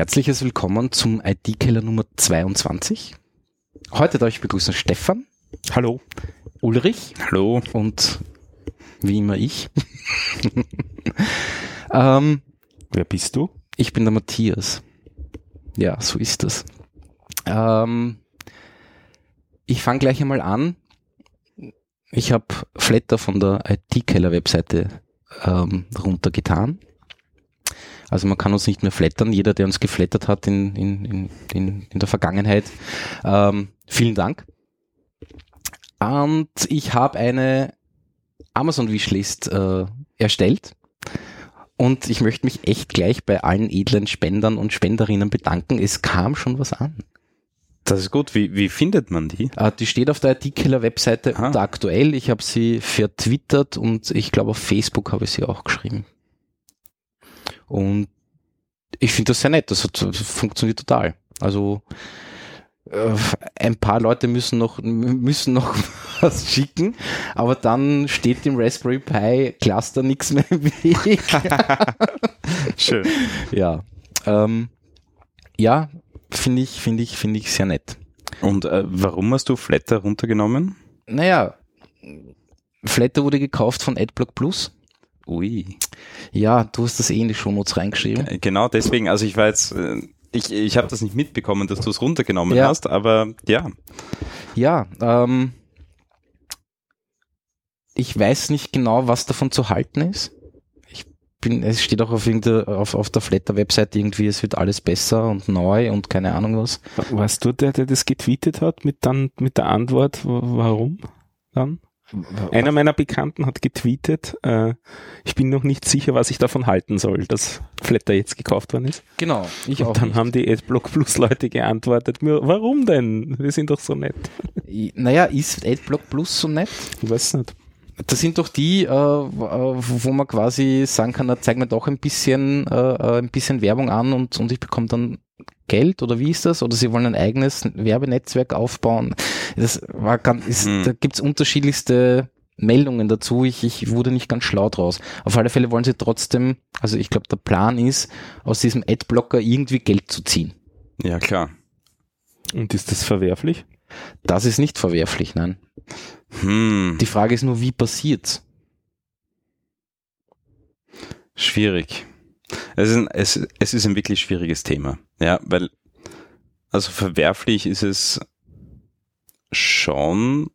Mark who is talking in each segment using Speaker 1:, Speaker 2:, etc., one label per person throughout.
Speaker 1: Herzliches Willkommen zum IT-Keller Nummer 22. Heute darf ich begrüßen Stefan.
Speaker 2: Hallo.
Speaker 1: Ulrich.
Speaker 2: Hallo.
Speaker 1: Und wie immer ich. ähm,
Speaker 2: Wer bist du?
Speaker 1: Ich bin der Matthias. Ja, so ist das. Ähm, ich fange gleich einmal an. Ich habe Flatter von der IT-Keller-Webseite ähm, runtergetan. Also man kann uns nicht mehr flattern. Jeder, der uns geflattert hat in, in, in, in, in der Vergangenheit, ähm, vielen Dank. Und ich habe eine Amazon-Wishlist äh, erstellt. Und ich möchte mich echt gleich bei allen edlen Spendern und Spenderinnen bedanken. Es kam schon was an.
Speaker 2: Das ist gut. Wie, wie findet man die?
Speaker 1: Äh, die steht auf der IT-Killer-Webseite unter aktuell. Ich habe sie vertwittert und ich glaube auf Facebook habe ich sie auch geschrieben. Und ich finde das sehr nett. Das, hat, das funktioniert total. Also äh, ein paar Leute müssen noch müssen noch was schicken, aber dann steht im Raspberry Pi Cluster nichts mehr im Weg.
Speaker 2: Schön.
Speaker 1: Ja. Ähm, ja, finde ich, finde ich, finde ich sehr nett.
Speaker 2: Und äh, warum hast du Flatter runtergenommen?
Speaker 1: Naja, Flatter wurde gekauft von AdBlock Plus.
Speaker 2: Ui.
Speaker 1: Ja, du hast das eh in die Shownotes reingeschrieben.
Speaker 2: Äh, genau deswegen, also ich war jetzt, äh, ich, ich habe das nicht mitbekommen, dass du es runtergenommen ja. hast, aber ja.
Speaker 1: Ja, ähm, ich weiß nicht genau, was davon zu halten ist. Ich bin, es steht auch auf, auf, auf der Flatter-Website irgendwie, es wird alles besser und neu und keine Ahnung was.
Speaker 2: Warst du der, der das getweetet hat mit dann, mit der Antwort, warum dann? Einer meiner Bekannten hat getweetet, äh, ich bin noch nicht sicher, was ich davon halten soll, dass Flatter jetzt gekauft worden ist.
Speaker 1: Genau,
Speaker 2: ich auch. Und dann nicht. haben die Adblock Plus Leute geantwortet, warum denn? Wir sind doch so nett.
Speaker 1: Naja, ist Adblock Plus so nett?
Speaker 2: Ich weiß nicht.
Speaker 1: Das sind doch die, äh, wo man quasi sagen kann, da zeigt mir doch ein bisschen, äh, äh, ein bisschen Werbung an und, und ich bekomme dann Geld oder wie ist das? Oder sie wollen ein eigenes Werbenetzwerk aufbauen. Das war ganz, ist, hm. Da gibt's unterschiedlichste Meldungen dazu. Ich, ich wurde nicht ganz schlau draus. Auf alle Fälle wollen sie trotzdem, also ich glaube, der Plan ist, aus diesem Adblocker irgendwie Geld zu ziehen.
Speaker 2: Ja, klar. Und ist das verwerflich?
Speaker 1: Das ist nicht verwerflich, nein. Hm. Die Frage ist nur, wie passiert's?
Speaker 2: Schwierig. Es ist, ein, es, es ist ein wirklich schwieriges Thema. Ja, weil, also verwerflich ist es schon,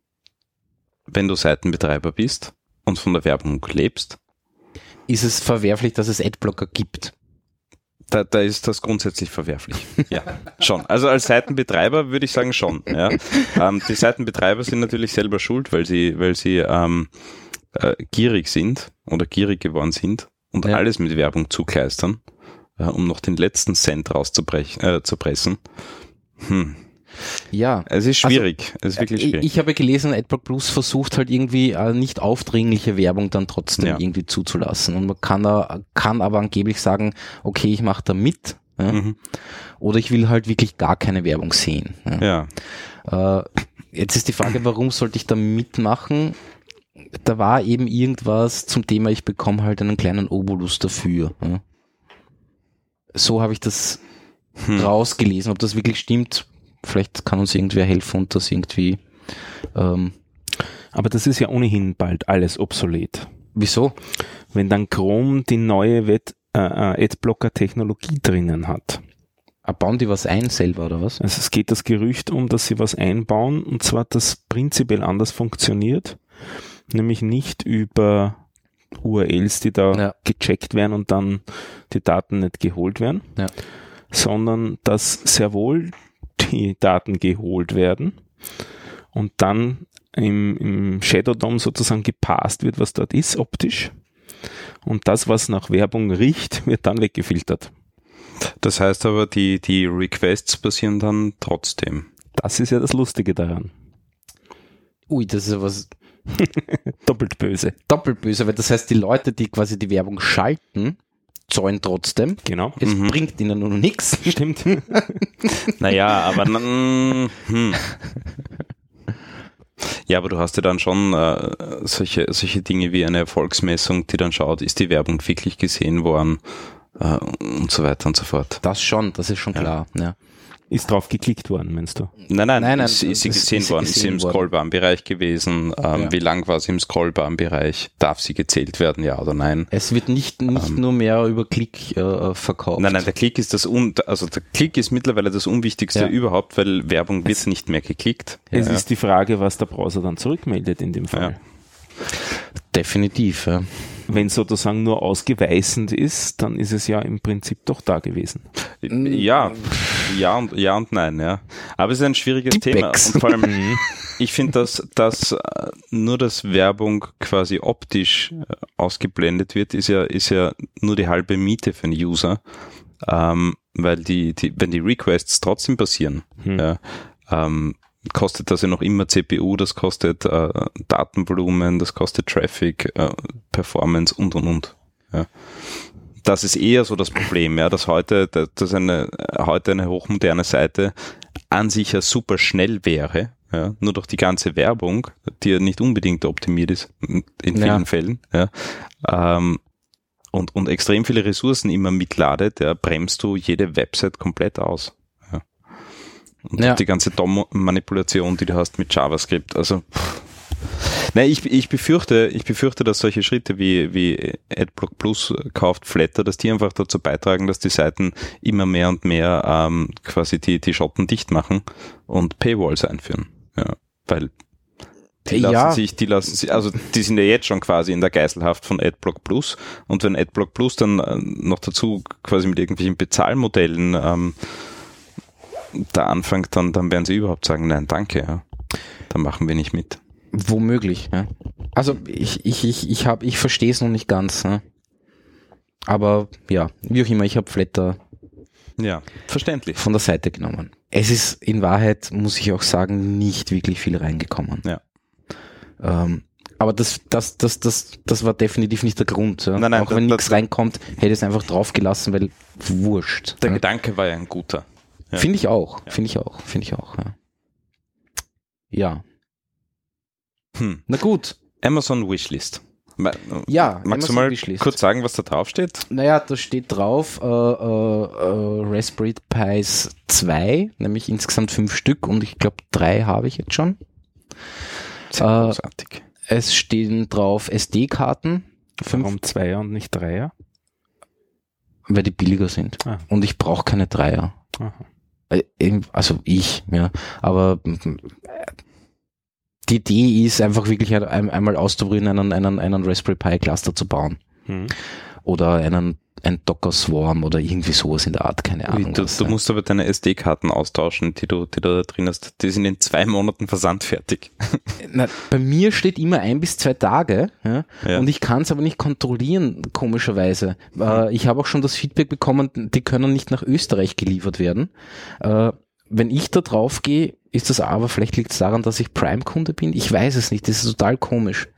Speaker 2: wenn du Seitenbetreiber bist und von der Werbung lebst.
Speaker 1: Ist es verwerflich, dass es Adblocker gibt?
Speaker 2: Da, da ist das grundsätzlich verwerflich. Ja, schon. Also als Seitenbetreiber würde ich sagen schon. Ja. Ähm, die Seitenbetreiber sind natürlich selber schuld, weil sie, weil sie ähm, äh, gierig sind oder gierig geworden sind und ja. alles mit Werbung zukleistern, äh, um noch den letzten Cent rauszubrechen, äh, zu pressen. Hm.
Speaker 1: Ja.
Speaker 2: Es ist schwierig. Also, es ist wirklich schwierig.
Speaker 1: Ich, ich habe gelesen, AdBlock Plus versucht halt irgendwie äh, nicht aufdringliche Werbung dann trotzdem ja. irgendwie zuzulassen. Und man kann, da, kann aber angeblich sagen, okay, ich mache da mit. Ja? Mhm. Oder ich will halt wirklich gar keine Werbung sehen.
Speaker 2: Ja.
Speaker 1: ja. Äh, jetzt ist die Frage, warum sollte ich da mitmachen? Da war eben irgendwas zum Thema, ich bekomme halt einen kleinen Obolus dafür. Ja. So habe ich das hm. rausgelesen. Ob das wirklich stimmt, vielleicht kann uns irgendwer helfen und das irgendwie. Ähm,
Speaker 2: Aber das ist ja ohnehin bald alles obsolet.
Speaker 1: Wieso?
Speaker 2: Wenn dann Chrome die neue Wet äh, äh Adblocker-Technologie drinnen hat.
Speaker 1: Ah, bauen die was ein selber oder was?
Speaker 2: Also es geht das Gerücht um, dass sie was einbauen und zwar, dass prinzipiell anders funktioniert nämlich nicht über URLs, die da ja. gecheckt werden und dann die Daten nicht geholt werden,
Speaker 1: ja.
Speaker 2: sondern dass sehr wohl die Daten geholt werden und dann im, im Shadow DOM sozusagen gepasst wird, was dort ist, optisch. Und das, was nach Werbung riecht, wird dann weggefiltert.
Speaker 1: Das heißt aber, die, die Requests passieren dann trotzdem.
Speaker 2: Das ist ja das Lustige daran.
Speaker 1: Ui, das ist ja was,
Speaker 2: Doppelt böse.
Speaker 1: Doppelt böse, weil das heißt, die Leute, die quasi die Werbung schalten, zahlen trotzdem.
Speaker 2: Genau.
Speaker 1: Es mhm. bringt ihnen nur nichts.
Speaker 2: Stimmt. naja, aber hm. Ja, aber du hast ja dann schon äh, solche, solche Dinge wie eine Erfolgsmessung, die dann schaut, ist die Werbung wirklich gesehen worden? äh, und so weiter und so fort.
Speaker 1: Das schon, das ist schon
Speaker 2: Ja.
Speaker 1: klar. Ja.
Speaker 3: Ist drauf geklickt worden, meinst du?
Speaker 2: Nein, nein,
Speaker 1: Nein, nein,
Speaker 2: ist, ist sie gesehen
Speaker 1: ist
Speaker 2: worden,
Speaker 1: gesehen
Speaker 2: ist sie im scrollbaren Bereich gewesen, ähm,
Speaker 1: Ja.
Speaker 2: wie lang war sie im scrollbaren Bereich, darf sie gezählt werden, ja oder nein?
Speaker 1: Es wird nicht, nicht nur mehr über Klick äh, verkauft.
Speaker 2: Ähm. Nein, nein, der Klick ist das un also der Klick ist mittlerweile das Unwichtigste
Speaker 1: Ja.
Speaker 2: überhaupt, weil Werbung wird nicht mehr geklickt.
Speaker 3: Es
Speaker 2: Ja.
Speaker 3: ist die Frage, was der Browser dann zurückmeldet in dem Fall.
Speaker 1: Definitiv, ja.
Speaker 3: Wenn sozusagen nur ausgeweisend ist, dann ist es ja im Prinzip doch da gewesen.
Speaker 2: Ja, ja und ja und nein, ja. Aber es ist ein schwieriges
Speaker 1: Die
Speaker 2: Thema.
Speaker 1: Becks.
Speaker 2: Und vor allem, ich finde, dass, dass äh, nur das Werbung quasi optisch äh, ausgeblendet wird, ist ja, ist ja nur die halbe Miete für einen User. Ähm, weil die, die, wenn die Requests trotzdem passieren,
Speaker 3: Hm.
Speaker 2: ja, ähm, kostet das ja noch immer CPU, das kostet äh, Datenvolumen, das kostet Traffic, äh, Performance und und und. Ja. Das ist eher so das Problem, ja, dass heute, dass eine, heute eine hochmoderne Seite an sich ja super schnell wäre, ja, nur durch die ganze Werbung, die ja nicht unbedingt optimiert ist, in vielen
Speaker 1: Ja.
Speaker 2: Fällen, ja, ähm, und, und extrem viele Ressourcen immer mitladet, ja, bremst du jede Website komplett aus. Und
Speaker 1: Ja.
Speaker 2: die ganze DOM-Manipulation, die du hast mit JavaScript, also pff. Nein, ich, ich befürchte, ich befürchte, dass solche Schritte wie, wie AdBlock Plus kauft Flatter, dass die einfach dazu beitragen, dass die Seiten immer mehr und mehr ähm, quasi die, die Schotten dicht machen und Paywalls einführen. Ja, weil die lassen
Speaker 1: Ja.
Speaker 2: sich, die lassen sich, also die sind ja jetzt schon quasi in der Geiselhaft von AdBlock Plus und wenn AdBlock Plus dann äh, noch dazu quasi mit irgendwelchen Bezahlmodellen ähm, da anfängt, dann, dann werden sie überhaupt sagen, nein, danke, ja. Da machen wir nicht mit.
Speaker 1: Womöglich, ja. Also ich, ich, ich, ich habe, ich verstehe es noch nicht ganz. Ne? Aber ja, wie auch immer, ich habe Flatter
Speaker 2: Ja, verständlich.
Speaker 1: von der Seite genommen. Es ist in Wahrheit, muss ich auch sagen, nicht wirklich viel reingekommen.
Speaker 2: Ja.
Speaker 1: Ähm, aber das, das, das, das, das war definitiv nicht der Grund. Ja.
Speaker 2: Nein, nein,
Speaker 1: auch wenn nichts reinkommt, hätte ich es einfach draufgelassen, weil wurscht.
Speaker 2: Der
Speaker 1: ja.
Speaker 2: Gedanke war ja ein guter. Ja.
Speaker 1: Finde ich auch,
Speaker 2: Ja.
Speaker 1: finde ich auch, finde ich auch. Ja. ja,
Speaker 2: Hm.
Speaker 1: na gut.
Speaker 2: Amazon Wishlist. Ma-
Speaker 1: Ja,
Speaker 2: Magst du
Speaker 1: Amazon
Speaker 2: mal
Speaker 1: Wishlist.
Speaker 2: kurz sagen, was da drauf steht?
Speaker 1: Naja, da steht drauf äh, äh, äh, Raspberry Pis 2, nämlich insgesamt fünf Stück und ich glaube drei habe ich jetzt schon.
Speaker 2: Sehr
Speaker 1: Äh,
Speaker 2: großartig.
Speaker 1: Es stehen drauf SD-Karten, fünf,
Speaker 3: Warum Zweier und nicht Dreier?
Speaker 1: weil die billiger sind.
Speaker 3: Ah.
Speaker 1: Und ich brauche keine Dreier.
Speaker 3: Aha.
Speaker 1: Also ich, ja. Aber die Idee ist einfach wirklich ein, einmal auszuprobieren, einen, einen, einen Raspberry Pi Cluster zu bauen.
Speaker 3: Hm.
Speaker 1: Oder einen, ein Docker Swarm oder irgendwie sowas in der Art, keine Ahnung.
Speaker 2: du,
Speaker 1: was,
Speaker 2: du
Speaker 1: ja.
Speaker 2: musst aber deine SD-Karten austauschen, die du, die du da drin hast. Die sind in zwei Monaten versandfertig.
Speaker 1: Na, bei mir steht immer ein bis zwei Tage ja,
Speaker 2: Ja.
Speaker 1: und ich kann es aber nicht kontrollieren, komischerweise. Äh, ich habe auch schon das Feedback bekommen, die können nicht nach Österreich geliefert werden. Äh, wenn ich da drauf gehe, ist das aber, vielleicht liegt es daran, dass ich Prime-Kunde bin. Ich weiß es nicht, das ist total komisch.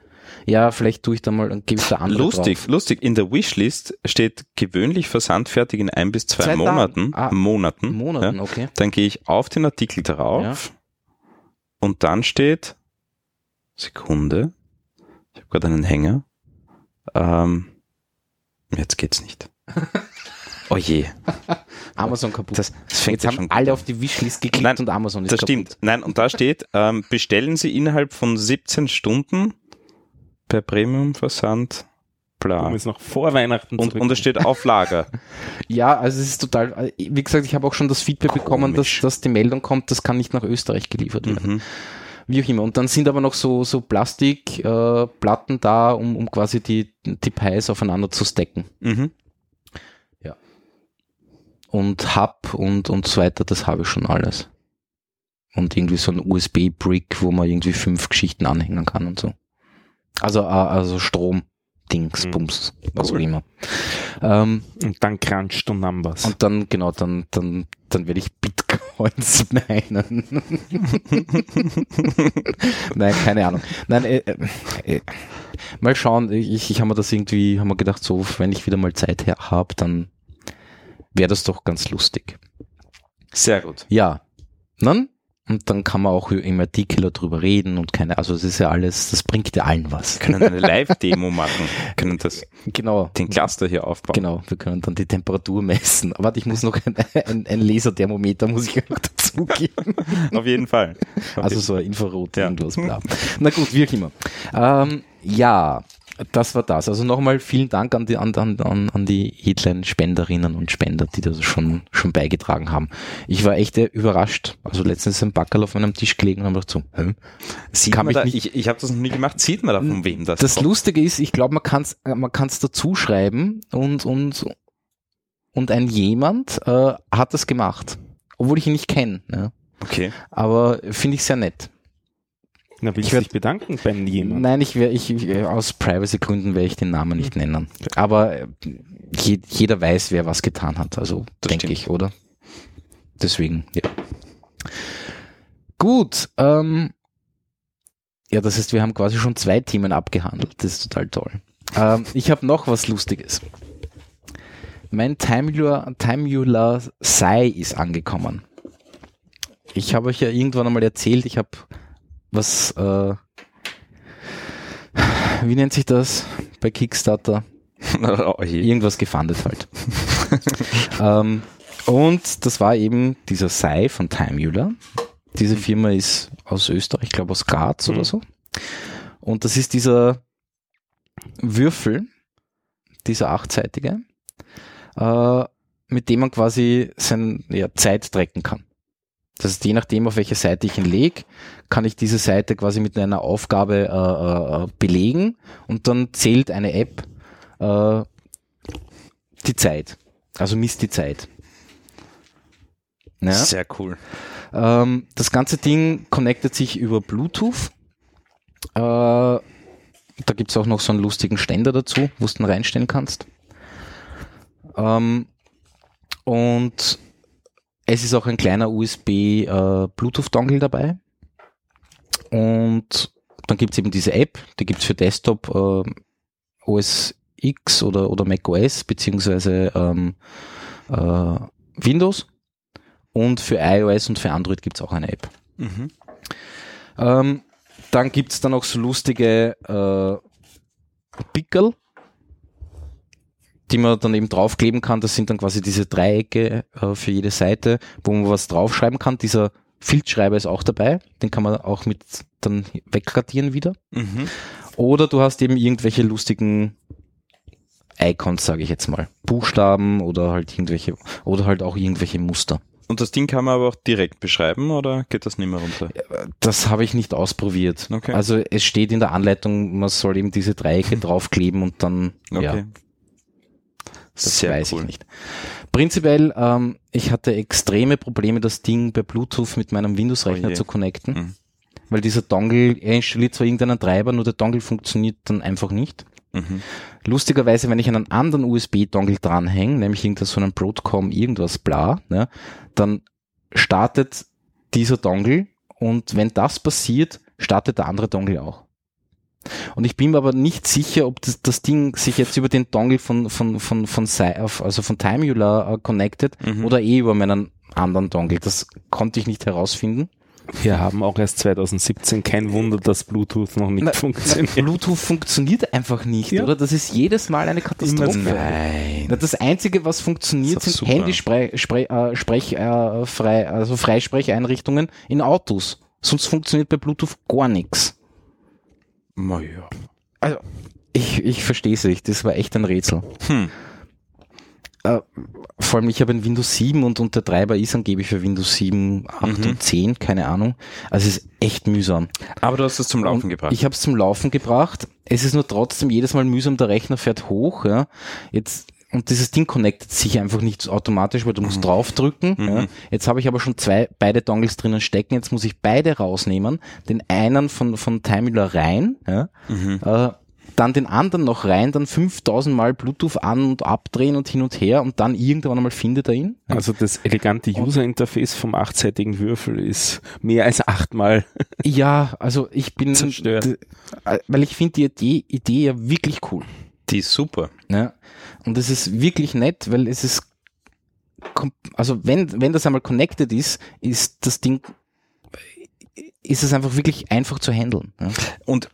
Speaker 1: Ja, vielleicht tue ich da mal, gebe ich da andere
Speaker 2: Lustig,
Speaker 1: drauf.
Speaker 2: lustig. In der Wishlist steht gewöhnlich versandfertig in ein bis zwei,
Speaker 1: Zwei.
Speaker 2: Monaten.
Speaker 1: Ah,
Speaker 2: Monaten.
Speaker 1: Monaten,
Speaker 2: Ja.
Speaker 1: okay.
Speaker 2: Dann gehe ich auf den Artikel drauf und dann steht Sekunde. Ich habe gerade einen Hänger. Ähm, jetzt geht's nicht. Oh je.
Speaker 1: Amazon kaputt.
Speaker 2: Das, das fängt
Speaker 1: Jetzt
Speaker 2: ja
Speaker 1: haben
Speaker 2: schon
Speaker 1: alle auf die Wishlist geklickt
Speaker 2: Nein,
Speaker 1: und Amazon ist
Speaker 2: Das
Speaker 1: kaputt.
Speaker 2: stimmt. Nein, und da steht, ähm, bestellen Sie innerhalb von 17 Stunden per Premium-Versand,
Speaker 3: Um
Speaker 2: bla.
Speaker 3: es noch vor Weihnachten
Speaker 2: Und, und es steht auf Lager.
Speaker 1: Ja, also es ist total, wie gesagt, ich habe auch schon das Feedback bekommen, dass,
Speaker 2: Komisch.
Speaker 1: dass die Meldung kommt, das kann nicht nach Österreich geliefert werden.
Speaker 2: mhm.
Speaker 1: Wie auch immer. Und dann sind aber noch so, so Plastikplatten äh, da, um, um quasi die, die Pies aufeinander zu stacken.
Speaker 2: Mhm.
Speaker 1: Und Hub und, und so weiter, das habe ich schon alles. Und irgendwie so ein USB-Brick, wo man irgendwie fünf Geschichten anhängen kann und so. Also, äh, also Strom. Dings,
Speaker 3: Mhm.
Speaker 1: Bums, was
Speaker 2: Cool.
Speaker 1: auch immer. Ähm,
Speaker 3: Und dann crunchst du Numbers.
Speaker 1: Und dann, genau, dann, dann, dann werde ich Bitcoins meinen. Nein, keine Ahnung. Nein, äh, äh, äh, mal schauen. Ich, ich habe mir das irgendwie, haben wir gedacht, so, wenn ich wieder mal Zeit habe, dann wäre das doch ganz lustig.
Speaker 2: Sehr gut.
Speaker 1: Ja. Dann und dann kann man auch im Artikel drüber reden und keine, also das ist ja alles, das bringt ja allen was.
Speaker 2: Wir können eine Live-Demo machen, wir können das,
Speaker 1: Genau.
Speaker 2: den Cluster hier aufbauen.
Speaker 1: Genau, wir können dann die Temperatur messen. Aber warte, ich muss noch ein, ein, ein Laserthermometer muss ich noch dazugeben.
Speaker 2: Auf jeden Fall. Auf
Speaker 1: Also
Speaker 2: jeden-
Speaker 1: so ein Infrarot,
Speaker 2: Ja.
Speaker 1: irgendwas, bla. Na gut, wie auch immer. Ähm, ja, das war das. Also nochmal vielen Dank an die, an, an, an die edlen Spenderinnen und Spender, die das schon, schon beigetragen haben. Ich war echt äh, überrascht. Also letztens ist ein Backerl auf meinem Tisch gelegen und habe gedacht so, hä?
Speaker 2: Sieht
Speaker 1: kann
Speaker 2: man da,
Speaker 1: nicht-
Speaker 2: ich ich habe das noch nie gemacht. Sieht man da von wem das
Speaker 1: Das
Speaker 2: kommt?
Speaker 1: Lustige ist, ich glaube, man kann es man kann's dazu schreiben und, und, und ein jemand äh, hat das gemacht. Obwohl ich ihn nicht kenne. Ja.
Speaker 2: Okay.
Speaker 1: Aber finde ich sehr nett.
Speaker 3: Na, will
Speaker 1: Ich
Speaker 3: ich
Speaker 1: werd-
Speaker 3: dich bedanken beim jemand?
Speaker 1: Nein, ich ich, aus Privacy-Gründen werde ich den Namen nicht nennen. Aber äh, je, jeder weiß, wer was getan hat. Also denke ich, oder? Deswegen, ja. Gut. Ähm, ja, das heißt, wir haben quasi schon zwei Themen abgehandelt. Das ist total toll. Ähm, ich habe noch was Lustiges. Mein Timular, Timular Sai ist angekommen. Ich habe euch ja irgendwann einmal erzählt, ich habe was, äh, wie nennt sich das bei Kickstarter?
Speaker 2: oh.
Speaker 1: Irgendwas gefundet halt. ähm, und das war eben dieser Sai von Timular. Diese Firma ist aus Österreich, ich glaube aus Graz oder
Speaker 3: Mhm.
Speaker 1: so. Und das ist dieser Würfel, dieser achtseitige, äh, mit dem man quasi seine ja, Zeit tracken kann. Das heißt, je nachdem, auf welche Seite ich ihn lege, kann ich diese Seite quasi mit einer Aufgabe äh, äh, belegen und dann zählt eine App äh, die Zeit. Also misst die Zeit. Ja?
Speaker 2: Sehr cool.
Speaker 1: Ähm, das ganze Ding connectet sich über Bluetooth. Äh, da gibt's auch noch so einen lustigen Ständer dazu, wo du den reinstellen kannst. Ähm, und es ist auch ein kleiner USB äh, Bluetooth-Dongle dabei. Und dann gibt's eben diese App, die gibt's für Desktop äh, OS X oder, oder Mac OS beziehungsweise ähm, äh, Windows. Und für iOS und für Android gibt's auch eine App.
Speaker 2: Mhm.
Speaker 1: Ähm, dann gibt's dann auch so lustige äh, Pickel, die man dann eben draufkleben kann. Das sind dann quasi diese Dreiecke äh, für jede Seite, wo man was draufschreiben kann. Dieser Filzschreiber ist auch dabei. Den kann man auch mit dann wegradieren wieder.
Speaker 2: Mhm.
Speaker 1: Oder du hast eben irgendwelche lustigen Icons, sage ich jetzt mal. Buchstaben oder halt irgendwelche, oder halt auch irgendwelche Muster.
Speaker 2: Und das Ding kann man aber auch direkt beschreiben oder geht das nicht mehr runter?
Speaker 1: Das habe ich nicht ausprobiert.
Speaker 2: Okay.
Speaker 1: Also es steht in der Anleitung, man soll eben diese Dreiecke draufkleben und dann,
Speaker 2: Okay.
Speaker 1: ja, das
Speaker 2: Sehr
Speaker 1: weiß
Speaker 2: cool.
Speaker 1: ich nicht. Prinzipiell, ähm, ich hatte extreme Probleme, das Ding per Bluetooth mit meinem Windows-Rechner
Speaker 2: Oh
Speaker 1: zu connecten,
Speaker 2: Mhm.
Speaker 1: weil dieser Dongle, er installiert zwar irgendeinen Treiber, nur der Dongle funktioniert dann einfach nicht.
Speaker 2: Mhm.
Speaker 1: Lustigerweise, wenn ich einen anderen USB-Dongle dranhänge, nämlich irgendein so einen Broadcom irgendwas bla, ne, dann startet dieser Dongle und wenn das passiert, startet der andere Dongle auch. Und ich bin mir aber nicht sicher, ob das, das Ding sich jetzt über den Dongle von, von, von, von, auf- also von Timular äh, connected
Speaker 2: Mhm.
Speaker 1: oder eh über meinen anderen Dongle. Das konnte ich nicht herausfinden.
Speaker 3: Wir haben auch erst 2017. Kein Wunder, dass Bluetooth noch nicht
Speaker 1: Na,
Speaker 3: funktioniert.
Speaker 1: Na, Bluetooth funktioniert einfach nicht,
Speaker 3: Ja.
Speaker 1: oder? Das ist jedes Mal eine Katastrophe.
Speaker 2: Nein.
Speaker 1: Na, das Einzige, was funktioniert, sind Sprech, äh, äh, frei, also Freisprecheinrichtungen in Autos. Sonst funktioniert bei Bluetooth gar nichts.
Speaker 2: Na ja.
Speaker 1: Also, ich, ich verstehe es nicht. Das war echt ein Rätsel.
Speaker 2: Hm.
Speaker 1: Äh, vor allem, ich habe ein Windows 7 und, und der Treiber ist angeblich für Windows 7, 8
Speaker 2: Mhm.
Speaker 1: und 10, keine Ahnung. Also es ist echt mühsam.
Speaker 2: Aber du hast es zum Laufen
Speaker 1: Und
Speaker 2: gebracht.
Speaker 1: Ich habe es zum Laufen gebracht. Es ist nur trotzdem jedes Mal mühsam, der Rechner fährt hoch. Ja. Jetzt und dieses Ding connectet sich einfach nicht automatisch, weil du musst draufdrücken.
Speaker 2: Mhm.
Speaker 1: Ja. Jetzt habe ich aber schon zwei, beide Dongles drinnen stecken. Jetzt muss ich beide rausnehmen, den einen von von Timular rein, ja.
Speaker 2: Mhm.
Speaker 1: äh, dann den anderen noch rein, dann 5000 Mal Bluetooth an und abdrehen und hin und her und dann irgendwann einmal findet er ihn.
Speaker 3: Also das elegante User-Interface vom achtseitigen Würfel ist mehr als achtmal.
Speaker 1: Ja, also ich bin,
Speaker 3: Zerstört.
Speaker 1: äh, weil ich finde die Idee, Idee ja wirklich cool.
Speaker 2: Die ist super.
Speaker 1: Ja. Und es ist wirklich nett, weil es ist, also wenn, wenn das einmal connected ist, ist das Ding ist es einfach wirklich einfach zu handeln. Ja.
Speaker 2: Und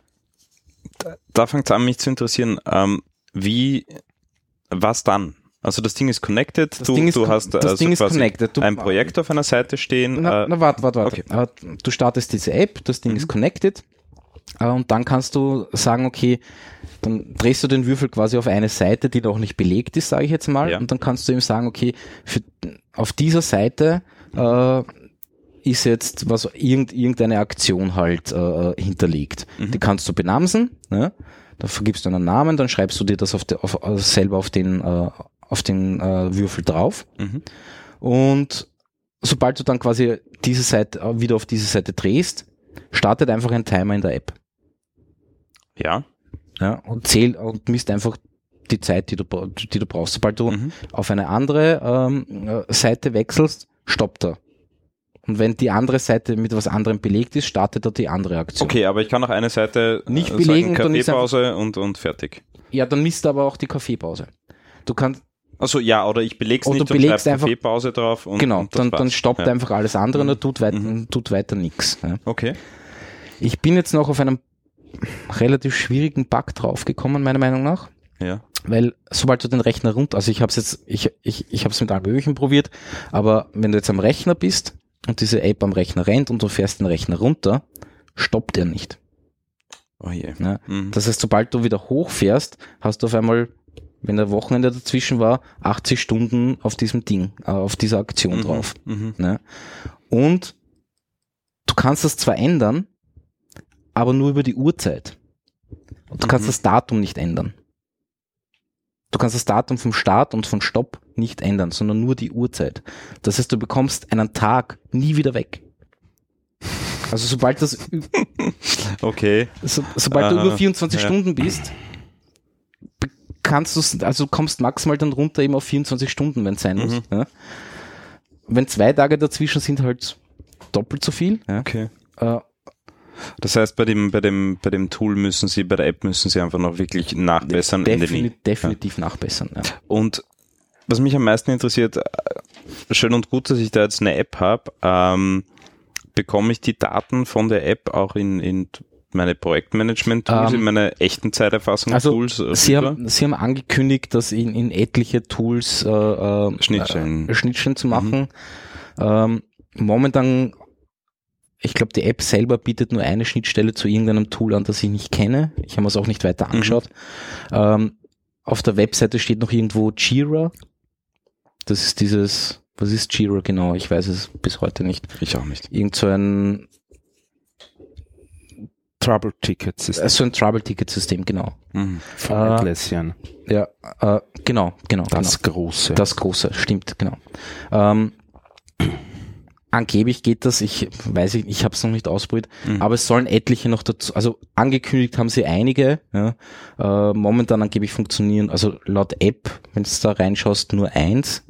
Speaker 2: da, da fängt es an, mich zu interessieren, ähm, wie, was dann? Also das Ding ist connected,
Speaker 1: Das
Speaker 2: du,
Speaker 1: Ding ist,
Speaker 2: du hast
Speaker 1: das
Speaker 2: also
Speaker 1: Ding ist connected. Du,
Speaker 2: ein Projekt auf einer Seite stehen.
Speaker 1: Na,
Speaker 2: äh,
Speaker 1: na warte, warte, warte.
Speaker 2: okay.
Speaker 1: Du startest diese App, das Ding ist connected und dann kannst du sagen, okay, dann drehst du den Würfel quasi auf eine Seite, die noch nicht belegt ist, sage ich jetzt mal,
Speaker 2: Ja.
Speaker 1: und dann kannst du ihm sagen, okay, für, auf dieser Seite äh, ist jetzt was irgend, irgendeine Aktion halt äh, hinterlegt.
Speaker 2: Mhm.
Speaker 1: Die kannst du benamsen, ne? da vergibst du einen Namen, dann schreibst du dir das auf de, auf, äh, selber auf den, äh, auf den äh, Würfel drauf
Speaker 2: mhm.
Speaker 1: und sobald du dann quasi diese Seite äh, wieder auf diese Seite drehst, startet einfach ein Timer in der App.
Speaker 2: Ja.
Speaker 1: Ja, und zählt und misst einfach die Zeit, die du, die du brauchst. Sobald du
Speaker 2: Mhm.
Speaker 1: auf eine andere ähm, äh, Seite wechselst, stoppt er. Und wenn die andere Seite mit was anderem belegt ist, startet er die andere Aktion.
Speaker 2: Okay, aber ich kann auch eine Seite
Speaker 1: Nicht
Speaker 2: äh,
Speaker 1: belegen,
Speaker 2: sagen,
Speaker 1: dann ist
Speaker 2: Kaffeepause und, und fertig.
Speaker 1: Ja, dann misst er aber auch die Kaffeepause. Du kannst,
Speaker 2: Also ja, oder ich beleg's
Speaker 1: Oder
Speaker 2: nicht
Speaker 1: du
Speaker 2: und
Speaker 1: belegst einfach-
Speaker 2: Kaffeepause drauf und,
Speaker 1: genau,
Speaker 2: und
Speaker 1: dann, dann stoppt
Speaker 2: ja.
Speaker 1: einfach alles andere und er tut, weit,
Speaker 2: Mhm.
Speaker 1: tut weiter nichts. Ja.
Speaker 2: Okay.
Speaker 1: Ich bin jetzt noch auf einem relativ schwierigen Bug draufgekommen, meiner Meinung nach.
Speaker 2: Ja.
Speaker 1: Weil sobald du den Rechner runter, also ich habe es jetzt, ich, ich, ich habe es mit allen möglichen probiert, aber wenn du jetzt am Rechner bist und diese App am Rechner rennt und du fährst den Rechner runter, stoppt er nicht.
Speaker 2: Oh je.
Speaker 1: Ja.
Speaker 2: Mhm.
Speaker 1: Das heißt, sobald du wieder hochfährst, hast du auf einmal, wenn der Wochenende dazwischen war, 80 Stunden auf diesem Ding, äh, auf dieser Aktion
Speaker 2: Mhm.
Speaker 1: drauf.
Speaker 2: Mhm.
Speaker 1: Ne? Und du kannst das zwar ändern, aber nur über die Uhrzeit. Und du kannst
Speaker 2: Mhm.
Speaker 1: das Datum nicht ändern. Du kannst das Datum vom Start und von Stopp nicht ändern, sondern nur die Uhrzeit. Das heißt, du bekommst einen Tag nie wieder weg. Also sobald das,
Speaker 2: Okay.
Speaker 1: so, sobald du
Speaker 2: Ah,
Speaker 1: über 24
Speaker 2: ja.
Speaker 1: Stunden bist, kannst du, also du kommst maximal dann runter eben auf 24 Stunden, wenn es sein muss.
Speaker 2: Mhm.
Speaker 1: Ja. Wenn zwei Tage dazwischen sind, halt doppelt so viel. Ja.
Speaker 2: Okay.
Speaker 1: Äh,
Speaker 2: Das heißt, bei dem, bei dem, bei dem Tool müssen Sie, bei der App müssen Sie einfach noch wirklich nachbessern.
Speaker 1: Defini definitiv nachbessern. Ja.
Speaker 2: Und was mich am meisten interessiert, äh, schön und gut, dass ich da jetzt eine App habe, ähm, bekomme ich die Daten von der App auch in, in meine Projektmanagement-Tools,
Speaker 1: Ähm,
Speaker 2: in meine echten Zeiterfassungstools
Speaker 1: Also
Speaker 2: äh,
Speaker 1: Sie haben, Sie haben angekündigt, das in, in etliche Tools äh, äh,
Speaker 2: Schnittstellen.
Speaker 1: äh, Schnittstellen zu machen. Ähm, momentan, ich glaube, die App selber bietet nur eine Schnittstelle zu irgendeinem Tool an, das ich nicht kenne. Ich habe mir es auch nicht weiter angeschaut. Ähm, auf der Webseite steht noch irgendwo Jira. Das ist dieses, was ist Jira genau? Ich weiß es bis heute nicht.
Speaker 2: Ich auch nicht.
Speaker 1: Irgend so ein,
Speaker 3: Trouble Tickets ist
Speaker 1: äh, so ein Trouble-Ticket-System, genau.
Speaker 2: Mhm.
Speaker 3: von
Speaker 1: äh,
Speaker 3: Atlassian.
Speaker 1: Ja, äh, genau, genau.
Speaker 3: Das
Speaker 1: genau.
Speaker 3: große.
Speaker 1: Das große, stimmt, genau. Ähm, angeblich geht das, ich weiß ich, ich habe es noch nicht ausprobiert,
Speaker 2: Mhm.
Speaker 1: aber es sollen etliche noch dazu, also angekündigt haben sie einige, ja, äh, momentan angeblich funktionieren, also laut App, wenn du da reinschaust, nur eins.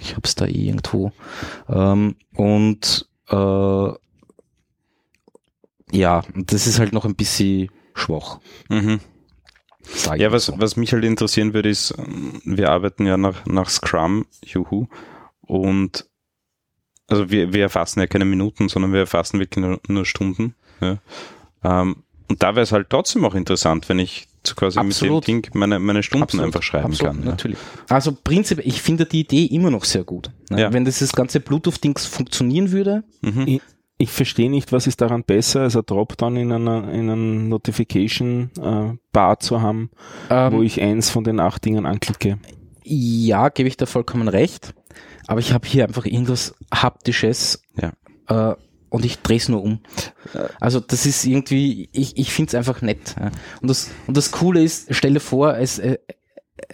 Speaker 1: Ich habe es da irgendwo. Ähm, und äh, ja, das ist halt noch ein bisschen schwach.
Speaker 2: Mhm. Ja, was,
Speaker 1: so.
Speaker 2: was mich halt interessieren würde, ist, ähm, wir arbeiten ja nach, nach Scrum, juhu, und also wir, wir erfassen ja keine Minuten, sondern wir erfassen wirklich nur, nur Stunden. Ja. Ähm, und da wäre es halt trotzdem auch interessant, wenn ich zu quasi
Speaker 1: Absolut.
Speaker 2: mit dem Ding meine, meine Stunden
Speaker 1: Absolut,
Speaker 2: einfach schreiben
Speaker 1: absolut,
Speaker 2: kann. Ja.
Speaker 1: Natürlich. Also prinzipiell, ich finde die Idee immer noch sehr gut. Ne?
Speaker 2: Ja.
Speaker 1: Wenn dieses ganze Bluetooth-Dings funktionieren würde,
Speaker 2: Mhm.
Speaker 3: Ich, verstehe nicht, was ist daran besser, als ein Dropdown in einer, in einer Notification äh, Bar zu haben,
Speaker 1: ähm,
Speaker 3: wo ich eins von den acht Dingen anklicke.
Speaker 1: ja, gebe ich da vollkommen recht. Aber ich habe hier einfach irgendwas Haptisches
Speaker 2: Ja.
Speaker 1: äh, und ich drehe es nur um. Also das ist irgendwie, ich, ich finde es einfach nett. Und, das, und das Coole ist, stell dir vor, es, äh,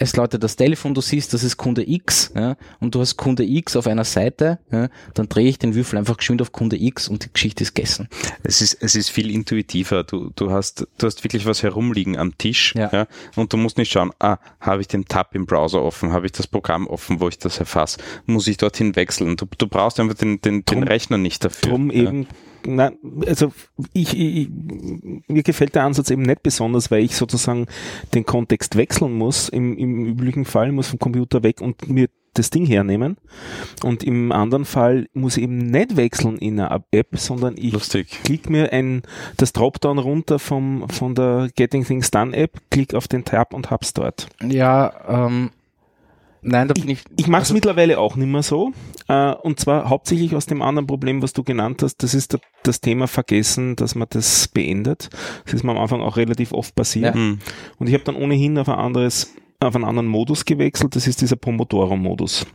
Speaker 1: es läutet das Telefon, du siehst, das ist Kunde X ja, und du hast Kunde X auf einer Seite, ja, dann drehe ich den Würfel einfach geschwind auf Kunde X und die Geschichte ist gegessen.
Speaker 2: Es ist, es ist viel intuitiver. Du, du hast, du hast wirklich was herumliegen am Tisch,
Speaker 1: Ja.
Speaker 2: ja. und du musst nicht schauen, ah, habe ich den Tab im Browser offen, habe ich das Programm offen, wo ich das erfasse, muss ich dorthin wechseln. Du, du brauchst einfach den, den, den
Speaker 3: Drum-
Speaker 2: Rechner nicht dafür.
Speaker 3: Drum eben, na, also ich, ich, mir gefällt der Ansatz eben nicht besonders, weil ich sozusagen den Kontext wechseln muss. Im, im üblichen Fall muss vom Computer weg und mir das Ding hernehmen. Und im anderen Fall muss ich eben nicht wechseln in einer App, sondern ich
Speaker 2: Lustig.
Speaker 3: klick mir ein, das Dropdown runter vom, von der Getting Things Done App, klick auf den Tab und hab's dort.
Speaker 1: Ja, ähm, nein, da bin ich.
Speaker 3: Ich mache es
Speaker 1: also-
Speaker 3: mittlerweile auch nicht mehr so. Äh, und zwar hauptsächlich aus dem anderen Problem, was du genannt hast. Das ist das Thema Vergessen, dass man das beendet. Das ist mir am Anfang auch relativ oft passiert.
Speaker 1: Ja.
Speaker 3: Und ich habe dann ohnehin auf ein anderes, auf einen anderen Modus gewechselt. Das ist dieser Pomodoro-Modus.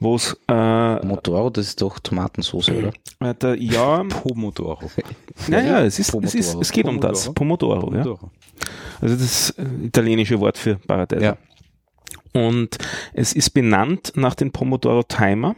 Speaker 3: Wo es, äh,
Speaker 1: Motoro, das ist doch Tomatensauce, oder?
Speaker 3: äh, der, ja,
Speaker 2: Pomodoro.
Speaker 3: naja, es ist, es ist,
Speaker 1: Pomodoro.
Speaker 3: es geht um das. Pomodoro, ja.
Speaker 2: Pomodoro.
Speaker 3: Also das äh, italienische Wort für Paradise.
Speaker 1: Ja.
Speaker 3: Und es ist benannt nach den Pomodoro Timer.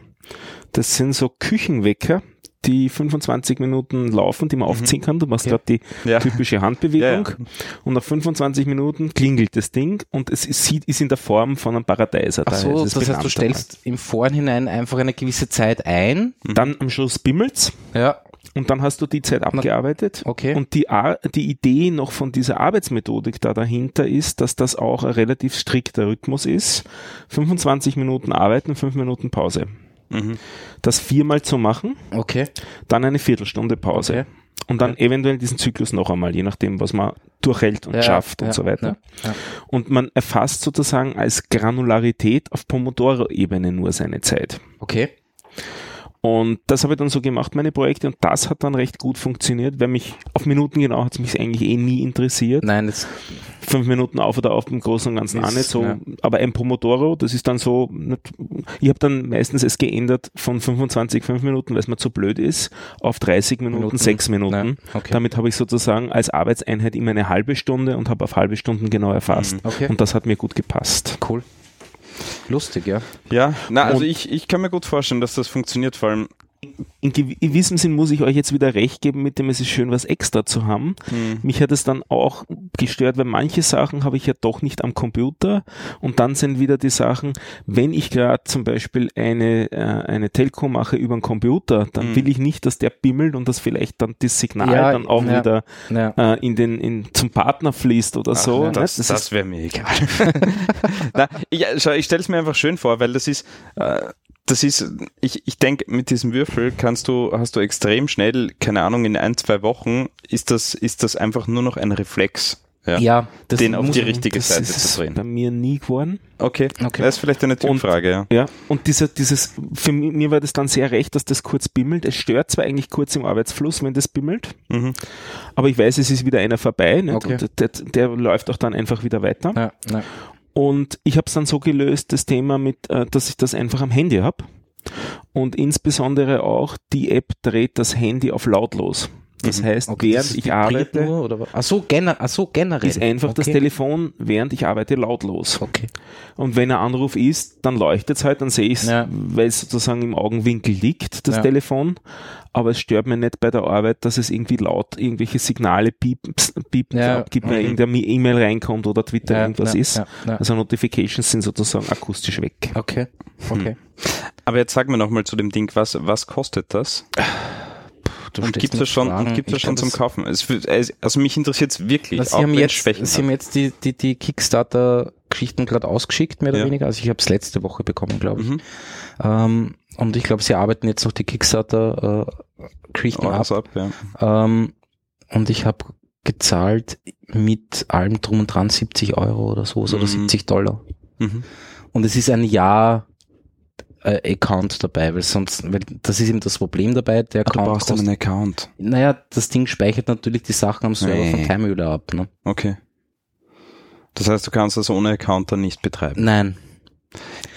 Speaker 3: Das sind so Küchenwecker, die 25 Minuten laufen, die man aufziehen kann. Du machst
Speaker 1: Mhm. Ja.
Speaker 3: gerade die
Speaker 2: Ja.
Speaker 3: typische Handbewegung
Speaker 2: Ja,
Speaker 3: und nach 25 Minuten klingelt das Ding und es ist, ist in der Form von einem Paradeiser.
Speaker 1: Ach so, das heißt, du stellst im Vorhinein einfach eine gewisse Zeit ein.
Speaker 3: Dann am Schluss bimmelt's
Speaker 1: Ja,
Speaker 3: und dann hast du die Zeit abgearbeitet.
Speaker 1: okay.
Speaker 3: Und die, Ar- die Idee noch von dieser Arbeitsmethodik da dahinter ist, dass das auch ein relativ strikter Rhythmus ist. 25 Minuten arbeiten, 5 Minuten Pause.
Speaker 2: Mhm.
Speaker 3: Das viermal zu machen,
Speaker 1: okay.
Speaker 3: dann eine Viertelstunde Pause.
Speaker 1: Okay.
Speaker 3: Und dann eventuell diesen Zyklus noch einmal, je nachdem, was man durchhält und
Speaker 1: Ja,
Speaker 3: schafft und
Speaker 1: ja,
Speaker 3: so weiter.
Speaker 1: ja.
Speaker 3: Und man erfasst sozusagen als Granularität auf Pomodoro-Ebene nur seine Zeit.
Speaker 1: Okay.
Speaker 3: Und das habe ich dann so gemacht, meine Projekte, und das hat dann recht gut funktioniert, weil mich auf Minuten genau hat es mich eigentlich eh nie interessiert.
Speaker 1: Nein, das,
Speaker 3: Fünf Minuten auf oder auf im Großen und Ganzen
Speaker 1: Ist,
Speaker 3: auch nicht so.
Speaker 1: ja.
Speaker 3: Aber ein Pomodoro, das ist dann so, nicht, ich habe dann meistens es geändert von 25, 5 Minuten, weil es mir zu blöd ist, auf 30 Minuten,
Speaker 1: Minuten.
Speaker 3: 6 Minuten.
Speaker 1: Okay.
Speaker 3: Damit habe ich sozusagen als Arbeitseinheit immer eine halbe Stunde und habe auf halbe Stunden genau erfasst.
Speaker 1: Mhm. Okay.
Speaker 3: Und das hat mir gut gepasst.
Speaker 1: cool. Lustig, ja.
Speaker 2: Ja, na, also
Speaker 3: Und-
Speaker 2: ich, ich kann mir gut vorstellen, dass das funktioniert, vor allem.
Speaker 3: In gew- gewissem Sinn muss ich euch jetzt wieder recht geben, mit dem es ist schön, was extra zu haben.
Speaker 2: Hm.
Speaker 3: Mich hat es dann auch gestört, weil manche Sachen habe ich ja doch nicht am Computer und dann sind wieder die Sachen, wenn ich gerade zum Beispiel eine, äh, eine Telco mache über den Computer, dann
Speaker 2: Mhm.
Speaker 3: will ich nicht, dass der bimmelt und dass vielleicht dann das Signal
Speaker 1: Ja,
Speaker 3: dann auch
Speaker 1: ja.
Speaker 3: wieder
Speaker 1: ja.
Speaker 3: äh, in den, in, zum Partner fließt oder so.
Speaker 2: Ach,
Speaker 3: ne?
Speaker 2: das,
Speaker 3: Das
Speaker 2: das, wäre mir egal. Na, ich, schau, ich stelle es mir einfach schön vor, weil das ist, äh, das ist, ich, ich denke, mit diesem Würfel kannst du, hast du extrem schnell, keine Ahnung, in ein, zwei Wochen ist das, ist das einfach nur noch ein Reflex. Ja.
Speaker 1: ja, das
Speaker 2: Den auf die richtige
Speaker 3: das
Speaker 2: Seite
Speaker 3: ist
Speaker 2: zu drehen.
Speaker 3: bei mir nie geworden.
Speaker 2: Okay.
Speaker 1: Okay.
Speaker 2: Das ist vielleicht eine Typfrage, ja.
Speaker 3: Ja, und dieser, dieses, für mi- mir war das dann sehr recht, dass das kurz bimmelt. Es stört zwar eigentlich kurz im Arbeitsfluss, wenn das bimmelt,
Speaker 2: Mhm.
Speaker 3: aber ich weiß, es ist wieder einer vorbei?
Speaker 1: Okay.
Speaker 3: und der, der läuft auch dann einfach wieder weiter.
Speaker 1: Ja, ja.
Speaker 3: Und ich habe es dann so gelöst, das Thema mit, äh, dass ich das einfach am Handy habe. Und insbesondere auch die App dreht das Handy auf lautlos. Das heißt,
Speaker 1: Mhm. Okay,
Speaker 3: während
Speaker 1: das
Speaker 3: ich arbeite,
Speaker 1: Nur, oder was? Ach so, gener ach so, generell.
Speaker 3: ist einfach das
Speaker 1: okay.
Speaker 3: Telefon, während ich arbeite, lautlos.
Speaker 1: Okay.
Speaker 3: Und wenn ein Anruf ist, dann leuchtet es halt, dann sehe ich es,
Speaker 1: Ja.
Speaker 3: weil es sozusagen im Augenwinkel liegt, das
Speaker 1: Ja.
Speaker 3: Telefon. Aber es stört mir nicht bei der Arbeit, dass es irgendwie laut irgendwelche Signale piepen, piepen
Speaker 1: Ja.
Speaker 3: abgibt, wenn
Speaker 2: Mhm.
Speaker 3: irgendeine E-Mail reinkommt oder Twitter
Speaker 1: Ja,
Speaker 3: irgendwas
Speaker 1: ja,
Speaker 3: ist.
Speaker 1: ja, ja.
Speaker 3: Also Notifications sind sozusagen akustisch weg.
Speaker 1: Okay. Okay.
Speaker 2: Aber jetzt sag mir nochmal zu dem Ding, was, was kostet das?
Speaker 1: Du
Speaker 2: Und gibt es schon, gibt's
Speaker 1: Ich
Speaker 2: schon zum Kaufen? Es, also mich interessiert es wirklich,
Speaker 1: Sie haben jetzt,
Speaker 2: Schwächen
Speaker 1: Sie haben jetzt die, die, die Kickstarter-Geschichten gerade ausgeschickt, mehr oder
Speaker 2: Ja.
Speaker 1: weniger. Also ich habe es letzte Woche bekommen, glaube ich.
Speaker 2: Mhm.
Speaker 1: Ähm, und ich glaube, Sie arbeiten jetzt noch die Kickstarter-Geschichten
Speaker 2: Oh,
Speaker 1: ab.
Speaker 2: ab, ja.
Speaker 1: Ähm, und ich habe gezahlt mit allem drum und dran 70 Euro oder so, oder
Speaker 2: Mhm.
Speaker 1: 70 Dollar.
Speaker 2: Mhm.
Speaker 1: Und es ist ein Jahr äh, Account dabei, weil sonst, weil das ist eben das Problem dabei, der
Speaker 2: Ah, du
Speaker 1: Account
Speaker 2: brauchst
Speaker 1: kostet,
Speaker 2: einen Account.
Speaker 1: naja, das Ding speichert natürlich die Sachen am Server
Speaker 2: Nee.
Speaker 1: von Timehöhler ab, ne?
Speaker 2: Okay. Das heißt, du kannst das ohne Account dann nicht betreiben.
Speaker 1: Nein.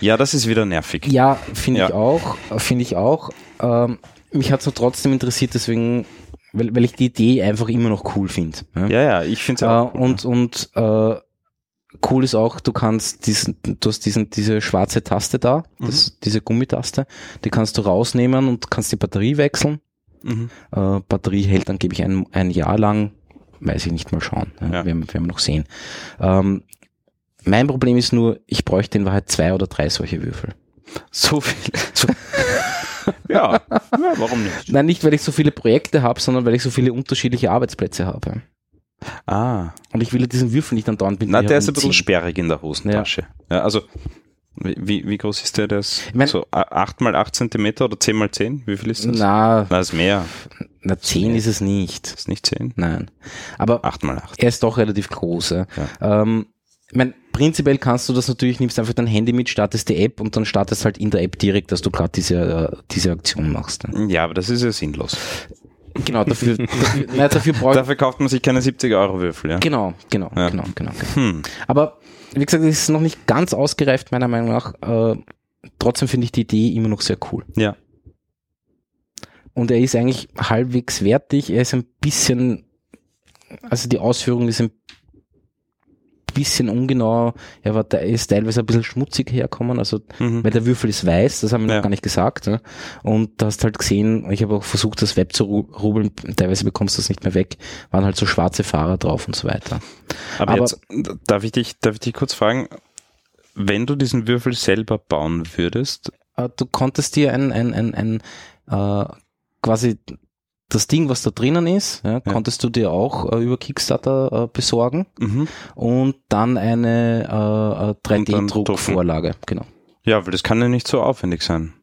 Speaker 2: Ja, das ist wieder nervig.
Speaker 1: Ja, finde ich
Speaker 2: Ja.
Speaker 1: auch, finde ich auch. Ähm, mich hat es trotzdem interessiert, deswegen, weil, weil ich die Idee einfach immer noch cool finde. Ja?
Speaker 2: Ja, ja, ich finde es
Speaker 1: Äh,
Speaker 2: ja auch. cool,
Speaker 1: und und äh, cool ist auch, du kannst diesen, du hast diesen, diese schwarze Taste da, das, diese Gummitaste, die kannst du rausnehmen und kannst die Batterie wechseln.
Speaker 2: Mhm.
Speaker 1: Äh, Batterie hält dann, gebe ich, ein, ein Jahr lang, weiß ich nicht mal schauen, ja,
Speaker 2: Ja.
Speaker 1: Werden, werden wir noch sehen. Ähm, mein Problem ist nur, ich bräuchte in Wahrheit zwei oder drei solche Würfel.
Speaker 2: So viel. So. ja. ja, warum nicht?
Speaker 1: Nein, nicht weil ich so viele Projekte habe, sondern weil ich so viele unterschiedliche Arbeitsplätze habe.
Speaker 2: Ah.
Speaker 1: Und ich will ja diesen Würfel nicht andauernd mit
Speaker 2: Na, der ist ein bisschen sperrig in der Hosentasche. Ja, also Wie, wie groß ist der? Das
Speaker 1: Ich mein-
Speaker 2: so 8 mal 8 Zentimeter oder 10 mal 10? Wie viel ist das?
Speaker 1: Na,
Speaker 2: Na, ist mehr.
Speaker 1: na 10 ist es nicht.
Speaker 2: Ist nicht 10?
Speaker 1: Nein. Aber
Speaker 2: 8 mal 8.
Speaker 1: er ist doch relativ groß. Ja. Ähm, ich mein, prinzipiell kannst du das natürlich, nimmst einfach dein Handy mit, startest die App und dann startest halt in der App direkt, dass du gerade diese, äh, diese Aktion machst. Ne?
Speaker 2: Ja, aber das ist ja sinnlos.
Speaker 1: Genau, dafür, dafür, nein, dafür braucht
Speaker 2: Dafür kauft man sich keine 70 Euro Würfel, ja?
Speaker 1: Genau, genau,
Speaker 2: Ja.
Speaker 1: genau, genau, genau.
Speaker 2: Hm.
Speaker 1: Aber wie gesagt, es ist noch nicht ganz ausgereift, meiner Meinung nach. Äh, trotzdem finde ich die Idee immer noch sehr cool.
Speaker 2: Ja.
Speaker 1: Und er ist eigentlich halbwegs wertig. Er ist ein bisschen, also die Ausführung ist ein bisschen ungenau. Er war, ist teilweise ein bisschen schmutzig herkommen. Also,
Speaker 2: Mhm.
Speaker 1: weil der Würfel ist weiß, das haben wir
Speaker 2: Ja.
Speaker 1: noch gar nicht gesagt. Ne? Und du hast halt gesehen, ich habe auch versucht, das Web zu ru- rubbeln. Teilweise bekommst du das nicht mehr weg. Waren halt so schwarze Fahrer drauf und so weiter.
Speaker 2: Aber,
Speaker 1: Aber-
Speaker 2: jetzt darf ich dich, darf ich dich kurz fragen, wenn du diesen Würfel selber bauen würdest,
Speaker 1: äh, du konntest dir ein, ein, ein, ein äh, quasi das Ding, was da drinnen ist, ja, konntest du dir auch äh, über Kickstarter äh, besorgen
Speaker 2: mhm.
Speaker 1: und dann eine äh, äh,
Speaker 2: Und dann
Speaker 1: 3D-Druckvorlage. Genau.
Speaker 2: ja, weil das kann ja nicht so aufwendig sein.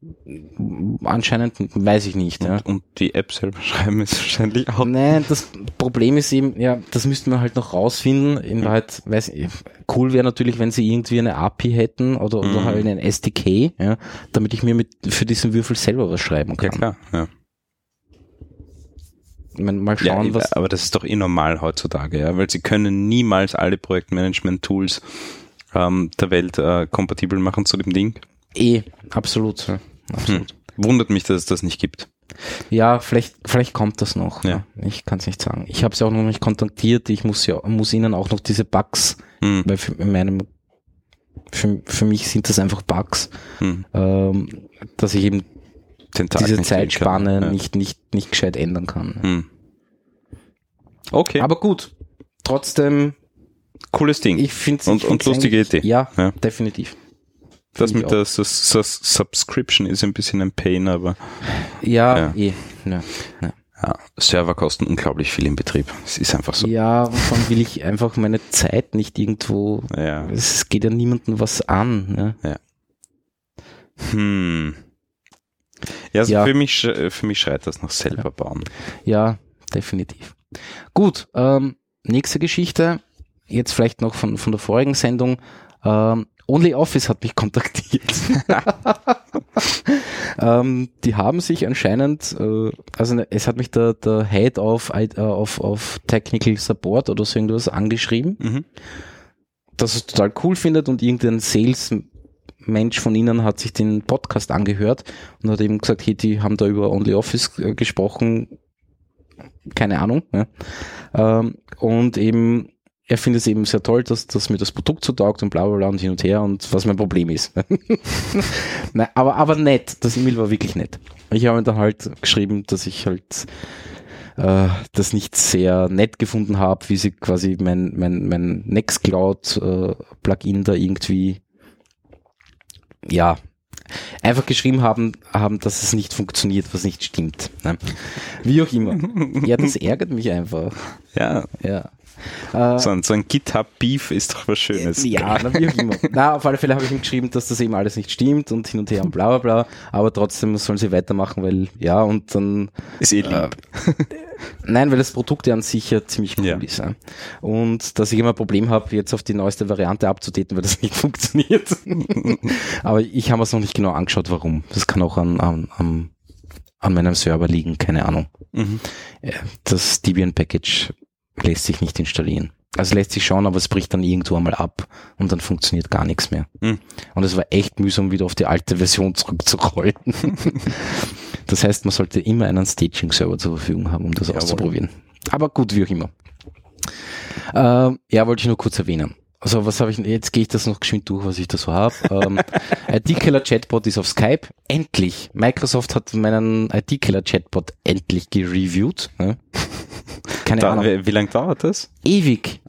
Speaker 1: Anscheinend weiß ich nicht. Ja.
Speaker 2: Und, und die App selber schreiben ist wahrscheinlich auch.
Speaker 1: Nein, das Problem ist eben, ja, das müssten wir halt noch rausfinden. In Wahrheit, weiß ich, cool wäre natürlich, wenn sie irgendwie eine API hätten oder, oder
Speaker 2: Mhm.
Speaker 1: halt einen SDK, ja, damit ich mir mit für diesen Würfel selber was schreiben
Speaker 2: Ja,
Speaker 1: kann.
Speaker 2: klar. Ja.
Speaker 1: Mal
Speaker 2: Ja,
Speaker 1: schauen, was.
Speaker 2: aber das ist doch eh normal heutzutage, ja, weil sie können niemals alle Projektmanagement-Tools ähm, der Welt äh, kompatibel machen zu dem Ding.
Speaker 1: Eh, absolut. Ja, absolut.
Speaker 2: Wundert mich, dass es das nicht gibt.
Speaker 1: Ja, vielleicht, vielleicht kommt das noch.
Speaker 2: Ja.
Speaker 1: Ich kann es nicht sagen. Ich habe sie auch noch nicht kontaktiert. Ich muss ja, muss ihnen auch noch diese Bugs,
Speaker 2: Hm.
Speaker 1: weil für, in meinem, für, für mich sind das einfach Bugs,
Speaker 2: Hm.
Speaker 1: ähm, dass ich eben
Speaker 2: Den Tag
Speaker 1: diese Zeitspanne
Speaker 2: kann. Ja.
Speaker 1: nicht, nicht, nicht gescheit ändern kann.
Speaker 2: Hm. Okay,
Speaker 1: Aber gut, trotzdem,
Speaker 2: cooles Ding.
Speaker 1: ich finde
Speaker 2: Und- und lustige Idee.
Speaker 1: Ja,
Speaker 2: Ja.
Speaker 1: definitiv.
Speaker 2: das mit
Speaker 1: ich
Speaker 2: der Sus Sus Subscription ist ein bisschen ein Pain, aber
Speaker 1: Ja,
Speaker 2: Ja.
Speaker 1: eh. Ja. Ja.
Speaker 2: ja, Server kosten unglaublich viel im Betrieb. Es ist einfach so.
Speaker 1: ja, wovon will ich einfach meine Zeit nicht irgendwo
Speaker 2: Ja.
Speaker 1: es geht ja niemandem was an. Ne?
Speaker 2: Hm. Ja, also
Speaker 1: Ja.
Speaker 2: Für, mich, sch- für mich schreit das nach selber bauen.
Speaker 1: Ja, definitiv. Gut, ähm, nächste Geschichte, jetzt vielleicht noch von, von der vorigen Sendung. Ähm, OnlyOffice hat mich kontaktiert. ähm, die haben sich anscheinend, äh, also ne, es hat mich der, der Head of, äh, of, of Technical Support oder so irgendwas angeschrieben,
Speaker 2: Mhm.
Speaker 1: dass es total cool findet und irgendein Sales Mensch von ihnen hat sich den Podcast angehört und hat eben gesagt, hey, die haben da über OnlyOffice äh, gesprochen, keine Ahnung. Ja. Ähm, und eben, er findet es eben sehr toll, dass, dass mir das Produkt so taugt und bla bla bla und hin und her und was mein Problem ist. Nein, aber, aber nett, das E-Mail war wirklich nett. Ich habe ihm dann halt geschrieben, dass ich halt äh, das nicht sehr nett gefunden habe, wie sie quasi mein, mein, mein Nextcloud-Plugin da irgendwie ja, einfach geschrieben haben, haben, dass es nicht funktioniert, was nicht stimmt. Ne? Wie auch immer. Ja, das ärgert mich einfach.
Speaker 2: Ja,
Speaker 1: Ja. Äh,
Speaker 2: so ein, so ein GitHub-Beef ist doch was Schönes.
Speaker 1: ja, na, wie auch immer. Na, auf alle Fälle habe ich ihm geschrieben, dass das eben alles nicht stimmt und hin und her und bla bla bla. Aber trotzdem sollen sie weitermachen, weil, ja, und dann
Speaker 2: Ist eh lieb.
Speaker 1: Nein, weil das Produkt ja an sich ja ziemlich cool
Speaker 2: Ja.
Speaker 1: ist. Ja. Und dass ich immer ein Problem habe, jetzt auf die neueste Variante abzudaten, weil das nicht funktioniert. Aber ich habe es noch nicht genau angeschaut, warum. Das kann auch an, an, an, an meinem Server liegen, keine Ahnung.
Speaker 2: Mhm.
Speaker 1: Ja, Das Debian-Package lässt sich nicht installieren. Also lässt sich schauen, aber es bricht dann irgendwo einmal ab und dann funktioniert gar nichts mehr.
Speaker 2: Mhm.
Speaker 1: Und es war echt mühsam, wieder auf die alte Version zurückzurollen. das heißt, man sollte immer einen Staging-Server zur Verfügung haben, um das
Speaker 2: Jawohl.
Speaker 1: auszuprobieren. Aber gut, wie auch immer. Ähm, ja, wollte ich nur kurz erwähnen. Also was habe ich, jetzt gehe ich das noch geschwind durch, was ich da so habe. ähm, IT-Killer-Chatbot ist auf Skype. Endlich. Microsoft hat meinen IT-Killer-Chatbot endlich gereviewt. Ne? Keine
Speaker 2: Da,
Speaker 1: Ahnung
Speaker 2: wie, wie lange dauert das?
Speaker 1: ewig.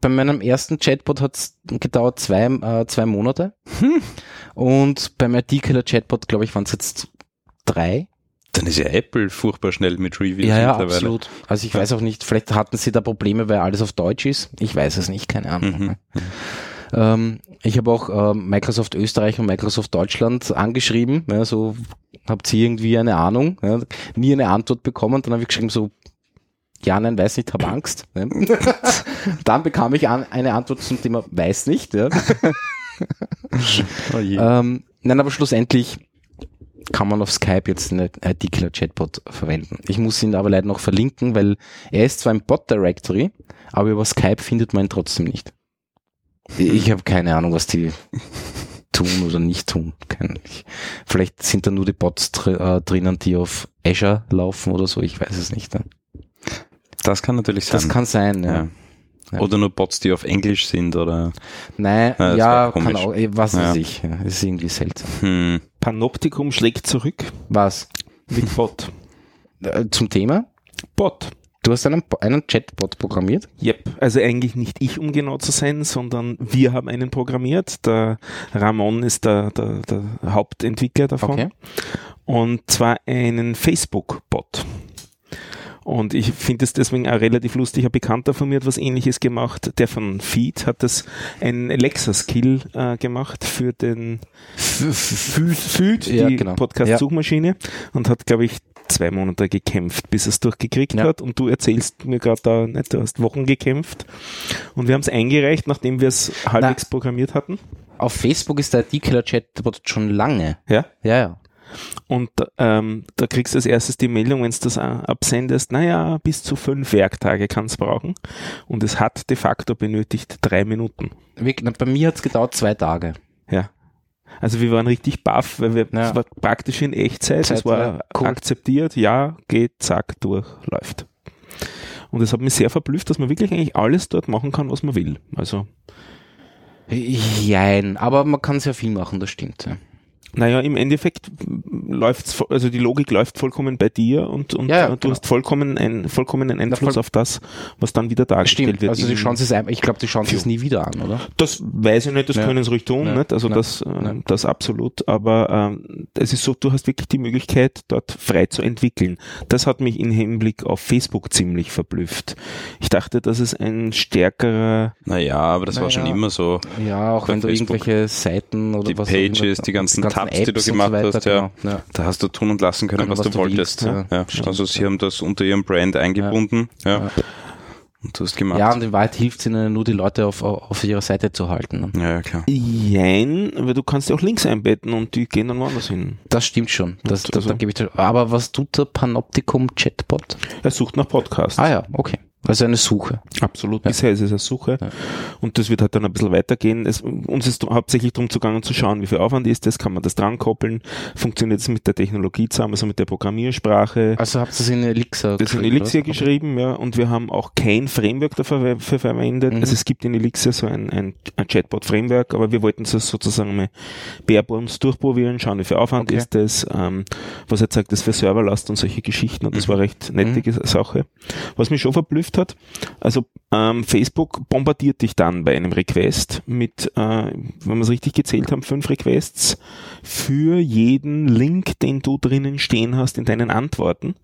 Speaker 1: Bei meinem ersten Chatbot hat es gedauert zwei, äh, zwei Monate. Und beim IT-Killer Chatbot, glaube ich, waren es jetzt drei.
Speaker 2: Dann ist ja Apple furchtbar schnell mit Reviews
Speaker 1: Ja, ja,
Speaker 2: mittlerweile.
Speaker 1: absolut. Also ich weiß auch nicht, vielleicht hatten sie da Probleme, weil alles auf Deutsch ist. Ich weiß es nicht, keine Ahnung.
Speaker 2: Mhm.
Speaker 1: Ähm, ich habe auch ähm, Microsoft Österreich und Microsoft Deutschland angeschrieben, ja, so habt ihr irgendwie eine Ahnung, ja, nie eine Antwort bekommen, dann habe ich geschrieben so, ja, nein, weiß nicht, habe Angst. Ja. dann bekam ich an, eine Antwort zum Thema weiß nicht. Ja.
Speaker 2: Oh.
Speaker 1: Ähm, nein, aber schlussendlich kann man auf Skype jetzt einen IT-Killer-Chatbot verwenden. Ich muss ihn aber leider noch verlinken, weil er ist zwar im Bot-Directory, aber über Skype findet man ihn trotzdem nicht. Ich habe keine Ahnung, was die tun oder nicht tun. Kein, ich, vielleicht sind da nur die Bots dr äh, drinnen, die auf Azure laufen oder so, ich weiß es nicht. Ne?
Speaker 2: Das kann natürlich sein.
Speaker 1: Das kann sein, ja.
Speaker 2: ja. Ja. Oder nur Bots, die auf Englisch sind oder.
Speaker 1: Nein,
Speaker 2: Ja, das
Speaker 1: ja, kann auch, was
Speaker 2: Ja.
Speaker 1: weiß ich. Ja, ist irgendwie seltsam.
Speaker 2: Hm.
Speaker 3: Panoptikum schlägt zurück
Speaker 1: Was?
Speaker 3: mit Bot.
Speaker 1: Äh, zum Thema?
Speaker 3: Bot.
Speaker 1: Du hast einen, einen Chatbot programmiert?
Speaker 3: Yep. Also eigentlich nicht ich, um genau zu sein, sondern wir haben einen programmiert. Der Ramon ist der, der, der Hauptentwickler davon.
Speaker 1: Okay.
Speaker 3: Und zwar einen Facebook-Bot. Und ich finde es deswegen auch relativ lustig. Ein Bekannter von mir hat was ähnliches gemacht. Der von Feed hat das ein Alexa-Skill äh, gemacht für den Feed,
Speaker 1: Ja,
Speaker 3: die
Speaker 1: genau.
Speaker 3: Podcast-Suchmaschine und hat, glaube ich, zwei Monate gekämpft, bis er es durchgekriegt
Speaker 1: Ja.
Speaker 3: hat. Und du erzählst mir gerade da, nicht, du hast Wochen gekämpft. Und wir haben es eingereicht, nachdem wir es halbwegs programmiert hatten.
Speaker 1: Auf Facebook ist der IT-Killer-Chatbot schon lange.
Speaker 3: Ja.
Speaker 1: Ja, ja.
Speaker 3: Und ähm, da kriegst du als erstes die Meldung, wenn du das absendest, naja, bis zu fünf Werktage kann es brauchen. Und es hat de facto benötigt drei Minuten.
Speaker 1: Bei mir hat's gedauert zwei Tage.
Speaker 3: Ja. Also wir waren richtig baff, weil wir,
Speaker 1: Ja.
Speaker 3: es war praktisch in Echtzeit, es
Speaker 1: Zeit,
Speaker 3: war
Speaker 1: ja, cool.
Speaker 3: akzeptiert, ja, geht, zack, durch, läuft. Und es hat mich sehr verblüfft, dass man wirklich eigentlich alles dort machen kann, was man will. Also,
Speaker 1: Jein, aber man kann sehr viel machen, das stimmt. Ja.
Speaker 3: Naja, im Endeffekt läuft's, also die Logik läuft vollkommen bei dir und, und
Speaker 1: Ja, ja,
Speaker 3: äh, du
Speaker 1: genau.
Speaker 3: hast vollkommen ein, vollkommenen Einfluss
Speaker 1: voll-
Speaker 3: auf das, was dann wieder dargestellt
Speaker 1: Stimmt,
Speaker 3: wird.
Speaker 1: also die Chance ist einfach, ich glaube, die Chance ist nie wieder an, oder?
Speaker 3: Das weiß ich nicht, das
Speaker 1: Ja.
Speaker 3: können sie ruhig tun,
Speaker 1: Ja.
Speaker 3: nicht? Also
Speaker 1: Ja.
Speaker 3: das, äh,
Speaker 1: Ja.
Speaker 3: das absolut. Aber ähm, es ist so, du hast wirklich die Möglichkeit, dort frei zu entwickeln. Das hat mich im Hinblick auf Facebook ziemlich verblüfft. Ich dachte, dass es ein stärkerer,
Speaker 2: Naja, aber das war schon
Speaker 1: Naja.
Speaker 2: immer so.
Speaker 1: Ja, auch
Speaker 2: Bei
Speaker 1: wenn du
Speaker 2: Facebook.
Speaker 1: irgendwelche Seiten oder
Speaker 2: Die
Speaker 1: was auch
Speaker 2: Pages,
Speaker 1: immer-
Speaker 2: die ganzen Tabs, die du
Speaker 1: Apps und
Speaker 2: gemacht
Speaker 1: so weiter,
Speaker 2: hast, ja.
Speaker 1: genau. ja.
Speaker 2: Da hast du tun und lassen können,
Speaker 1: Können,
Speaker 2: was,
Speaker 1: was
Speaker 2: du
Speaker 1: du
Speaker 2: wolltest.
Speaker 1: willst, ja.
Speaker 2: ja. Also sie haben das unter ihrem Brand eingebunden. Ja.
Speaker 1: Ja.
Speaker 2: Und du hast gemacht.
Speaker 1: Ja, und in Wahrheit hilft es ihnen nur, die Leute auf, auf ihrer Seite zu halten. ne?
Speaker 2: ja, ja, klar.
Speaker 3: Jein, weil du kannst ja auch Links einbetten und die gehen dann woanders hin.
Speaker 1: Das stimmt schon. Das,
Speaker 3: Also-
Speaker 1: da, gebe ich dir. Aber was tut der Panoptikum Chatbot?
Speaker 3: Er sucht nach Podcasts.
Speaker 1: Ah ja, okay. Also eine Suche.
Speaker 3: Absolut.
Speaker 1: Ja.
Speaker 3: Bisher ist es eine Suche.
Speaker 1: Ja.
Speaker 3: Und das wird halt dann ein bisschen weitergehen. Es, uns ist hauptsächlich darum zugangen zu schauen, wie viel Aufwand ist das, kann man das dran koppeln, funktioniert es mit der Technologie zusammen, also mit der Programmiersprache.
Speaker 1: Also habt ihr das in Elixir
Speaker 3: Das ist in
Speaker 1: geschrieben,
Speaker 3: Elixir geschrieben, ja, und wir haben auch kein Framework dafür ver verwendet.
Speaker 1: Mhm.
Speaker 3: Also es gibt in Elixir so ein, ein, ein Chatbot-Framework, aber wir wollten es sozusagen mal barebones durchprobieren, schauen, wie viel Aufwand
Speaker 1: Okay.
Speaker 3: ist das, ähm, was er sagt, das für Serverlast und solche Geschichten, und das war recht nette
Speaker 1: Mhm.
Speaker 3: Sache. Was mich schon verblüfft hat, also ähm, Facebook bombardiert dich dann bei einem Request mit, äh, wenn wir es richtig gezählt haben, fünf Requests für jeden Link, den du drinnen stehen hast in deinen Antworten,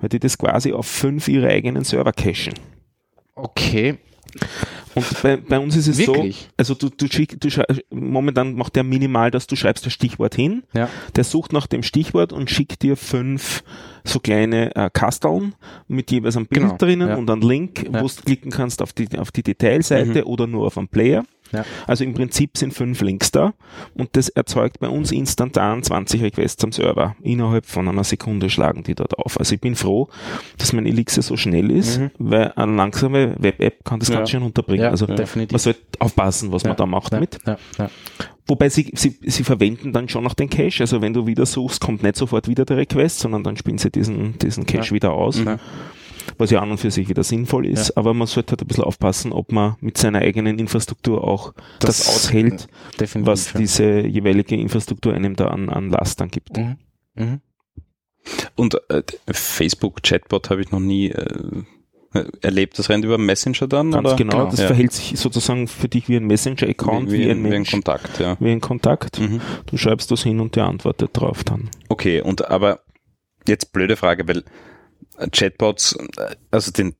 Speaker 3: weil die das quasi auf fünf ihre eigenen Server cachen.
Speaker 1: Okay.
Speaker 3: Und bei, bei uns ist es
Speaker 1: Wirklich?
Speaker 3: so, also du, du, schick, du momentan macht der minimal, dass du schreibst das Stichwort hin,
Speaker 1: Ja.
Speaker 3: der sucht nach dem Stichwort und schickt dir fünf so kleine äh, Kasteln mit jeweils einem Bild
Speaker 1: Genau,
Speaker 3: drinnen
Speaker 1: ja.
Speaker 3: und einen Link,
Speaker 1: Ja.
Speaker 3: wo du klicken kannst auf die, auf die Detailseite oder nur auf einen Player.
Speaker 1: Ja.
Speaker 3: Also im Prinzip sind fünf Links da und das erzeugt bei uns instantan 20 Requests am Server. Innerhalb von einer Sekunde schlagen die dort auf. Also ich bin froh, dass mein Elixir so schnell ist,
Speaker 1: Mhm.
Speaker 3: weil eine langsame Web-App kann das
Speaker 1: Ja.
Speaker 3: ganz schön unterbringen.
Speaker 1: Ja,
Speaker 3: also
Speaker 1: definitiv.
Speaker 3: man sollte aufpassen, was man da macht mit. Wobei sie, sie, sie verwenden dann schon noch den Cache. Also wenn du wieder suchst, kommt nicht sofort wieder der Request, sondern dann spielen sie diesen, diesen Cache wieder aus.
Speaker 1: Ja.
Speaker 3: Was ja an und für sich wieder sinnvoll ist.
Speaker 1: Ja.
Speaker 3: Aber man sollte halt ein bisschen aufpassen, ob man mit seiner eigenen Infrastruktur auch das,
Speaker 1: Das-
Speaker 3: aushält,
Speaker 1: Definitiv.
Speaker 3: was diese jeweilige Infrastruktur einem da an, an Last dann gibt.
Speaker 1: Mhm. Mhm.
Speaker 2: Und äh, Facebook-Chatbot habe ich noch nie äh, erlebt. Das rennt über Messenger dann?
Speaker 3: Ganz
Speaker 2: oder?
Speaker 3: genau. Das
Speaker 2: Ja.
Speaker 3: verhält sich sozusagen für dich wie ein Messenger-Account, wie,
Speaker 2: wie,
Speaker 3: ein
Speaker 2: wie ein
Speaker 3: Mensch,
Speaker 2: Kontakt, ja.
Speaker 3: wie ein Kontakt.
Speaker 2: Mhm.
Speaker 3: Du schreibst das hin und der antwortet drauf dann.
Speaker 2: Okay, und aber jetzt blöde Frage, weil äh, Chatbots, also den,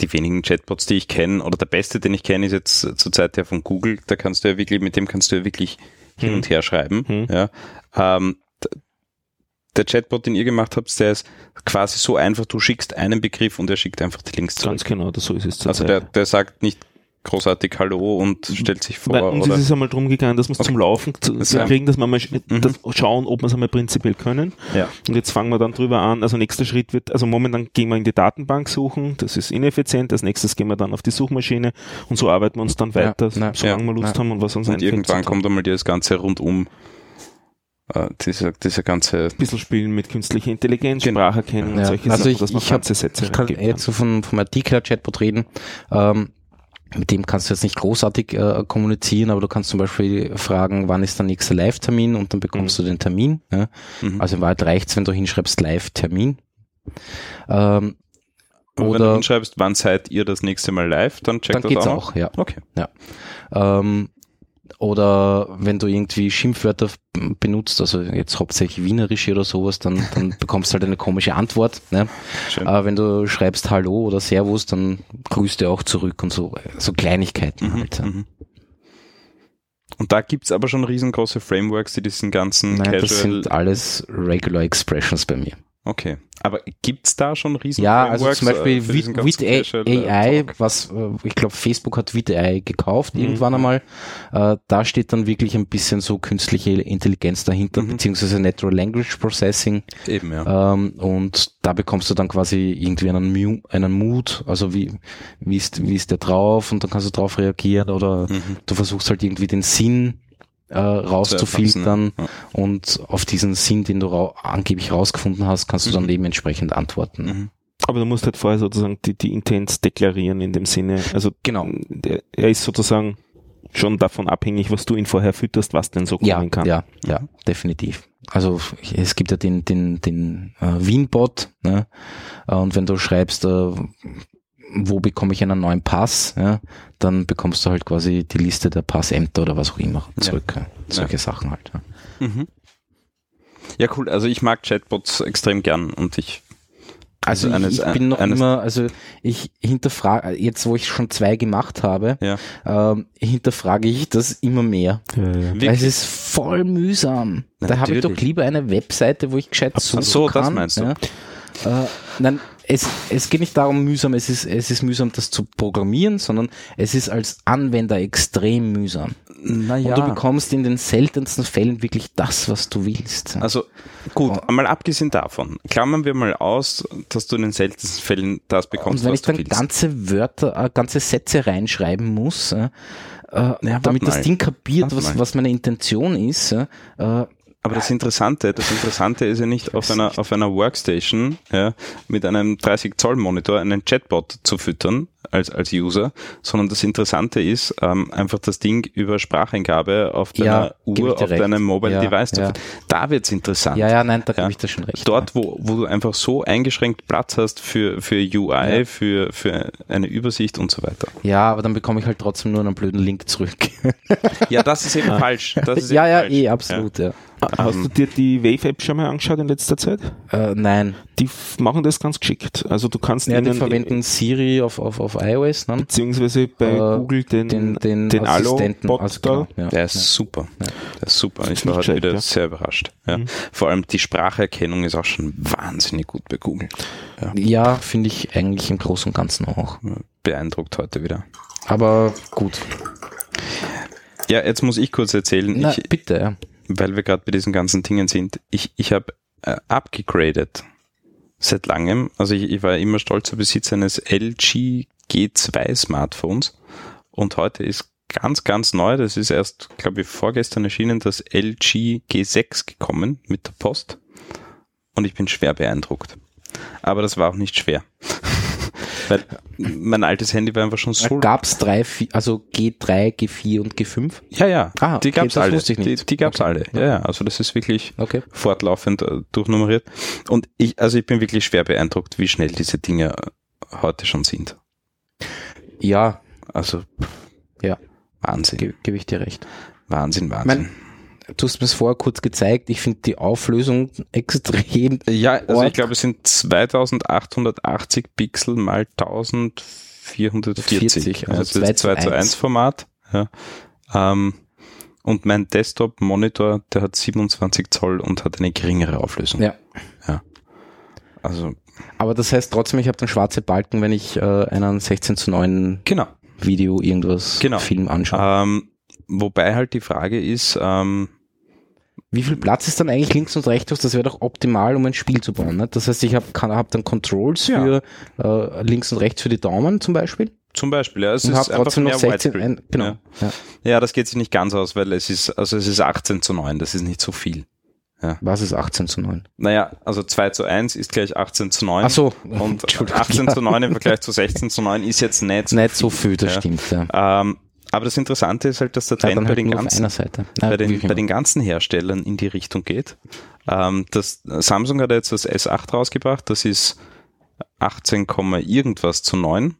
Speaker 2: die wenigen Chatbots, die ich kenne, oder der beste, den ich kenne, ist jetzt zurzeit der von Google. Da kannst du ja wirklich, mit dem kannst du ja wirklich hin
Speaker 3: Hm.
Speaker 2: und her schreiben.
Speaker 3: Hm.
Speaker 2: Ja. Ähm, der Chatbot, den ihr gemacht habt, der ist quasi so einfach, du schickst einen Begriff und er schickt einfach die Links zurück.
Speaker 3: Ganz genau, das so ist es
Speaker 2: Also
Speaker 3: zurzeit.
Speaker 2: der, der sagt nicht großartig Hallo und stellt sich vor.
Speaker 3: Bei uns
Speaker 2: oder
Speaker 3: ist es einmal darum gegangen, dass wir es zum Laufen zu,
Speaker 2: Das
Speaker 3: kriegen, dass wir mal sch-
Speaker 2: Mhm.
Speaker 3: das schauen, ob wir es einmal prinzipiell können.
Speaker 2: ja.
Speaker 3: Und jetzt fangen wir dann drüber an. Also nächster Schritt wird, also momentan gehen wir in die Datenbank suchen, das ist ineffizient. Als nächstes gehen wir dann auf die Suchmaschine und so arbeiten wir uns dann weiter,
Speaker 1: ja,
Speaker 3: solange
Speaker 2: ja,
Speaker 3: wir Lust
Speaker 1: ja.
Speaker 3: haben und was uns
Speaker 2: Und
Speaker 3: einfällt.
Speaker 2: irgendwann kommt einmal das Ganze rundum, äh, dieser, dieser ganze,
Speaker 3: ein bisschen spielen mit künstlicher Intelligenz,
Speaker 2: Genau.
Speaker 3: Spracherkennung und
Speaker 1: Ja,
Speaker 3: solche
Speaker 1: also
Speaker 3: Sachen,
Speaker 1: ich-
Speaker 3: dass man
Speaker 1: ich hab-
Speaker 3: ganze Sätze
Speaker 1: Ich kann jetzt so von, vom Artikel-Chatbot reden. Ähm, mit dem kannst du jetzt nicht großartig äh, kommunizieren, aber du kannst zum Beispiel fragen, wann ist der nächste Live-Termin und dann bekommst du den Termin. Ja?
Speaker 2: mhm.
Speaker 1: Also in Wahrheit reicht's, wenn du hinschreibst Live-Termin. Ähm,
Speaker 2: Und wenn du
Speaker 1: oder
Speaker 2: hinschreibst, wann seid ihr das nächste Mal live, dann checkt
Speaker 1: dann
Speaker 2: das
Speaker 1: geht's
Speaker 2: auch.
Speaker 1: auch, ja.
Speaker 2: Okay.
Speaker 1: Ähm, oder wenn du irgendwie Schimpfwörter benutzt, also jetzt hauptsächlich wienerische oder sowas, dann, dann bekommst du halt eine komische Antwort. Ne? Aber wenn du schreibst Hallo oder Servus, dann grüßt er auch zurück und so, so Kleinigkeiten
Speaker 2: Mhm,
Speaker 1: halt. ja.
Speaker 2: mhm. Und da gibt's aber schon riesengroße Frameworks, die diesen ganzen
Speaker 1: Nein, das
Speaker 2: Casual.
Speaker 1: sind alles Regular Expressions bei mir.
Speaker 2: Okay. Aber gibt's da schon riesen
Speaker 1: Ja, also zum Beispiel with, with AI, was äh, ich glaube Facebook hat with AI gekauft
Speaker 3: Mhm.
Speaker 1: irgendwann einmal. Äh, da steht dann wirklich ein bisschen so künstliche Intelligenz dahinter,
Speaker 2: Mhm.
Speaker 1: beziehungsweise Natural Language Processing.
Speaker 2: Eben, ja.
Speaker 1: Ähm, und da bekommst du dann quasi irgendwie einen, Mu einen Mood, also wie, wie, ist, wie ist der drauf und dann kannst du drauf reagieren oder
Speaker 2: Mhm.
Speaker 1: du versuchst halt irgendwie den Sinn äh, rauszufiltern
Speaker 2: Ja.
Speaker 1: und auf diesen Sinn, den du ra angeblich rausgefunden hast, kannst du dann
Speaker 2: Mhm.
Speaker 1: eben entsprechend antworten.
Speaker 2: Mhm.
Speaker 3: Aber du musst halt vorher sozusagen die, die Intents deklarieren in dem Sinne. Also
Speaker 1: Genau.
Speaker 3: der, er ist sozusagen schon davon abhängig, was du ihn vorher fütterst, was denn so kommen
Speaker 1: Ja,
Speaker 3: kann.
Speaker 1: ja, ja, definitiv. Also es gibt ja den, den, den äh, Wien-Bot, ne? Und wenn du schreibst, äh, wo bekomme ich einen neuen Pass, ja, dann bekommst du halt quasi die Liste der Passämter oder was auch immer zurück. Ja. Solche Sachen halt. Ja.
Speaker 2: Mhm. Ja, cool. Also ich mag Chatbots extrem gern und ich
Speaker 1: Also ich,
Speaker 2: eines-
Speaker 1: ich bin noch
Speaker 2: eines-
Speaker 1: immer, also ich hinterfrage, jetzt wo ich schon zwei gemacht habe,
Speaker 2: Ja.
Speaker 1: ähm, hinterfrage ich das immer mehr.
Speaker 3: Ja, ja.
Speaker 1: Weil es ist voll mühsam.
Speaker 2: Na,
Speaker 1: da habe ich doch lieber eine Webseite, wo ich gescheit suchen
Speaker 2: so, das
Speaker 1: kann.
Speaker 2: meinst du.
Speaker 1: Ja. Äh, nein, es, es geht nicht darum mühsam, es ist, es ist mühsam, das zu programmieren, sondern es ist als Anwender extrem mühsam.
Speaker 2: Naja.
Speaker 1: Und du bekommst in den seltensten Fällen wirklich das, was du willst.
Speaker 2: Also gut,
Speaker 1: Oh.
Speaker 2: mal abgesehen davon, klammern wir mal aus, dass du in den seltensten Fällen das bekommst,
Speaker 1: Und wenn
Speaker 2: was
Speaker 1: ich dann
Speaker 2: du willst.
Speaker 1: ganze Wörter, äh, ganze Sätze reinschreiben muss, äh, äh,
Speaker 2: warte
Speaker 1: damit das. Ding kapiert, was, was meine Intention ist, äh, äh,
Speaker 2: Aber das Interessante, das Interessante ist ja nicht auf einer, auf einer Workstation ja, mit einem 30 Zoll Monitor einen Chatbot zu füttern als, als User, sondern das Interessante ist, ähm, einfach das Ding über Spracheingabe auf deiner
Speaker 1: Ja,
Speaker 2: Uhr, auf
Speaker 1: recht.
Speaker 2: deinem Mobile
Speaker 1: Ja,
Speaker 2: Device zu
Speaker 1: ja.
Speaker 2: füttern. Da wird's interessant.
Speaker 1: ja, ja, nein, da gebe ich dir schon recht.
Speaker 2: Dort, wo, wo du einfach so eingeschränkt Platz hast für, für UI, für, für eine Übersicht und so weiter.
Speaker 1: Ja, aber dann bekomme ich halt trotzdem nur einen blöden Link zurück.
Speaker 2: Ja, das ist eben falsch. Das ist
Speaker 1: ja,
Speaker 2: eben
Speaker 1: ja,
Speaker 2: falsch.
Speaker 1: eh, absolut, ja.
Speaker 3: Hast du dir die Wave-App schon mal angeschaut in letzter Zeit?
Speaker 1: Äh, nein,
Speaker 3: Die machen das ganz geschickt. Also du kannst
Speaker 1: ja, die verwenden Siri auf, auf, auf iOS, ne?
Speaker 3: beziehungsweise bei
Speaker 1: Äh,
Speaker 3: Google den,
Speaker 1: den, den,
Speaker 3: den
Speaker 1: Assistenten. Also,
Speaker 3: da.
Speaker 1: genau, ja.
Speaker 2: Der ist super. Der ist super. Ich war heute wieder
Speaker 3: ja.
Speaker 2: sehr überrascht. Ja.
Speaker 3: Mhm.
Speaker 2: Vor allem die Spracherkennung ist auch schon wahnsinnig gut bei Google.
Speaker 1: Ja, finde ich eigentlich im Großen und Ganzen auch.
Speaker 2: Beeindruckt heute wieder.
Speaker 1: Aber gut.
Speaker 2: Ja, jetzt muss ich kurz erzählen,
Speaker 1: Na,
Speaker 2: ich,
Speaker 1: bitte, ja.
Speaker 2: Weil wir gerade bei diesen ganzen Dingen sind. Ich, ich habe äh, abgegradet seit langem. Also ich, ich war immer stolzer Besitzer eines LG G2 Smartphones und heute ist ganz, ganz neu, das ist erst, glaube ich, vorgestern erschienen, das LG G6 gekommen mit der Post und ich bin schwer beeindruckt. Aber das war auch nicht schwer. Weil mein altes Handy war einfach schon so
Speaker 1: Gab es drei, also G3, G4 und G5?
Speaker 2: Ja, ja,
Speaker 1: Ah,
Speaker 2: die
Speaker 1: okay,
Speaker 2: gab's
Speaker 1: das
Speaker 2: alle. Die, die gab's
Speaker 1: Okay.
Speaker 2: alle. Ja, ja, also das ist wirklich
Speaker 1: Okay.
Speaker 2: fortlaufend äh, durchnummeriert. Und ich, also ich bin wirklich schwer beeindruckt, wie schnell diese Dinge äh, heute schon sind.
Speaker 1: Ja,
Speaker 2: Also
Speaker 1: Ja.
Speaker 2: Wahnsinn,
Speaker 1: gebe geb ich dir recht.
Speaker 2: Wahnsinn, Wahnsinn.
Speaker 1: Mein, du hast mir es vorher kurz gezeigt. Ich finde die Auflösung extrem.
Speaker 2: ja, also
Speaker 1: Org.
Speaker 2: ich glaube, es sind 2880 Pixel mal 1000 440.
Speaker 1: 40, also
Speaker 2: also das
Speaker 1: 2
Speaker 2: 2
Speaker 1: zu
Speaker 2: zu 1 Format. Ja. Ähm, und mein Desktop-Monitor, der hat 27 Zoll und hat eine geringere Auflösung.
Speaker 1: Ja.
Speaker 2: Also,
Speaker 1: Aber das heißt trotzdem, ich habe dann schwarze Balken, wenn ich äh, einen 16 zu 9
Speaker 2: genau.
Speaker 1: Video, irgendwas,
Speaker 2: Genau.
Speaker 1: Film anschaue.
Speaker 2: Ähm, wobei halt die Frage ist, ähm,
Speaker 1: Wie viel Platz ist dann eigentlich links und rechts? Das wäre doch optimal, um ein Spiel zu bauen. Ne? Das heißt, ich habe hab dann Controls
Speaker 2: Ja.
Speaker 1: für äh, links und rechts für die Daumen zum Beispiel.
Speaker 2: zum Beispiel, ja, es
Speaker 1: Und
Speaker 2: ist einfach
Speaker 1: trotzdem noch
Speaker 2: mehr
Speaker 1: 16.
Speaker 2: Widescreen.
Speaker 1: Ein, genau.
Speaker 2: Ja.
Speaker 1: Ja.
Speaker 2: ja, das geht sich nicht ganz aus, weil es ist, also es ist 18 zu 9, das ist nicht so viel.
Speaker 1: Was ist 18 zu 9?
Speaker 2: Naja, also 2 zu 1 ist gleich 18 zu 9.
Speaker 1: Ach so.
Speaker 2: Und
Speaker 1: Entschuldigung.
Speaker 2: 18 zu 9 im Vergleich zu 16 zu 9 ist jetzt nicht so
Speaker 1: Nicht so viel, das
Speaker 2: Ja.
Speaker 1: stimmt. Ja.
Speaker 2: Ähm, aber das Interessante ist halt, dass der
Speaker 1: Ja,
Speaker 2: Trend
Speaker 1: dann
Speaker 2: bei,
Speaker 1: halt
Speaker 2: den
Speaker 1: auf
Speaker 2: ganzen.
Speaker 1: Ja,
Speaker 2: bei, den, bei den ganzen Herstellern in die Richtung geht. Ähm, das, Samsung hat jetzt das S8 rausgebracht, das ist 18, irgendwas zu 9.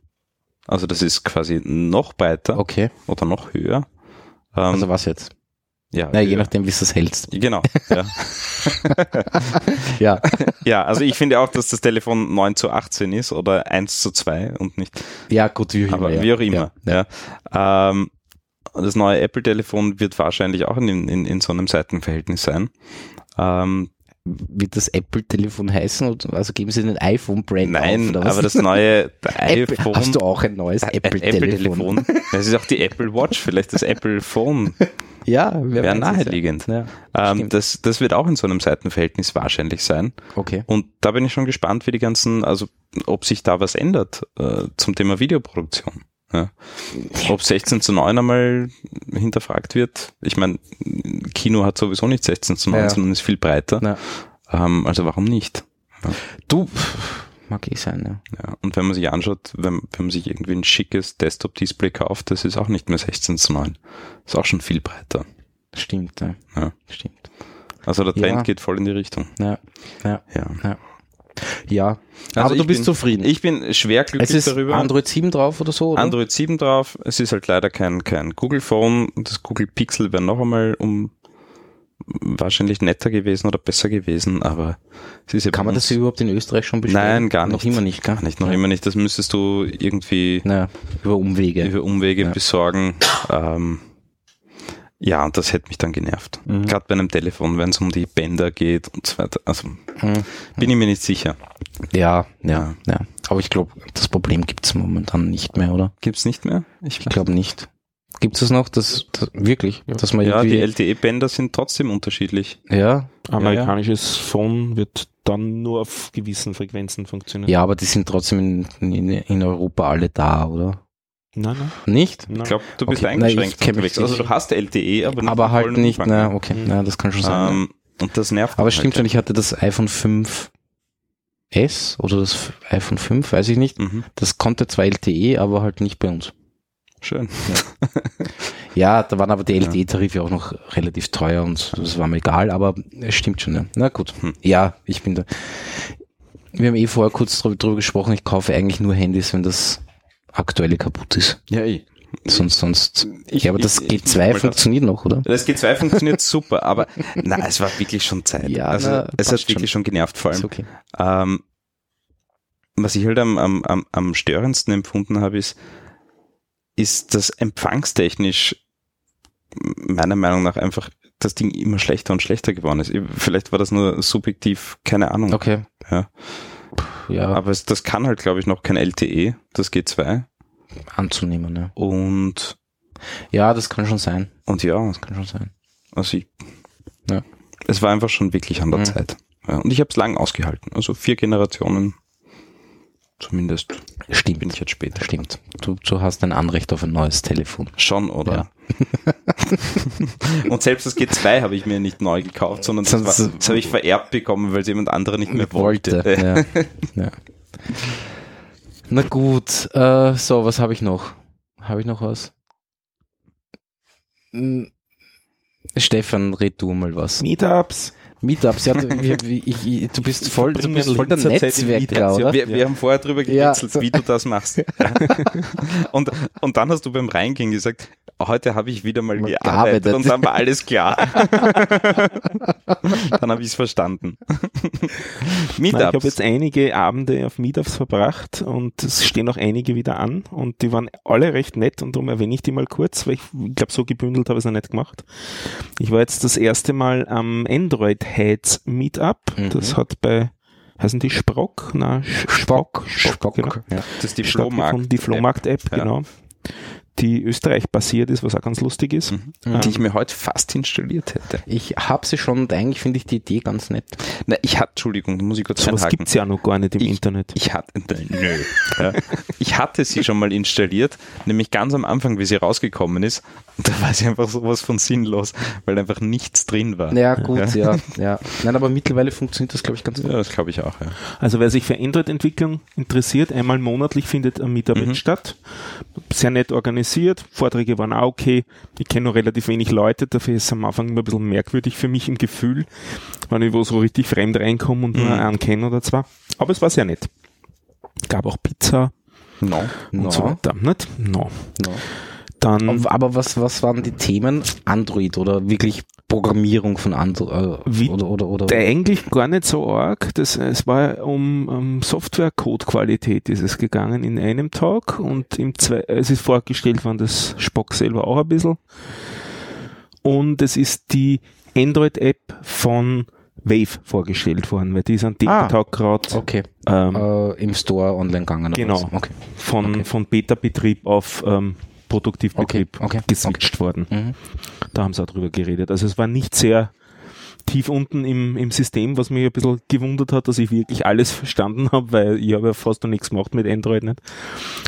Speaker 2: Also das ist quasi noch breiter
Speaker 1: Okay,
Speaker 2: oder noch höher. Ähm,
Speaker 1: also was jetzt?
Speaker 2: Ja,
Speaker 1: Na, je
Speaker 2: höher.
Speaker 1: nachdem, wie du es hältst.
Speaker 2: Genau, ja.
Speaker 1: Ja,
Speaker 2: ja, also ich finde auch, dass das Telefon 9 zu 18 ist oder 1 zu 2 und nicht
Speaker 1: ja gut, wie auch
Speaker 2: Aber
Speaker 1: immer. ja.
Speaker 2: wie auch immer.
Speaker 1: Ja.
Speaker 2: Ja. Ähm, das neue Apple-Telefon wird wahrscheinlich auch in, in, in so einem Seitenverhältnis sein. Ähm,
Speaker 1: Wird das Apple-Telefon heißen? Oder- Also geben sie den iPhone-Brand auf?
Speaker 2: nein,
Speaker 1: was?
Speaker 2: aber das neue
Speaker 1: Apple,
Speaker 2: iPhone.
Speaker 1: Hast du auch ein neues Apple-Telefon?
Speaker 2: Apple-Telefon. Das ist auch die Apple Watch, vielleicht das Apple Phone.
Speaker 1: ja,
Speaker 2: Wäre naheliegend.
Speaker 1: Ja.
Speaker 2: Ähm, das, das wird auch in so einem Seitenverhältnis wahrscheinlich sein.
Speaker 1: okay.
Speaker 2: Und da bin ich schon gespannt, wie die ganzen, also ob sich da was ändert äh, zum Thema Videoproduktion. Ja. Ob 16 zu 9 einmal hinterfragt wird. Ich meine, Kino hat sowieso nicht 16 zu 9,
Speaker 1: Ja.
Speaker 2: sondern ist viel breiter.
Speaker 1: Ja.
Speaker 2: Ähm, also warum nicht?
Speaker 1: Du, mag eh sein, ja.
Speaker 2: Ja. Und wenn man sich anschaut, wenn, wenn man sich irgendwie ein schickes Desktop-Display kauft, das ist auch nicht mehr 16 zu 9. Ist auch schon viel breiter.
Speaker 1: Stimmt, ja.
Speaker 2: Ja.
Speaker 1: Stimmt.
Speaker 2: Also der Trend
Speaker 1: Ja.
Speaker 2: geht voll in die Richtung.
Speaker 1: Ja, ja,
Speaker 2: Ja.
Speaker 1: ja.
Speaker 2: Also
Speaker 1: Aber du bist
Speaker 2: bin-
Speaker 1: zufrieden.
Speaker 2: Ich bin schwer
Speaker 1: es
Speaker 2: glücklich
Speaker 1: ist
Speaker 2: darüber.
Speaker 1: Android 7 drauf oder so, oder?
Speaker 2: Android 7 drauf. Es ist halt leider kein, kein Google Phone. Das Google Pixel wäre noch einmal um wahrscheinlich netter gewesen oder besser gewesen, aber es ist ja
Speaker 1: Kann man das überhaupt in Österreich schon bestellen?
Speaker 2: Nein, gar
Speaker 1: Noch
Speaker 2: nicht.
Speaker 1: immer nicht?
Speaker 2: Gar nicht, noch
Speaker 1: ja.
Speaker 2: immer nicht. Das müsstest du irgendwie
Speaker 1: Naja, über Umwege.
Speaker 2: über Umwege
Speaker 1: Ja.
Speaker 2: besorgen. Ähm, ja, und das hätte mich dann genervt.
Speaker 1: Mhm.
Speaker 2: Gerade bei einem Telefon, wenn es um die Bänder geht und so weiter. Also
Speaker 1: Mhm.
Speaker 2: bin ich mir nicht sicher.
Speaker 1: Ja, ja, ja. Aber ich glaube, das Problem gibt's momentan nicht mehr, oder?
Speaker 2: Gibt's nicht mehr?
Speaker 1: Ich glaube nicht. Gibt es noch, das, das wirklich, dass man
Speaker 2: Ja, die LTE-Bänder sind trotzdem unterschiedlich.
Speaker 1: ja,
Speaker 3: Amerikanisches Phone wird dann nur auf gewissen Frequenzen funktionieren.
Speaker 1: ja, aber die sind trotzdem in, in, in Europa alle da, oder?
Speaker 3: Nein, nein.
Speaker 1: Nicht?
Speaker 3: nein.
Speaker 2: Ich glaube, du bist
Speaker 1: Okay. Nein,
Speaker 2: eingeschränkt
Speaker 1: mich
Speaker 2: unterwegs. Also du hast LTE, aber nicht
Speaker 1: aber halt nicht, na, okay,
Speaker 3: Mhm.
Speaker 1: na, das kann schon sein.
Speaker 2: Ähm, und das nervt.
Speaker 1: aber es stimmt schon,
Speaker 2: halt.
Speaker 1: ich hatte das iPhone 5S oder das iPhone 5, weiß ich nicht.
Speaker 2: Mhm.
Speaker 1: Das konnte zwar LTE, aber halt nicht bei uns.
Speaker 2: Schön.
Speaker 1: Ja, da waren aber die
Speaker 2: Ja.
Speaker 1: LTE-Tarife auch noch relativ teuer und das war mir egal, aber es stimmt schon. Ja. Na gut.
Speaker 2: Hm.
Speaker 1: Ja, ich bin da. Wir haben eh vorher kurz drüber gesprochen, ich kaufe eigentlich nur Handys, wenn das aktuelle kaputt ist.
Speaker 2: Ja, ich.
Speaker 1: Sonst, sonst.
Speaker 2: Ich-
Speaker 1: ja, aber das
Speaker 2: ich- ich-
Speaker 1: G2
Speaker 2: ich-
Speaker 1: funktioniert noch, oder?
Speaker 2: Das G2 funktioniert super, aber na, es war wirklich schon Zeit.
Speaker 1: Ja,
Speaker 2: also
Speaker 1: na,
Speaker 2: es hat wirklich schon genervt, vor
Speaker 1: Ist
Speaker 2: allem.
Speaker 1: okay.
Speaker 2: Ähm, was ich halt am, am, am, am störendsten empfunden habe, ist, ist das empfangstechnisch meiner Meinung nach einfach das Ding immer schlechter und schlechter geworden ist. Vielleicht war das nur subjektiv, keine Ahnung.
Speaker 1: Okay.
Speaker 2: Ja.
Speaker 1: Ja,
Speaker 2: Aber es, das kann halt, glaube ich, noch kein LTE, das G2.
Speaker 1: anzunehmen, ja.
Speaker 2: Und,
Speaker 1: Ja, das kann schon sein.
Speaker 2: und ja,
Speaker 1: Das kann schon sein.
Speaker 2: also ich,
Speaker 1: Ja.
Speaker 2: es war einfach schon wirklich an der
Speaker 1: Mhm.
Speaker 2: Zeit. Ja, und ich habe es lang ausgehalten. Also vier Generationen zumindest
Speaker 1: Stimmt.
Speaker 2: bin ich jetzt später.
Speaker 1: Stimmt. Du, du hast ein Anrecht auf ein neues Telefon.
Speaker 2: Schon, oder? und selbst das G2 habe ich mir nicht neu gekauft, sondern das, war, das habe ich vererbt bekommen, weil es jemand andere nicht mehr wollte.
Speaker 1: Ja. ja. Na gut, äh, so, was habe ich noch? Habe ich noch was? Hm, Stefan, red du mal was.
Speaker 3: Meetups.
Speaker 1: Meetups, ja, du, ich, ich, du bist voll, du bist voll der Netzwerker,
Speaker 3: Meetups,
Speaker 1: oder?
Speaker 2: Wir, wir haben vorher drüber
Speaker 1: Ja.
Speaker 2: gewitzelt, wie du das machst. Ja. und, und dann hast du beim Reingehen gesagt, heute habe ich wieder mal
Speaker 1: Mal
Speaker 2: gearbeitet,
Speaker 1: gearbeitet.
Speaker 2: und dann war alles klar. dann habe ich es verstanden.
Speaker 3: Nein, ich habe
Speaker 2: Meetups.
Speaker 3: jetzt einige Abende auf Meetups verbracht und es stehen auch einige wieder an und die waren alle recht nett und darum erwähne ich die mal kurz, weil ich, ich glaube, so gebündelt habe ich es noch nicht gemacht. Ich war jetzt das erste Mal am Android Heads Meetup.
Speaker 1: Mhm.
Speaker 3: Das hat bei, heißen die Sprock? Na, Spock.
Speaker 1: Spock,
Speaker 3: genau.
Speaker 1: ja.
Speaker 2: Das ist die
Speaker 3: stattgefunden.
Speaker 2: Flohmarkt.
Speaker 3: Die Flohmarkt-App,
Speaker 2: Ja.
Speaker 3: genau. Die Österreich basiert ist, was auch ganz lustig ist.
Speaker 2: Mhm. Die ich mir heute fast installiert hätte.
Speaker 1: Ich habe sie schon und eigentlich finde ich die Idee ganz nett.
Speaker 2: Na, ich hatte, Entschuldigung, da muss ich kurz
Speaker 3: So was
Speaker 2: einhaken.
Speaker 3: gibt's ja noch gar nicht im
Speaker 2: Ich-
Speaker 3: Internet.
Speaker 2: Ich hatte, nö. Ja. Ich hatte sie schon mal installiert, nämlich ganz am Anfang, wie sie rausgekommen ist. Und da war sie einfach sowas von sinnlos, weil einfach nichts drin war.
Speaker 1: Ja, gut, ja, ja. Nein, aber mittlerweile funktioniert das, glaube ich, ganz gut.
Speaker 2: Ja, das glaube ich auch, ja.
Speaker 3: Also wer sich für Android-Entwicklung interessiert, einmal monatlich findet ein Meetup
Speaker 2: Mhm.
Speaker 3: statt. Sehr nett organisiert, Vorträge waren auch okay. Ich kenne noch relativ wenig Leute, dafür ist es am Anfang immer ein bisschen merkwürdig für mich im Gefühl, wenn ich wo so richtig fremd reinkomme und nur
Speaker 2: Mhm.
Speaker 3: einen kenne oder zwei. Aber es war sehr nett. Gab auch Pizza
Speaker 2: No.
Speaker 3: und
Speaker 1: No.
Speaker 3: so weiter. Nicht? No.
Speaker 1: No.
Speaker 3: Dann
Speaker 1: Aber- Aber was, was waren die Themen? Android oder wirklich Programmierung von Android? Äh, oder, oder, oder,
Speaker 3: eigentlich gar nicht so arg. Das, es war um, um Software-Code-Qualität ist es gegangen in einem Tag und im zwei, es ist vorgestellt worden, das Spock selber auch ein bisschen. Und es ist die Android-App von Wave vorgestellt worden, weil die ist an dem
Speaker 1: Ah.
Speaker 3: Tag gerade
Speaker 1: okay.
Speaker 3: ähm,
Speaker 1: Äh, Im Store online gegangen.
Speaker 3: Genau.
Speaker 1: Okay.
Speaker 3: von,
Speaker 1: okay.
Speaker 3: von Beta-Betrieb auf ähm, Produktivbetrieb
Speaker 1: Okay, okay,
Speaker 3: geswitcht worden.
Speaker 1: Mhm.
Speaker 3: Da haben sie auch drüber geredet. Also es war nicht sehr tief unten im, im System, was mich ein bisschen gewundert hat, dass ich wirklich alles verstanden habe, weil ich habe ja fast noch nichts gemacht mit Android nicht.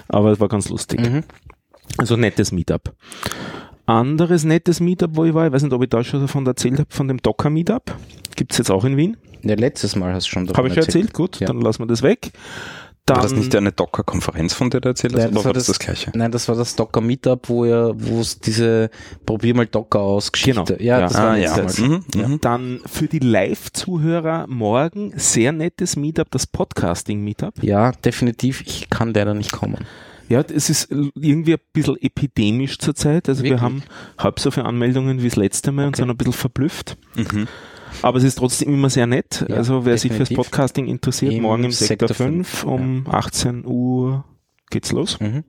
Speaker 3: Aber es war ganz lustig.
Speaker 1: Mhm.
Speaker 3: Also nettes Meetup. Anderes nettes Meetup, wo ich war, ich weiß nicht, ob ich da schon davon erzählt habe, von dem Docker Meetup. Gibt's jetzt auch in Wien.
Speaker 1: Ja, letztes Mal hast du schon davon
Speaker 3: Habe ich schon erzählt? Gut,
Speaker 1: Ja.
Speaker 3: dann lassen wir das weg. Dann,
Speaker 2: War das nicht eine Docker-Konferenz, von der du erzählt hast,
Speaker 1: Nein,
Speaker 2: oder
Speaker 1: das
Speaker 2: war
Speaker 1: war
Speaker 2: das
Speaker 1: das-
Speaker 2: gleiche?
Speaker 1: Nein, das war das Docker Meetup, wo ja, wo es diese Probier mal Docker aus Geschichte.
Speaker 3: Genau.
Speaker 1: Ja,
Speaker 3: Ja.
Speaker 1: das
Speaker 2: Ah,
Speaker 1: war
Speaker 2: ja.
Speaker 1: Mal.
Speaker 2: Mhm, mhm.
Speaker 3: Dann für die Live-Zuhörer morgen sehr nettes Meetup, das Podcasting-Meetup.
Speaker 1: Ja, definitiv. Ich kann leider nicht kommen.
Speaker 3: Ja, es ist irgendwie ein bisschen epidemisch zurzeit. Also wir
Speaker 1: Wirklich?
Speaker 3: haben halb so viele Anmeldungen wie das letzte Mal und
Speaker 1: Okay.
Speaker 3: sind ein bisschen verblüfft.
Speaker 2: Mhm.
Speaker 3: Aber es ist trotzdem immer sehr nett.
Speaker 1: Ja,
Speaker 3: also wer sich
Speaker 1: definitiv.
Speaker 3: fürs Podcasting interessiert,
Speaker 1: Im
Speaker 3: morgen im Sektor,
Speaker 1: Sektor
Speaker 3: 5
Speaker 1: fünf,
Speaker 3: um 18 Uhr geht's los.
Speaker 1: Mhm.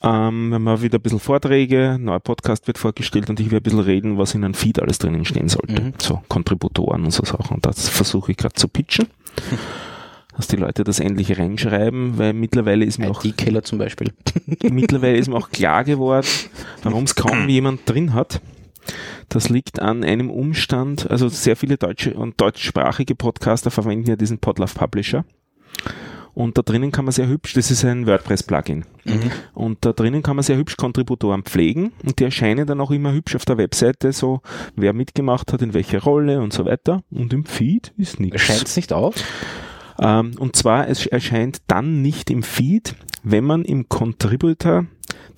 Speaker 3: Ähm, wir haben wieder ein bisschen Vorträge, ein neuer Podcast wird vorgestellt und ich werde ein bisschen reden, was in einem Feed alles drinnen stehen sollte.
Speaker 1: Mhm.
Speaker 3: So Kontributoren und so Sachen. Und das versuche ich gerade zu pitchen. Dass die Leute das endlich reinschreiben, weil mittlerweile ist mir auch
Speaker 1: IT-Killer zum Beispiel.
Speaker 3: mittlerweile ist mir auch klar geworden, warum es kaum jemand drin hat. Das liegt an einem Umstand, also sehr viele deutsche und deutschsprachige Podcaster verwenden ja diesen Podlove Publisher. Und da drinnen kann man sehr hübsch, das ist ein WordPress-Plugin.
Speaker 1: Mhm.
Speaker 3: Und da drinnen kann man sehr hübsch Kontributoren pflegen und die erscheinen dann auch immer hübsch auf der Webseite, so wer mitgemacht hat, in welcher Rolle und so weiter. Und im Feed ist nichts.
Speaker 1: Scheint es nicht auf?
Speaker 3: Ähm, und zwar, es erscheint dann nicht im Feed, wenn man im Contributor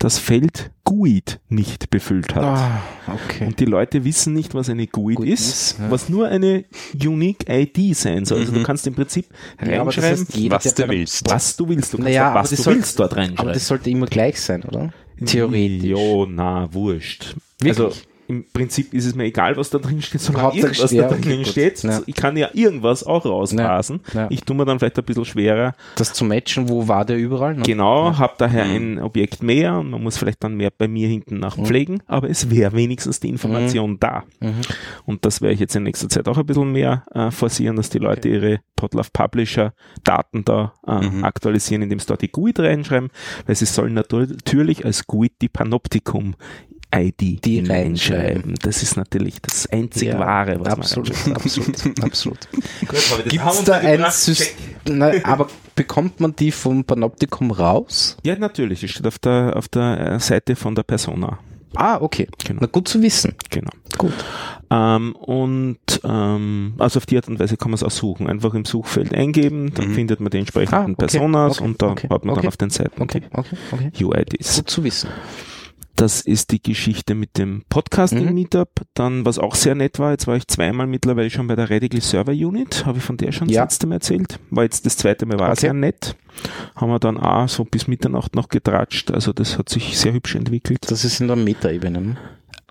Speaker 3: das Feld GUID nicht befüllt hat.
Speaker 1: Ah, okay.
Speaker 3: Und die Leute wissen nicht, was eine GUID,
Speaker 1: GUID
Speaker 3: ist,
Speaker 1: ist, ja.
Speaker 3: was nur eine Unique ID sein soll. Also du
Speaker 2: Mhm.
Speaker 3: kannst im Prinzip
Speaker 1: Ja, aber das
Speaker 3: reinschreiben,
Speaker 1: heißt,
Speaker 2: was du willst.
Speaker 3: was du willst. Du kannst
Speaker 1: Naja, aber
Speaker 3: was
Speaker 1: das
Speaker 3: du
Speaker 1: soll-
Speaker 3: willst dort
Speaker 1: Aber
Speaker 3: reinschreiben.
Speaker 1: das sollte immer gleich sein, oder? Theoretisch.
Speaker 3: Jo, na, wurscht.
Speaker 1: Wirklich?
Speaker 3: Also im Prinzip ist es mir egal, was da drin steht, solange
Speaker 1: Hauptsache
Speaker 3: irgendwas
Speaker 1: steht-
Speaker 3: da
Speaker 1: ja, okay,
Speaker 3: steht.
Speaker 1: Ja.
Speaker 3: Ich kann ja irgendwas auch rauspassen.
Speaker 1: Ja, ja.
Speaker 3: Ich tue mir dann vielleicht ein bisschen schwerer.
Speaker 1: Das zu matchen, wo war der überall? Ne?
Speaker 3: Genau, habe daher
Speaker 2: Mhm.
Speaker 3: ein Objekt mehr und man muss vielleicht dann mehr bei mir hinten nachpflegen, aber es wäre wenigstens die Information da.
Speaker 1: Mhm.
Speaker 3: Und das werde ich jetzt in nächster Zeit auch ein bisschen mehr äh, forcieren, dass die Leute ihre Podlove Publisher Daten da äh,
Speaker 2: Mhm.
Speaker 3: aktualisieren, indem sie da die GUID reinschreiben, weil sie sollen natürlich als GUID die Panoptikum ID
Speaker 1: Die
Speaker 3: hineinschreiben.
Speaker 1: reinschreiben.
Speaker 3: Das ist natürlich das einzig
Speaker 1: Ja,
Speaker 3: Wahre, was
Speaker 1: absolut, absolut, absolut.
Speaker 3: man
Speaker 1: Gibt es da ein System, aber bekommt man die vom Panoptikum raus?
Speaker 3: Ja, natürlich. Es steht auf der, auf der äh, Seite von der Persona.
Speaker 1: Ah, okay.
Speaker 3: Genau.
Speaker 1: Na gut zu wissen.
Speaker 3: Genau.
Speaker 1: Gut.
Speaker 3: Ähm, und ähm, also auf die Art und Weise kann man es auch suchen. Einfach im Suchfeld eingeben, dann
Speaker 2: Mhm.
Speaker 3: findet man die entsprechenden
Speaker 1: Ah, okay,
Speaker 3: Personas
Speaker 1: okay,
Speaker 3: und da
Speaker 1: okay,
Speaker 3: hat man
Speaker 1: okay,
Speaker 3: dann auf den Seiten
Speaker 1: Okay, okay, okay.
Speaker 3: die UIDs.
Speaker 1: Gut zu wissen.
Speaker 3: Das ist die Geschichte mit dem Podcasting
Speaker 1: Mhm.
Speaker 3: Meetup. Dann, was auch sehr nett war, jetzt war ich zweimal mittlerweile schon bei der Radical Server Unit. Habe ich von der schon
Speaker 1: Ja.
Speaker 3: das letzte Mal erzählt. War jetzt das zweite Mal, war
Speaker 1: Okay.
Speaker 3: sehr nett. Haben wir dann auch so bis Mitternacht noch getratscht. Also das hat sich sehr hübsch entwickelt.
Speaker 1: Das ist in der Meta-Ebene.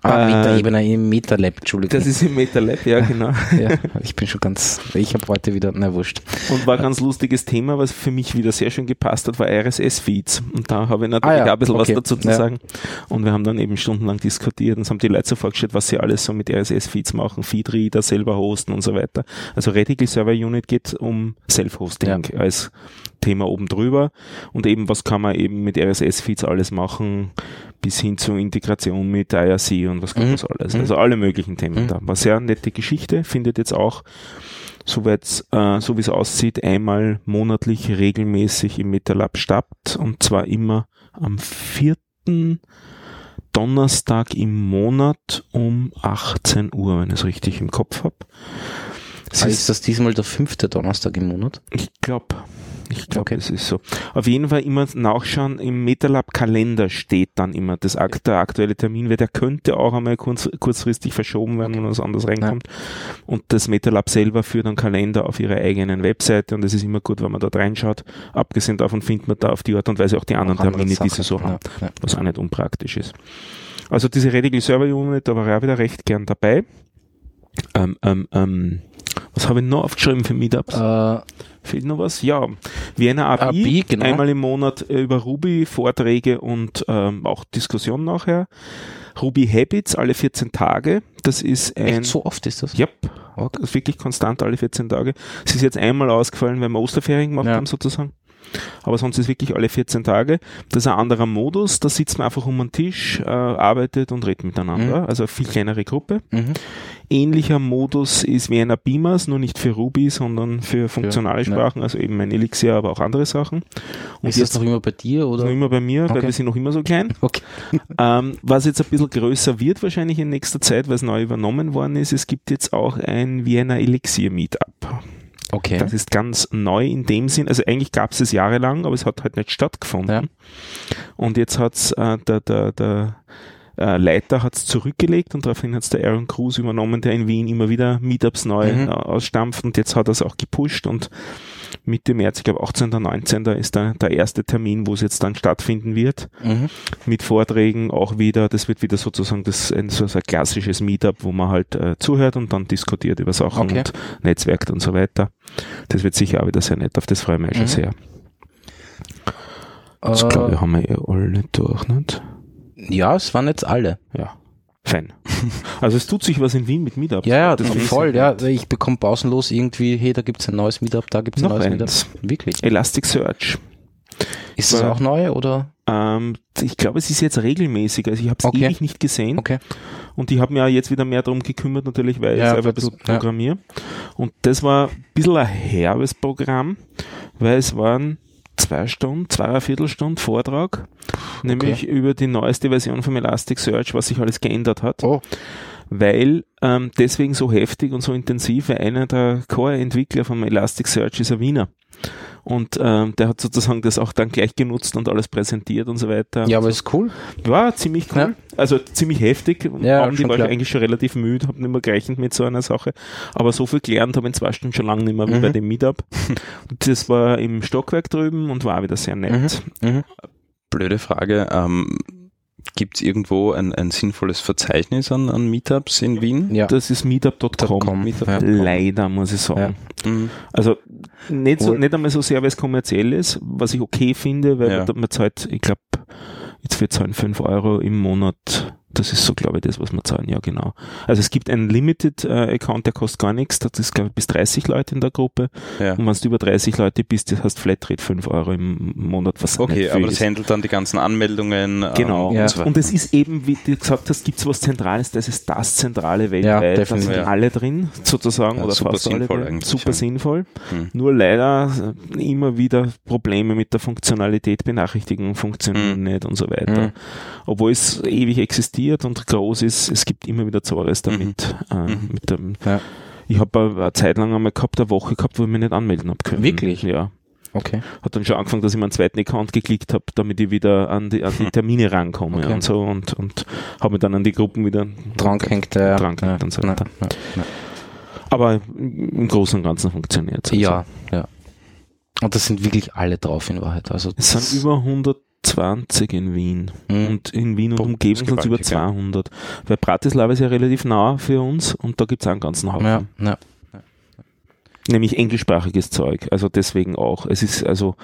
Speaker 1: Ah,
Speaker 3: Äh,
Speaker 1: Meta-Ebene im Meta-Lab, Entschuldigung.
Speaker 3: Das ist im MetaLab, ja genau.
Speaker 1: ja, ich bin schon ganz, ich habe heute wieder, na wurscht.
Speaker 3: Und war ein ganz lustiges Thema, was für mich wieder sehr schön gepasst hat, war RSS-Feeds. Und da habe ich natürlich
Speaker 1: Ah ja,
Speaker 3: auch ein bisschen
Speaker 1: okay.
Speaker 3: was dazu zu
Speaker 1: Ja.
Speaker 3: sagen. Und wir haben dann eben stundenlang diskutiert und haben die Leute so vorgestellt, was sie alles so mit RSS-Feeds machen, Feedreader selber hosten und so weiter. Also Radical Server Unit geht um Self-Hosting als Thema oben drüber und eben was kann man eben mit RSS-Feeds alles machen, bis hin zur Integration mit IRC und was gibt
Speaker 1: Mhm.
Speaker 3: das alles.
Speaker 1: Mhm.
Speaker 3: Also alle möglichen Themen
Speaker 1: Mhm.
Speaker 3: da. War sehr nette Geschichte, findet jetzt auch soweit, äh, so wie es aussieht, einmal monatlich regelmäßig im MetaLab statt und zwar immer am vierten Donnerstag im Monat um 18 Uhr, wenn ich es richtig im Kopf habe.
Speaker 1: Ah, ist das diesmal der fünfte Donnerstag im Monat?
Speaker 3: Ich glaube, ich glaube,
Speaker 1: Okay.
Speaker 3: es ist so. Auf jeden Fall immer nachschauen, im MetaLab-Kalender steht dann immer das, der aktuelle Termin, weil der könnte auch einmal kurz, kurzfristig verschoben werden, wenn was anderes reinkommt. Und das MetaLab selber führt einen Kalender auf ihrer eigenen Webseite und es ist immer gut, wenn man dort reinschaut. Abgesehen davon findet man da auf die Art und Weise auch die anderen
Speaker 1: Auch andere
Speaker 3: Termine, die sie so haben
Speaker 1: Ja, ja.
Speaker 3: was auch nicht unpraktisch ist. Also diese Radical Server Unit, da war ich auch wieder recht gern dabei. Ähm, ähm, ähm, was habe ich noch aufgeschrieben für Meetups?
Speaker 1: Äh,
Speaker 3: Fehlt noch was? Ja, Vienna API,
Speaker 1: API, genau.
Speaker 3: einmal im Monat äh, über Ruby, Vorträge und ähm, auch Diskussion nachher. Ruby Habits alle 14 Tage. Das ist ein...
Speaker 1: echt so oft ist das?
Speaker 3: Yep,
Speaker 1: Okay.
Speaker 3: das ist wirklich konstant alle 14 Tage. Es ist jetzt einmal ausgefallen, weil wir Osterferien gemacht
Speaker 1: Ja.
Speaker 3: haben sozusagen. Aber sonst ist wirklich alle 14 Tage. Das ist ein anderer Modus. Da sitzt man einfach um den Tisch, äh, arbeitet und redet miteinander.
Speaker 1: Mhm.
Speaker 3: Also eine viel kleinere Gruppe.
Speaker 1: Mhm.
Speaker 3: Ähnlicher Modus ist Vienna Beamers, nur nicht für Ruby, sondern für funktionale
Speaker 1: ja.
Speaker 3: Sprachen, also eben ein Elixir, aber auch andere Sachen. Und
Speaker 1: ist das noch immer bei dir
Speaker 3: noch
Speaker 1: oder?
Speaker 3: immer bei mir, weil
Speaker 1: Okay.
Speaker 3: wir sind noch immer so klein.
Speaker 1: Okay.
Speaker 3: Ähm, was jetzt ein bisschen größer wird wahrscheinlich in nächster Zeit, weil es neu übernommen worden ist, es gibt jetzt auch ein Vienna Elixir Meetup.
Speaker 1: Okay.
Speaker 3: Das ist ganz neu in dem Sinn, also eigentlich gab es es jahrelang, aber es hat halt nicht stattgefunden.
Speaker 1: Ja.
Speaker 3: Und jetzt hat's äh, der, der, der äh, Leiter hat's zurückgelegt und daraufhin hat's der Aaron Cruz übernommen, der in Wien immer wieder Meetups neu
Speaker 1: Mhm.
Speaker 3: äh, ausstampft und jetzt hat er es auch gepusht und Mitte März, ich glaube 18. 19. ist da der erste Termin, wo es jetzt dann stattfinden wird
Speaker 1: Mhm.
Speaker 3: mit Vorträgen auch wieder, das wird wieder sozusagen das ein, so ein klassisches Meetup, wo man halt äh, zuhört und dann diskutiert über Sachen
Speaker 1: Okay.
Speaker 3: und netzwerkt und so weiter. Das wird sicher auch wieder sehr nett, auf das freue ich mich schon
Speaker 1: Mhm.
Speaker 3: sehr. Das
Speaker 1: Äh,
Speaker 3: glaube ich, haben wir eh alle durch, nicht?
Speaker 1: ja, es waren jetzt alle.
Speaker 3: Ja. Fein. Also es tut sich was in Wien mit Meetups.
Speaker 1: Ja, ja,
Speaker 3: das
Speaker 1: voll, ja. Ich bekomme pausenlos irgendwie, hey, da gibt's ein neues Meetup, da gibt's ein
Speaker 3: Noch
Speaker 1: neues
Speaker 3: eins.
Speaker 1: Meetup. Wirklich.
Speaker 3: Elasticsearch.
Speaker 1: Ist das auch neu oder?
Speaker 3: Ähm, ich glaube, es ist jetzt regelmäßig. Also ich habe es
Speaker 1: Okay.
Speaker 3: ewig nicht gesehen.
Speaker 1: Okay.
Speaker 3: Und ich habe mir auch jetzt wieder mehr darum gekümmert, natürlich, weil
Speaker 1: Ja,
Speaker 3: ich selber ein bisschen
Speaker 1: das- ja.
Speaker 3: programmiere. Und das war ein bisschen ein herbes Programm, weil es waren zwei Stunden, zwei Viertelstunden Vortrag, nämlich über die neueste Version vom Elasticsearch, was sich alles geändert hat.
Speaker 1: Oh.
Speaker 3: Weil ähm, deswegen so heftig und so intensiv, weil einer der Core-Entwickler vom Elasticsearch ist ein Wiener. Und ähm, der hat sozusagen das auch dann gleich genutzt und alles präsentiert und so weiter.
Speaker 1: Ja, aber ist cool.
Speaker 3: War ziemlich cool.
Speaker 1: Ja.
Speaker 3: Also ziemlich heftig.
Speaker 1: Ja,
Speaker 3: Abend war ich
Speaker 1: klar.
Speaker 3: eigentlich schon relativ müde, habe nicht mehr gerechnet mit so einer Sache. Aber so viel gelernt habe ich in zwei Stunden schon lange nicht mehr wie
Speaker 1: Mhm.
Speaker 3: bei dem Meetup. Und das war im Stockwerk drüben und war auch wieder sehr nett.
Speaker 1: Mhm.
Speaker 2: Blöde Frage. Ähm, Gibt es irgendwo ein, ein sinnvolles Verzeichnis an, an Meetups in Wien?
Speaker 1: Ja.
Speaker 3: Das ist meetup.com.
Speaker 1: .com,
Speaker 2: Meetup.
Speaker 1: ja.
Speaker 3: Leider, muss ich sagen.
Speaker 2: Mhm.
Speaker 3: Also nicht, so, nicht einmal so sehr, weil es kommerziell ist, was ich okay finde, weil
Speaker 2: Ja.
Speaker 3: man, man zahlt, ich glaube, jetzt wir zahlen 5 Euro im Monat. Das ist so, glaube ich, das, was wir zahlen, ja genau. Also es gibt einen Limited-Account, der kostet gar nichts. Das ist, glaube ich, bis 30 Leute in der Gruppe.
Speaker 2: Ja.
Speaker 3: Und wenn du über 30 Leute bist, das heißt Flatrate 5 Euro im Monat, was
Speaker 2: Okay, aber das
Speaker 3: ist.
Speaker 2: handelt dann die ganzen Anmeldungen.
Speaker 3: Genau.
Speaker 2: Ähm,
Speaker 1: Ja.
Speaker 2: und so weiter.
Speaker 3: Und es ist eben, wie du gesagt hast, gibt es was Zentrales, das ist das Zentrale weltweit. da
Speaker 1: definitiv.
Speaker 3: sind
Speaker 2: Ja.
Speaker 3: alle drin, sozusagen,
Speaker 2: Ja,
Speaker 3: oder
Speaker 2: super
Speaker 3: fast alle
Speaker 2: sinnvoll
Speaker 3: drin.
Speaker 2: eigentlich,
Speaker 3: Super
Speaker 2: ja.
Speaker 3: sinnvoll.
Speaker 2: Hm.
Speaker 3: Nur leider äh, immer wieder Probleme mit der Funktionalität, Benachrichtigungen funktionieren
Speaker 2: Hm.
Speaker 3: nicht und so weiter.
Speaker 1: Mhm.
Speaker 3: Obwohl es ewig existiert und groß ist, es gibt immer wieder Zores damit. Äh,
Speaker 2: Mhm.
Speaker 3: mit dem,
Speaker 1: Ja.
Speaker 3: Ich habe eine Zeit lang einmal gehabt, eine Woche gehabt, wo ich mich nicht anmelden habe können.
Speaker 1: Wirklich?
Speaker 3: Ja.
Speaker 1: Okay.
Speaker 3: Hat dann schon angefangen, dass ich meinen zweiten Account geklickt habe, damit ich wieder an die, an die Termine rankomme
Speaker 1: Okay.
Speaker 3: und so und, und habe mich dann an die Gruppen wieder
Speaker 1: Dran gehängt, ja.
Speaker 3: dran gehängt und so
Speaker 1: Ja,
Speaker 3: weiter.
Speaker 1: ja, ja.
Speaker 3: Aber im Großen und Ganzen funktioniert es.
Speaker 1: Ja, ja. Und das sind wirklich alle drauf in Wahrheit. Also
Speaker 3: Es sind über 120 in Wien.
Speaker 1: Mhm.
Speaker 3: Und in Wien und Umgebung sind es über
Speaker 2: gewaltig, ja.
Speaker 3: 200. Weil Bratislava ist ja relativ nah für uns und da gibt es einen ganzen Haufen.
Speaker 1: ja, ja.
Speaker 3: Nämlich englischsprachiges Zeug. Also deswegen auch. Es ist also,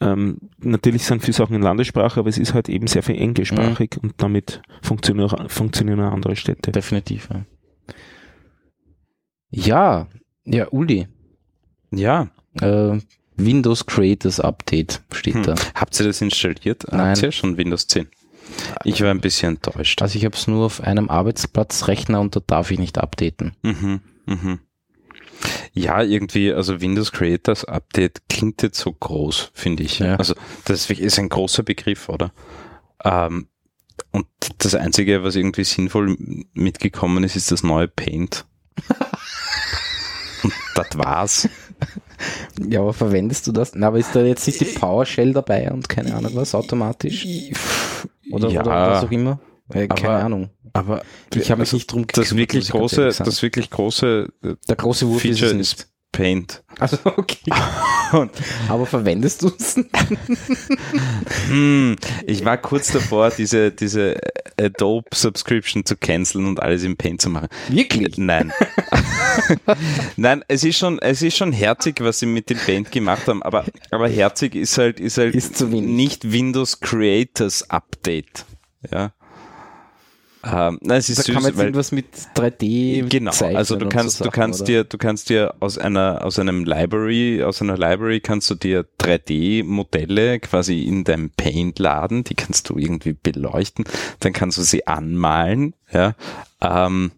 Speaker 3: ähm, natürlich sind viele Sachen in Landessprache, aber es ist halt eben sehr viel englischsprachig
Speaker 1: Mhm.
Speaker 3: und damit funktionieren, funktionieren auch andere Städte.
Speaker 1: definitiv. Ja, ja, ja Uli.
Speaker 2: Ja.
Speaker 1: Äh, Windows Creators Update steht
Speaker 2: Hm.
Speaker 1: da.
Speaker 2: Habt ihr das installiert?
Speaker 1: Nein.
Speaker 2: Habt ihr schon Windows 10? Ich war ein bisschen enttäuscht.
Speaker 1: Also ich habe es nur auf einem Arbeitsplatzrechner und da darf ich nicht updaten.
Speaker 2: Mhm, mhm. Ja, irgendwie, also Windows Creators Update klingt jetzt so groß, finde ich.
Speaker 1: Ja.
Speaker 2: Also das ist ein großer Begriff, oder? Ähm, und das Einzige, was irgendwie sinnvoll mitgekommen ist, ist das neue Paint. und das war's.
Speaker 1: Ja, aber verwendest du das? Na, aber ist da jetzt nicht die PowerShell dabei und keine Ahnung was automatisch? Oder,
Speaker 2: Ja.
Speaker 1: oder was auch immer? Äh, keine
Speaker 2: Aber-
Speaker 1: Ahnung.
Speaker 2: Aber
Speaker 1: Ich habe mich
Speaker 2: also
Speaker 1: nicht drum
Speaker 2: das wirklich große, das wirklich große äh,
Speaker 1: Der große Wurf ist es
Speaker 2: Feature
Speaker 1: nicht.
Speaker 2: ist Paint.
Speaker 1: Also okay. aber verwendest du es?
Speaker 2: Hm, ich war kurz davor, diese, diese Adobe Subscription zu canceln und alles im Paint zu machen.
Speaker 1: Wirklich?
Speaker 2: Nein. Nein, es ist schon, es ist schon herzig, was sie mit dem Paint gemacht haben, aber, aber herzig ist halt, ist halt
Speaker 1: Ist
Speaker 2: nicht Windows Creators Update. Ja. Ähm, nein, es ist
Speaker 1: Da
Speaker 2: süß,
Speaker 1: kann man jetzt
Speaker 2: weil,
Speaker 1: irgendwas mit 3D
Speaker 2: Genau,
Speaker 1: zeichnen
Speaker 2: also du kannst,
Speaker 1: so
Speaker 2: du kannst
Speaker 1: oder?
Speaker 2: dir, du kannst dir aus einer, aus einem Library, aus einer Library kannst du dir 3D-Modelle quasi in deinem Paint laden, die kannst du irgendwie beleuchten, dann kannst du sie anmalen, ja, ähm,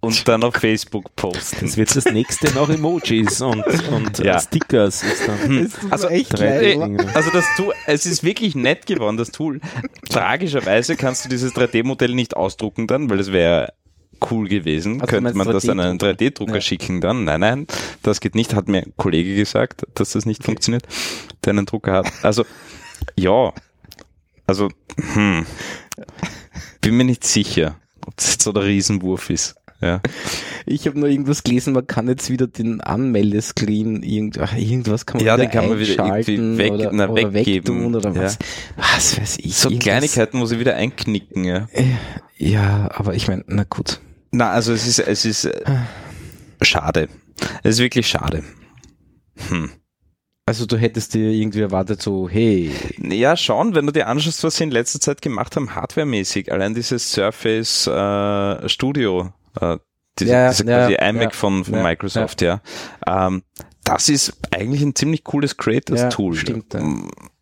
Speaker 2: und dann auf Facebook posten.
Speaker 3: Das wird das nächste nach Emojis und, und
Speaker 2: Ja.
Speaker 3: äh, Stickers. Ist dann
Speaker 2: Also
Speaker 1: echt
Speaker 3: drei.
Speaker 2: Also das Tool, es ist wirklich nett geworden, das Tool. Tragischerweise kannst du dieses 3D-Modell nicht ausdrucken dann, weil es wäre cool gewesen.
Speaker 1: Also
Speaker 2: Könnte man das an einen
Speaker 1: 3D-Drucker?
Speaker 2: 3D-Drucker
Speaker 1: Ja.
Speaker 2: schicken dann? Nein, nein, das geht nicht. Hat mir ein Kollege gesagt, dass das nicht funktioniert, der einen Drucker hat. Also, ja. Also, hm. Bin mir nicht sicher, ob das jetzt so der Riesenwurf ist. Ja.
Speaker 1: Ich habe nur irgendwas gelesen, man kann jetzt wieder den Anmeldescreen, irgend, ach, irgendwas kann man
Speaker 2: Ja,
Speaker 1: wieder
Speaker 2: den kann man wieder
Speaker 1: einschalten
Speaker 2: irgendwie weg-
Speaker 1: oder,
Speaker 2: na,
Speaker 1: oder
Speaker 2: weggeben.
Speaker 1: oder
Speaker 2: Ja.
Speaker 1: was. Was weiß ich.
Speaker 2: So
Speaker 1: irgendwas-
Speaker 2: Kleinigkeiten muss ich wieder einknicken, ja.
Speaker 1: Ja, aber ich meine, na gut.
Speaker 2: Na, also es ist, es ist äh, schade. Es ist wirklich schade. Hm.
Speaker 1: Also du hättest dir irgendwie erwartet, so, hey,
Speaker 2: Ja, schon, wenn du dir anschaust, was sie in letzter Zeit gemacht haben, hardwaremäßig. Allein dieses Surface äh, Studio, äh, diese,
Speaker 1: Ja,
Speaker 2: diese
Speaker 1: ja,
Speaker 2: quasi
Speaker 1: ja,
Speaker 2: iMac von, von
Speaker 1: ja,
Speaker 2: Microsoft, ja. Ähm, das ist eigentlich ein ziemlich cooles Creators-Tool.
Speaker 1: Ja, stimmt, ja.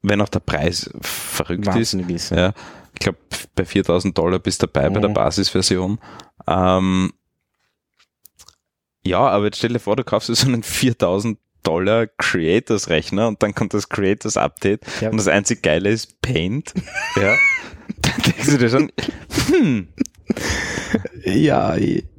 Speaker 2: Wenn auch der Preis verrückt ist.
Speaker 1: wahnsinnig ist.
Speaker 2: Ja, ich glaube, bei 4000 Dollar bist du dabei bei der
Speaker 1: Mhm.
Speaker 2: Basisversion. Ähm, ja, aber jetzt stell dir vor, du kaufst dir so einen 4000 Dollar Creators Rechner und dann kommt das Creators Update
Speaker 1: Ja.
Speaker 2: und das einzig Geile ist Paint. ja. Dann denkst du dir schon, hm,
Speaker 1: Ja,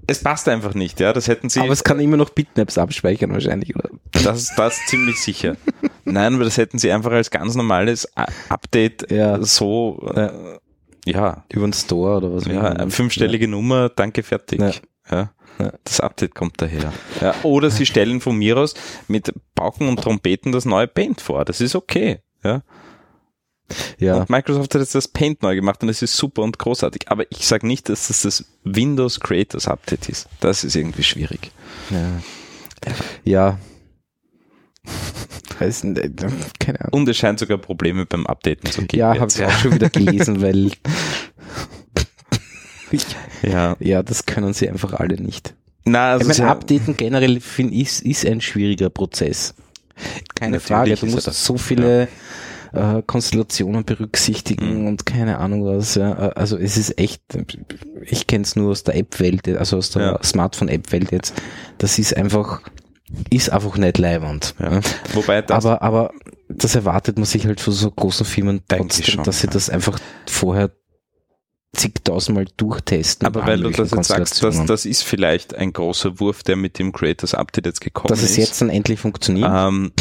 Speaker 2: es passt einfach nicht, ja. Das hätten sie,
Speaker 1: aber es kann immer noch Bitmaps abspeichern wahrscheinlich, oder?
Speaker 2: das, das ziemlich sicher. Nein, aber das hätten sie einfach als ganz normales Update
Speaker 1: Ja.
Speaker 2: so, äh, ja,
Speaker 1: Über den Store oder was?
Speaker 2: Ja, fünfstellige Nummer, danke, fertig.
Speaker 1: Ja.
Speaker 2: Ja.
Speaker 1: Ja.
Speaker 2: Das Update kommt daher. Ja. Oder sie stellen von mir aus mit Pauken und Trompeten das neue Paint vor. Das ist okay. Ja.
Speaker 1: Ja,
Speaker 2: Und Microsoft hat jetzt das Paint neu gemacht und es ist super und großartig. Aber ich sage nicht, dass das das Windows Creators Update ist. Das ist irgendwie schwierig.
Speaker 1: ja. Ja. Keine Ahnung.
Speaker 2: Und es scheint sogar Probleme beim Updaten zu geben.
Speaker 1: Ja, habe ich auch schon wieder gelesen, weil
Speaker 2: Ja.
Speaker 1: ja, das können sie einfach alle nicht.
Speaker 2: Na, also
Speaker 1: ich meine,
Speaker 2: sie-
Speaker 1: Updaten generell finde ich ist, ein schwieriger Prozess. Keine
Speaker 2: Natürlich
Speaker 1: Frage. Du musst so viele äh, Konstellationen berücksichtigen
Speaker 2: Mhm.
Speaker 1: und keine Ahnung was. Ja. Äh, Also es ist echt, ich kenne es nur aus der App-Welt, also aus der
Speaker 2: Ja.
Speaker 1: Smartphone-App-Welt jetzt. Das ist einfach, ist einfach nicht leibend.
Speaker 2: Ja. Wobei das
Speaker 1: Aber, aber das erwartet man sich halt von so großen Firmen trotzdem,
Speaker 2: schon,
Speaker 1: dass sie das einfach vorher zigtausendmal durchtesten.
Speaker 2: Aber weil du das jetzt sagst, das, das ist vielleicht ein großer Wurf, der mit dem Creators Update jetzt gekommen
Speaker 1: dass
Speaker 2: ist.
Speaker 1: es jetzt dann endlich funktioniert.
Speaker 2: Ähm,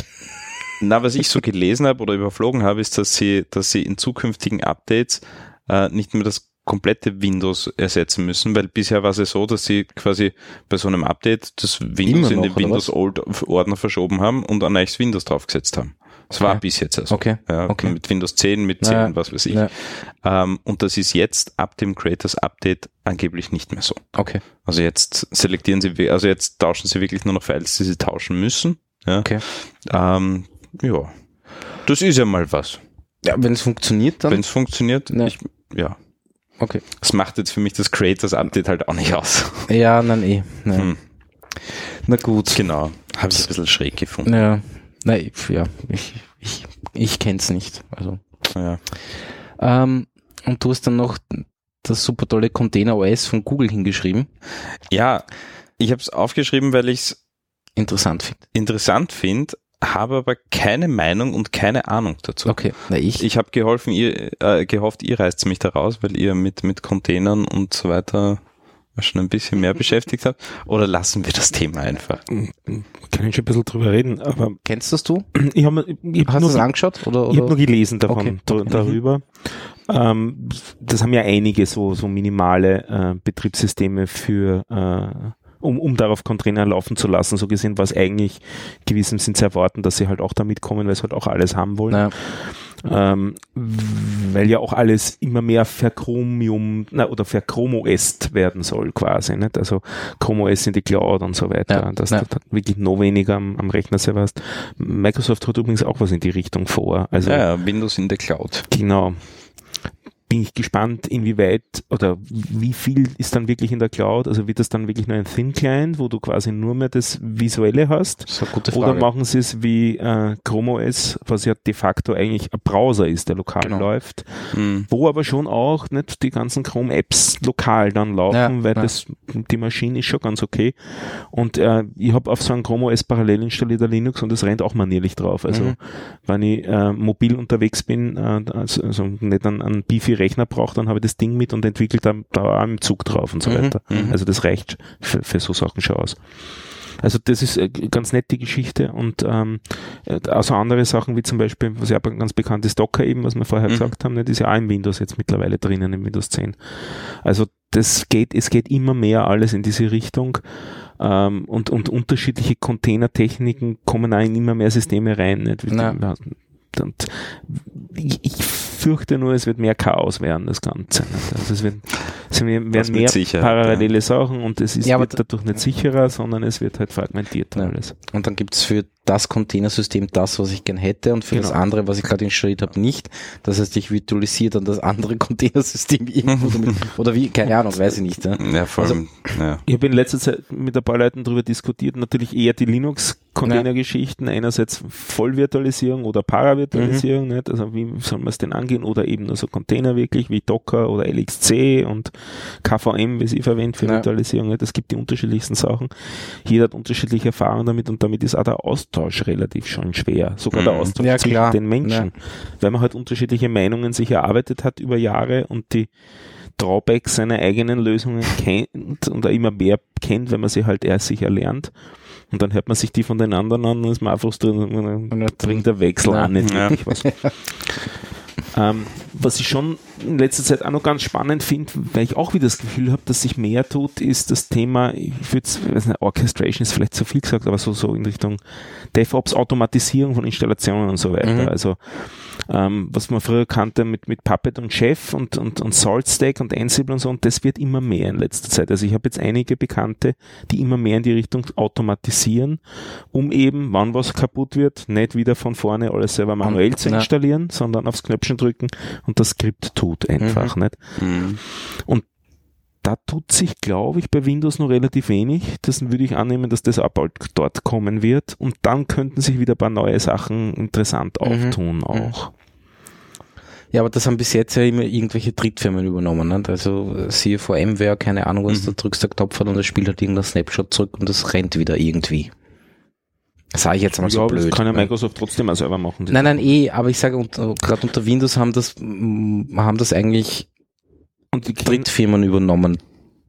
Speaker 2: Na, was ich so gelesen habe oder überflogen habe, ist, dass sie, dass sie in zukünftigen Updates äh, nicht mehr das komplette Windows ersetzen müssen, weil bisher war es ja so, dass sie quasi bei so einem Update das Windows
Speaker 1: Immer
Speaker 2: in den
Speaker 1: noch,
Speaker 2: Windows Old Ordner verschoben haben und ein neues Windows draufgesetzt haben. Das war
Speaker 1: Okay.
Speaker 2: bis jetzt also.
Speaker 1: Okay.
Speaker 2: Ja,
Speaker 1: Okay.
Speaker 2: Mit Windows 10, mit 10,
Speaker 1: Ja,
Speaker 2: was weiß ich.
Speaker 1: Ja.
Speaker 2: Ähm, und das ist jetzt ab dem Creators Update angeblich nicht mehr so.
Speaker 1: Okay.
Speaker 2: Also jetzt selektieren sie, also jetzt tauschen sie wirklich nur noch Files, die sie tauschen müssen. Ja.
Speaker 1: Okay.
Speaker 2: Ähm, ja. Das ist ja mal was.
Speaker 1: Ja, wenn es funktioniert, dann.
Speaker 2: Wenn es funktioniert,
Speaker 1: Ja.
Speaker 2: ich, ja.
Speaker 1: okay.
Speaker 2: Das macht jetzt für mich das Creators Update halt auch nicht aus.
Speaker 1: Ja, nein, eh. Nein.
Speaker 2: Hm.
Speaker 1: Na gut.
Speaker 2: Genau. Habe ich ein bisschen schräg gefunden.
Speaker 1: Ja. Na, ich- ja, ich, ich, ich kenn's nicht. Also.
Speaker 2: Ja.
Speaker 1: Ähm, und du hast dann noch das super tolle Container OS von Google hingeschrieben.
Speaker 2: ja, ich habe es aufgeschrieben, weil ich es
Speaker 1: Interessant finde.
Speaker 2: interessant finde, habe aber keine Meinung und keine Ahnung dazu.
Speaker 1: Okay. Na, ich.
Speaker 2: Ich habe geholfen, ihr, äh, gehofft, ihr reißt mich da raus, weil ihr mit, mit Containern und so weiter schon ein bisschen mehr beschäftigt habt. Oder lassen wir das Thema einfach?
Speaker 3: Kann ich schon ein bisschen drüber reden, aber
Speaker 1: Kennst das du?
Speaker 3: ich habe ich hab
Speaker 1: Hast du
Speaker 3: nur,
Speaker 1: es angeschaut? Oder,
Speaker 3: ich hab
Speaker 1: oder?
Speaker 3: nur gelesen davon,
Speaker 1: Okay.
Speaker 3: da-
Speaker 1: Okay.
Speaker 3: darüber. Ähm, das haben ja einige so, so minimale äh, Betriebssysteme für, äh, um, um darauf Container laufen zu lassen. So gesehen war es eigentlich gewissem Sinn zu erwarten, dass sie halt auch damit kommen, weil sie halt auch alles haben wollen.
Speaker 1: Naja,
Speaker 3: ähm, weil ja auch alles immer mehr verchromium na, oder verchromoest werden soll quasi, nicht? Also Chrome OS in die Cloud und so weiter,
Speaker 1: Ja,
Speaker 3: dass
Speaker 1: ja.
Speaker 3: du da wirklich noch weniger am, am Rechner selber hast. Microsoft hat übrigens auch was in die Richtung vor. Also
Speaker 2: Ja, ja, Windows in der Cloud.
Speaker 3: genau. Bin ich gespannt, inwieweit oder wie viel ist dann wirklich in der Cloud? Also wird das dann wirklich nur ein Thin Client, wo du quasi nur mehr das Visuelle hast?
Speaker 1: das ist eine gute
Speaker 3: Oder
Speaker 1: Frage.
Speaker 3: machen sie es wie äh, Chrome OS, was ja de facto eigentlich ein Browser ist, der lokal
Speaker 1: Genau.
Speaker 3: läuft,
Speaker 2: Hm.
Speaker 3: wo aber schon auch nicht die ganzen Chrome-Apps lokal dann laufen,
Speaker 1: Ja,
Speaker 3: weil
Speaker 1: ja.
Speaker 3: das die Maschine ist schon ganz okay. Und äh, ich habe auf so einem Chrome OS parallel installiert ein Linux und das rennt auch manierlich drauf. Also
Speaker 1: Mhm.
Speaker 3: wenn ich äh, mobil unterwegs bin, äh, also, also nicht einen, einen Beefy-Rechner brauche, dann habe ich das Ding mit und entwickle dann da auch im Zug drauf und so
Speaker 1: Mhm,
Speaker 3: weiter.
Speaker 2: mhm.
Speaker 3: Also das reicht für, für so Sachen schon aus. Also das ist äh, ganz nett die Geschichte und ähm, äh, also andere Sachen wie zum Beispiel, was ja ganz bekannt ist, Docker eben, was wir vorher
Speaker 2: Mhm.
Speaker 3: gesagt haben, ne, das ist ja auch in Windows jetzt mittlerweile drinnen, in Windows 10. Also das geht, es geht immer mehr alles in diese Richtung ähm, und, und unterschiedliche Containertechniken kommen auch in immer mehr Systeme rein. Nicht?
Speaker 1: Ja.
Speaker 3: Und ich, ich fürchte nur, es wird mehr Chaos werden, das Ganze. Also es wird, es werden mehr
Speaker 2: Sicherheit,
Speaker 3: parallele Sachen und es ist
Speaker 1: Ja,
Speaker 3: wird dadurch nicht sicherer, sondern es wird halt fragmentiert
Speaker 1: Ja.
Speaker 3: alles.
Speaker 1: Und dann gibt's für das Containersystem das, was ich gern hätte und für das
Speaker 3: Genau.
Speaker 1: andere, was ich gerade installiert habe, nicht. Das heißt, ich virtualisiere dann das andere Containersystem irgendwo damit. Oder wie, keine Ahnung, weiß ich nicht. Ja.
Speaker 2: Ja, vor allem, ja.
Speaker 3: Ich habe in letzter Zeit mit ein paar Leuten darüber diskutiert, natürlich eher die Linux-Container-Geschichten, einerseits Vollvirtualisierung oder Paravirtualisierung, nicht? also wie soll man es denn angehen, oder eben nur so Container wirklich wie Docker oder LXC und KVM, wie sie verwendet für
Speaker 1: Ja.
Speaker 3: Virtualisierung, nicht? es gibt die unterschiedlichsten Sachen, jeder hat unterschiedliche Erfahrungen damit und damit ist auch der Austausch relativ schon schwer, sogar der
Speaker 2: Mhm.
Speaker 3: Austausch
Speaker 1: Ja,
Speaker 3: zwischen
Speaker 1: klar.
Speaker 3: den Menschen, weil man halt unterschiedliche Meinungen sich erarbeitet hat über Jahre und die Drawbacks seiner eigenen Lösungen kennt und auch immer mehr kennt, wenn man sie halt erst sich erlernt. Und dann hört man sich die von den anderen an und ist man einfach frustriert und dann bringt der Wechsel
Speaker 1: Ja.
Speaker 3: auch nicht
Speaker 2: Ja.
Speaker 3: wirklich was. Ähm, was ich schon in letzter Zeit auch noch ganz spannend finde, weil ich auch wieder das Gefühl habe, dass sich mehr tut, ist das Thema, ich würde weiß nicht, Orchestration ist vielleicht zu viel gesagt, aber so, so in Richtung DevOps, Automatisierung von Installationen und so weiter.
Speaker 1: Mhm.
Speaker 3: Also ähm, was man früher kannte mit, mit Puppet und Chef und, und, und SaltStack und Ansible und so, und das wird immer mehr in letzter Zeit. Also ich habe jetzt einige Bekannte, die immer mehr in die Richtung automatisieren, um eben, wann was kaputt wird, nicht wieder von vorne alles selber manuell zu installieren, sondern aufs Knöpfchen drücken und das Skript tut einfach, nicht?
Speaker 2: Mhm.
Speaker 3: Da tut sich, glaube ich, bei Windows noch relativ wenig. Das würde ich annehmen, dass das auch bald dort kommen wird. Und dann könnten sich wieder ein paar neue Sachen interessant
Speaker 1: Mhm.
Speaker 3: auftun auch.
Speaker 1: Ja, aber das haben bis jetzt ja immer irgendwelche Drittfirmen übernommen. Ne? Also äh, siehe VMware, keine Ahnung was,
Speaker 2: Mhm.
Speaker 1: da drückst du den Knopf an und das spielt halt irgendein Snapshot zurück und das rennt wieder irgendwie. Sag ich jetzt mal so
Speaker 3: ja, aber
Speaker 1: blöd.
Speaker 3: das kann ja
Speaker 1: ne?
Speaker 3: Microsoft trotzdem auch selber machen.
Speaker 1: Nein, nein, eh, aber ich sage, gerade unter Windows haben das, haben das eigentlich
Speaker 3: Und die
Speaker 1: Drittfirmen übernommen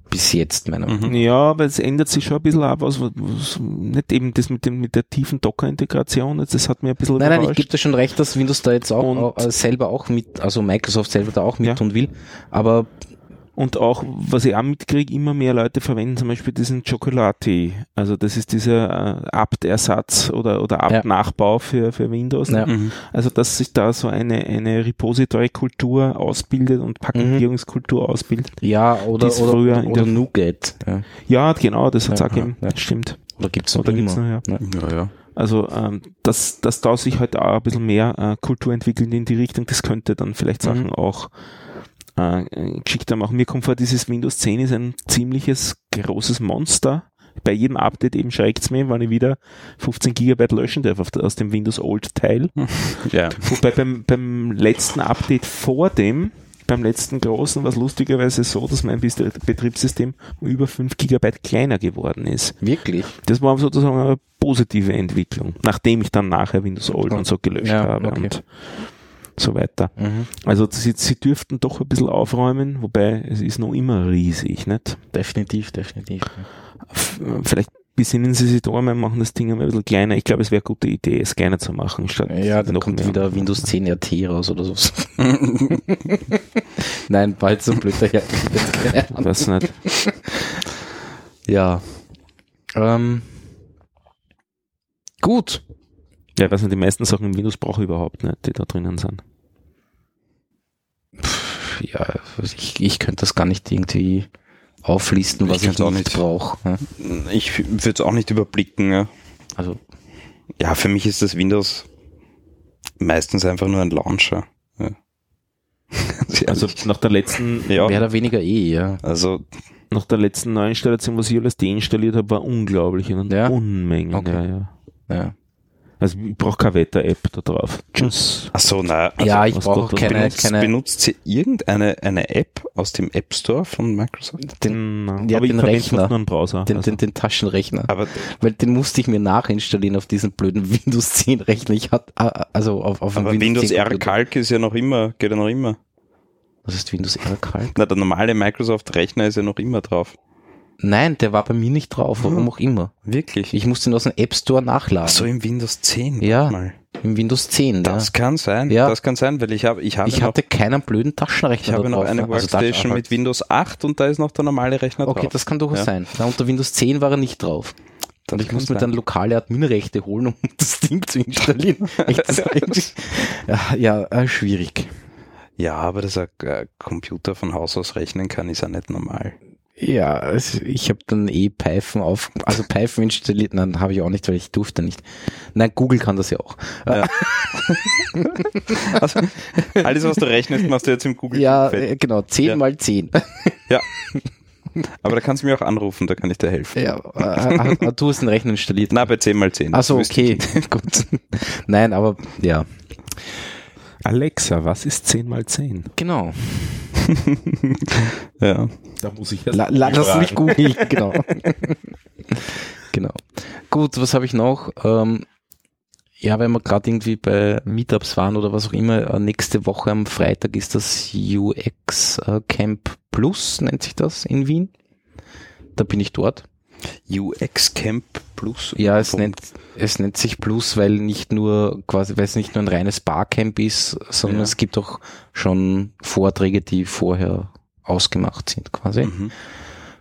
Speaker 1: bis jetzt, meiner Meinung nach.
Speaker 3: Ja, aber es ändert sich schon ein bisschen ab, was, was nicht eben das mit dem mit der tiefen Docker-Integration, das hat mir ein bisschen
Speaker 1: Nein, nein, ich
Speaker 3: überrascht.
Speaker 1: gebe dir schon recht, dass Windows da jetzt auch, auch äh, selber auch mit, also Microsoft selber da auch mit
Speaker 3: Ja.
Speaker 1: tun will. Aber
Speaker 3: Und auch, was ich auch mitkriege, immer mehr Leute verwenden zum Beispiel diesen Chocolati. Also das ist dieser äh, Apt-Ersatz oder, oder
Speaker 1: Ja.
Speaker 3: Apt-Nachbau für, für Windows.
Speaker 1: Ja.
Speaker 2: Mhm.
Speaker 3: Also dass sich da so eine, eine Repository-Kultur ausbildet und Paketierungskultur ausbildet.
Speaker 1: ja, oder, oder,
Speaker 3: früher
Speaker 1: oder,
Speaker 3: in
Speaker 1: oder
Speaker 3: der-
Speaker 1: Nougat. Ja.
Speaker 3: Ja, genau, das hat's
Speaker 1: Ja,
Speaker 3: auch gegeben.
Speaker 1: ja, ja.
Speaker 3: Stimmt.
Speaker 1: Oder gibt's noch
Speaker 3: Oder
Speaker 1: immer.
Speaker 3: gibt's noch, ja.
Speaker 2: Ja, ja.
Speaker 3: Also ähm, dass, dass da sich halt auch ein bisschen mehr äh, Kultur entwickelt in die Richtung, das könnte dann vielleicht
Speaker 1: Mhm.
Speaker 3: Sachen auch äh, geschickter machen. Mir kommt vor, dieses Windows 10 ist ein ziemliches großes Monster. Bei jedem Update eben schreckt's mir, wenn ich wieder 15 Gigabyte löschen darf aus dem Windows Old Teil.
Speaker 2: ja.
Speaker 3: Wobei beim, beim letzten Update vor dem, beim letzten großen, war es lustigerweise so, dass mein Betriebssystem um über 5 Gigabyte kleiner geworden ist.
Speaker 1: Wirklich?
Speaker 3: Das war sozusagen eine positive Entwicklung, nachdem ich dann nachher Windows Old und so gelöscht
Speaker 1: Ja,
Speaker 3: habe
Speaker 1: okay.
Speaker 3: und so weiter.
Speaker 1: Mhm.
Speaker 3: Also sie, sie dürften doch ein bisschen aufräumen, wobei es ist noch immer riesig, nicht?
Speaker 1: Definitiv, definitiv.
Speaker 3: Vielleicht besinnen sie sich da einmal, machen das Ding einmal ein bisschen kleiner. Ich glaube, es wäre eine gute Idee, es kleiner zu machen, statt
Speaker 1: Ja, dann
Speaker 3: noch
Speaker 1: kommt
Speaker 3: mehr.
Speaker 1: wieder Windows 10 RT raus oder so. Nein, bald so blöd daher. Keine Ahnung.
Speaker 3: Weiß nicht.
Speaker 1: Ja. Ähm. Gut.
Speaker 3: Ja, ich weiß nicht, die meisten Sachen im Windows brauche ich überhaupt nicht, die da drinnen sind.
Speaker 1: Ja, ich, ich könnte das gar nicht irgendwie auflisten, was
Speaker 2: Ich
Speaker 1: ich, nicht
Speaker 2: nicht.
Speaker 1: brauche. Ja.
Speaker 2: Ich würde es auch nicht überblicken. Ja.
Speaker 1: Also,
Speaker 2: ja, für mich ist das Windows meistens einfach nur ein Launcher. Ja.
Speaker 3: Also nach der letzten,
Speaker 2: ja,
Speaker 1: mehr oder weniger eh, ja.
Speaker 2: also
Speaker 3: nach der letzten Neuinstallation, was ich alles deinstalliert habe, war unglaublich. Und
Speaker 1: Ja?
Speaker 3: Unmengen,
Speaker 1: Okay.
Speaker 3: ja, ja.
Speaker 1: Ja,
Speaker 3: Also ich brauche keine Wetter-App da drauf. Tschüss.
Speaker 2: ach so, na, also
Speaker 1: ja ich brauche keine,
Speaker 2: benutzt,
Speaker 1: keine
Speaker 2: benutzt sie irgendeine eine App aus dem App Store von Microsoft?
Speaker 1: den,
Speaker 3: Na,
Speaker 1: ja,
Speaker 3: aber
Speaker 1: den Rechner.
Speaker 3: nur einen Browser.
Speaker 1: den,
Speaker 3: also.
Speaker 1: den, den Taschenrechner.
Speaker 2: Aber
Speaker 1: Weil den musste ich mir nachinstallieren auf diesen blöden Windows 10 Rechner. Ich hatte, also auf, auf
Speaker 2: Aber Windows
Speaker 1: 10
Speaker 2: R. Calc ist ja noch immer, geht ja noch immer.
Speaker 1: Was ist Windows R Calc?
Speaker 2: Na, der normale Microsoft-Rechner ist ja noch immer drauf.
Speaker 1: Nein, der war bei mir nicht drauf, warum auch immer.
Speaker 2: Wirklich?
Speaker 1: Ich musste ihn aus dem App Store nachladen.
Speaker 2: Ach so, im Windows 10.
Speaker 1: Ja.
Speaker 2: Mal.
Speaker 1: Im Windows 10,
Speaker 2: Das
Speaker 1: ja.
Speaker 2: kann sein.
Speaker 1: Ja.
Speaker 2: Das kann sein, weil ich habe, ich habe
Speaker 1: Ich
Speaker 2: noch,
Speaker 1: hatte keinen blöden Taschenrechner
Speaker 2: ich habe
Speaker 1: da
Speaker 2: noch
Speaker 1: drauf.
Speaker 2: eine
Speaker 1: Also
Speaker 2: Workstation
Speaker 1: Taschen-
Speaker 2: mit Windows 8 und da ist noch der normale Rechner
Speaker 1: Okay,
Speaker 2: drauf.
Speaker 1: das kann durchaus
Speaker 2: Ja.
Speaker 1: sein. Na, unter Windows 10 war er nicht drauf.
Speaker 2: Das
Speaker 1: Und ich musste mir dann lokale Adminrechte holen, um das Ding zu installieren. Ja, ja äh, schwierig.
Speaker 2: Ja, aber dass ein äh, Computer von Haus aus rechnen kann, ist ja nicht normal.
Speaker 1: Ja, also ich habe dann eh Python auf, also Python installiert, nein, habe ich auch nicht, weil ich durfte nicht. Nein, Google kann das ja auch.
Speaker 2: Ja. also, alles, was du rechnest, machst du jetzt im Google.
Speaker 1: Ja,
Speaker 2: Feld.
Speaker 1: äh, genau, 10
Speaker 2: Ja.
Speaker 1: mal 10.
Speaker 2: ja. Aber da kannst du mir auch anrufen, da kann ich dir helfen.
Speaker 1: Ja, äh, äh, du hast den Rechner installiert.
Speaker 2: Na, bei 10 mal 10.
Speaker 1: Achso, okay, gut. Nein, aber ja,
Speaker 3: Alexa, was ist 10 mal 10?
Speaker 1: genau.
Speaker 2: Ja.
Speaker 3: Da muss ich
Speaker 1: La, la, lass mich googeln, genau. genau. Gut, was habe ich noch? Ähm, ja, wenn wir gerade irgendwie bei Meetups waren oder was auch immer, äh, nächste Woche am Freitag ist das UX äh, Camp Plus, nennt sich das, in Wien. Da bin ich dort.
Speaker 2: UX Camp Plus.
Speaker 1: Ja, es nennt, es nennt sich Plus, weil nicht nur quasi, weil es nicht nur ein reines Barcamp ist, sondern
Speaker 2: Ja.
Speaker 1: es gibt auch schon Vorträge, die vorher ausgemacht sind, quasi.
Speaker 2: Mhm.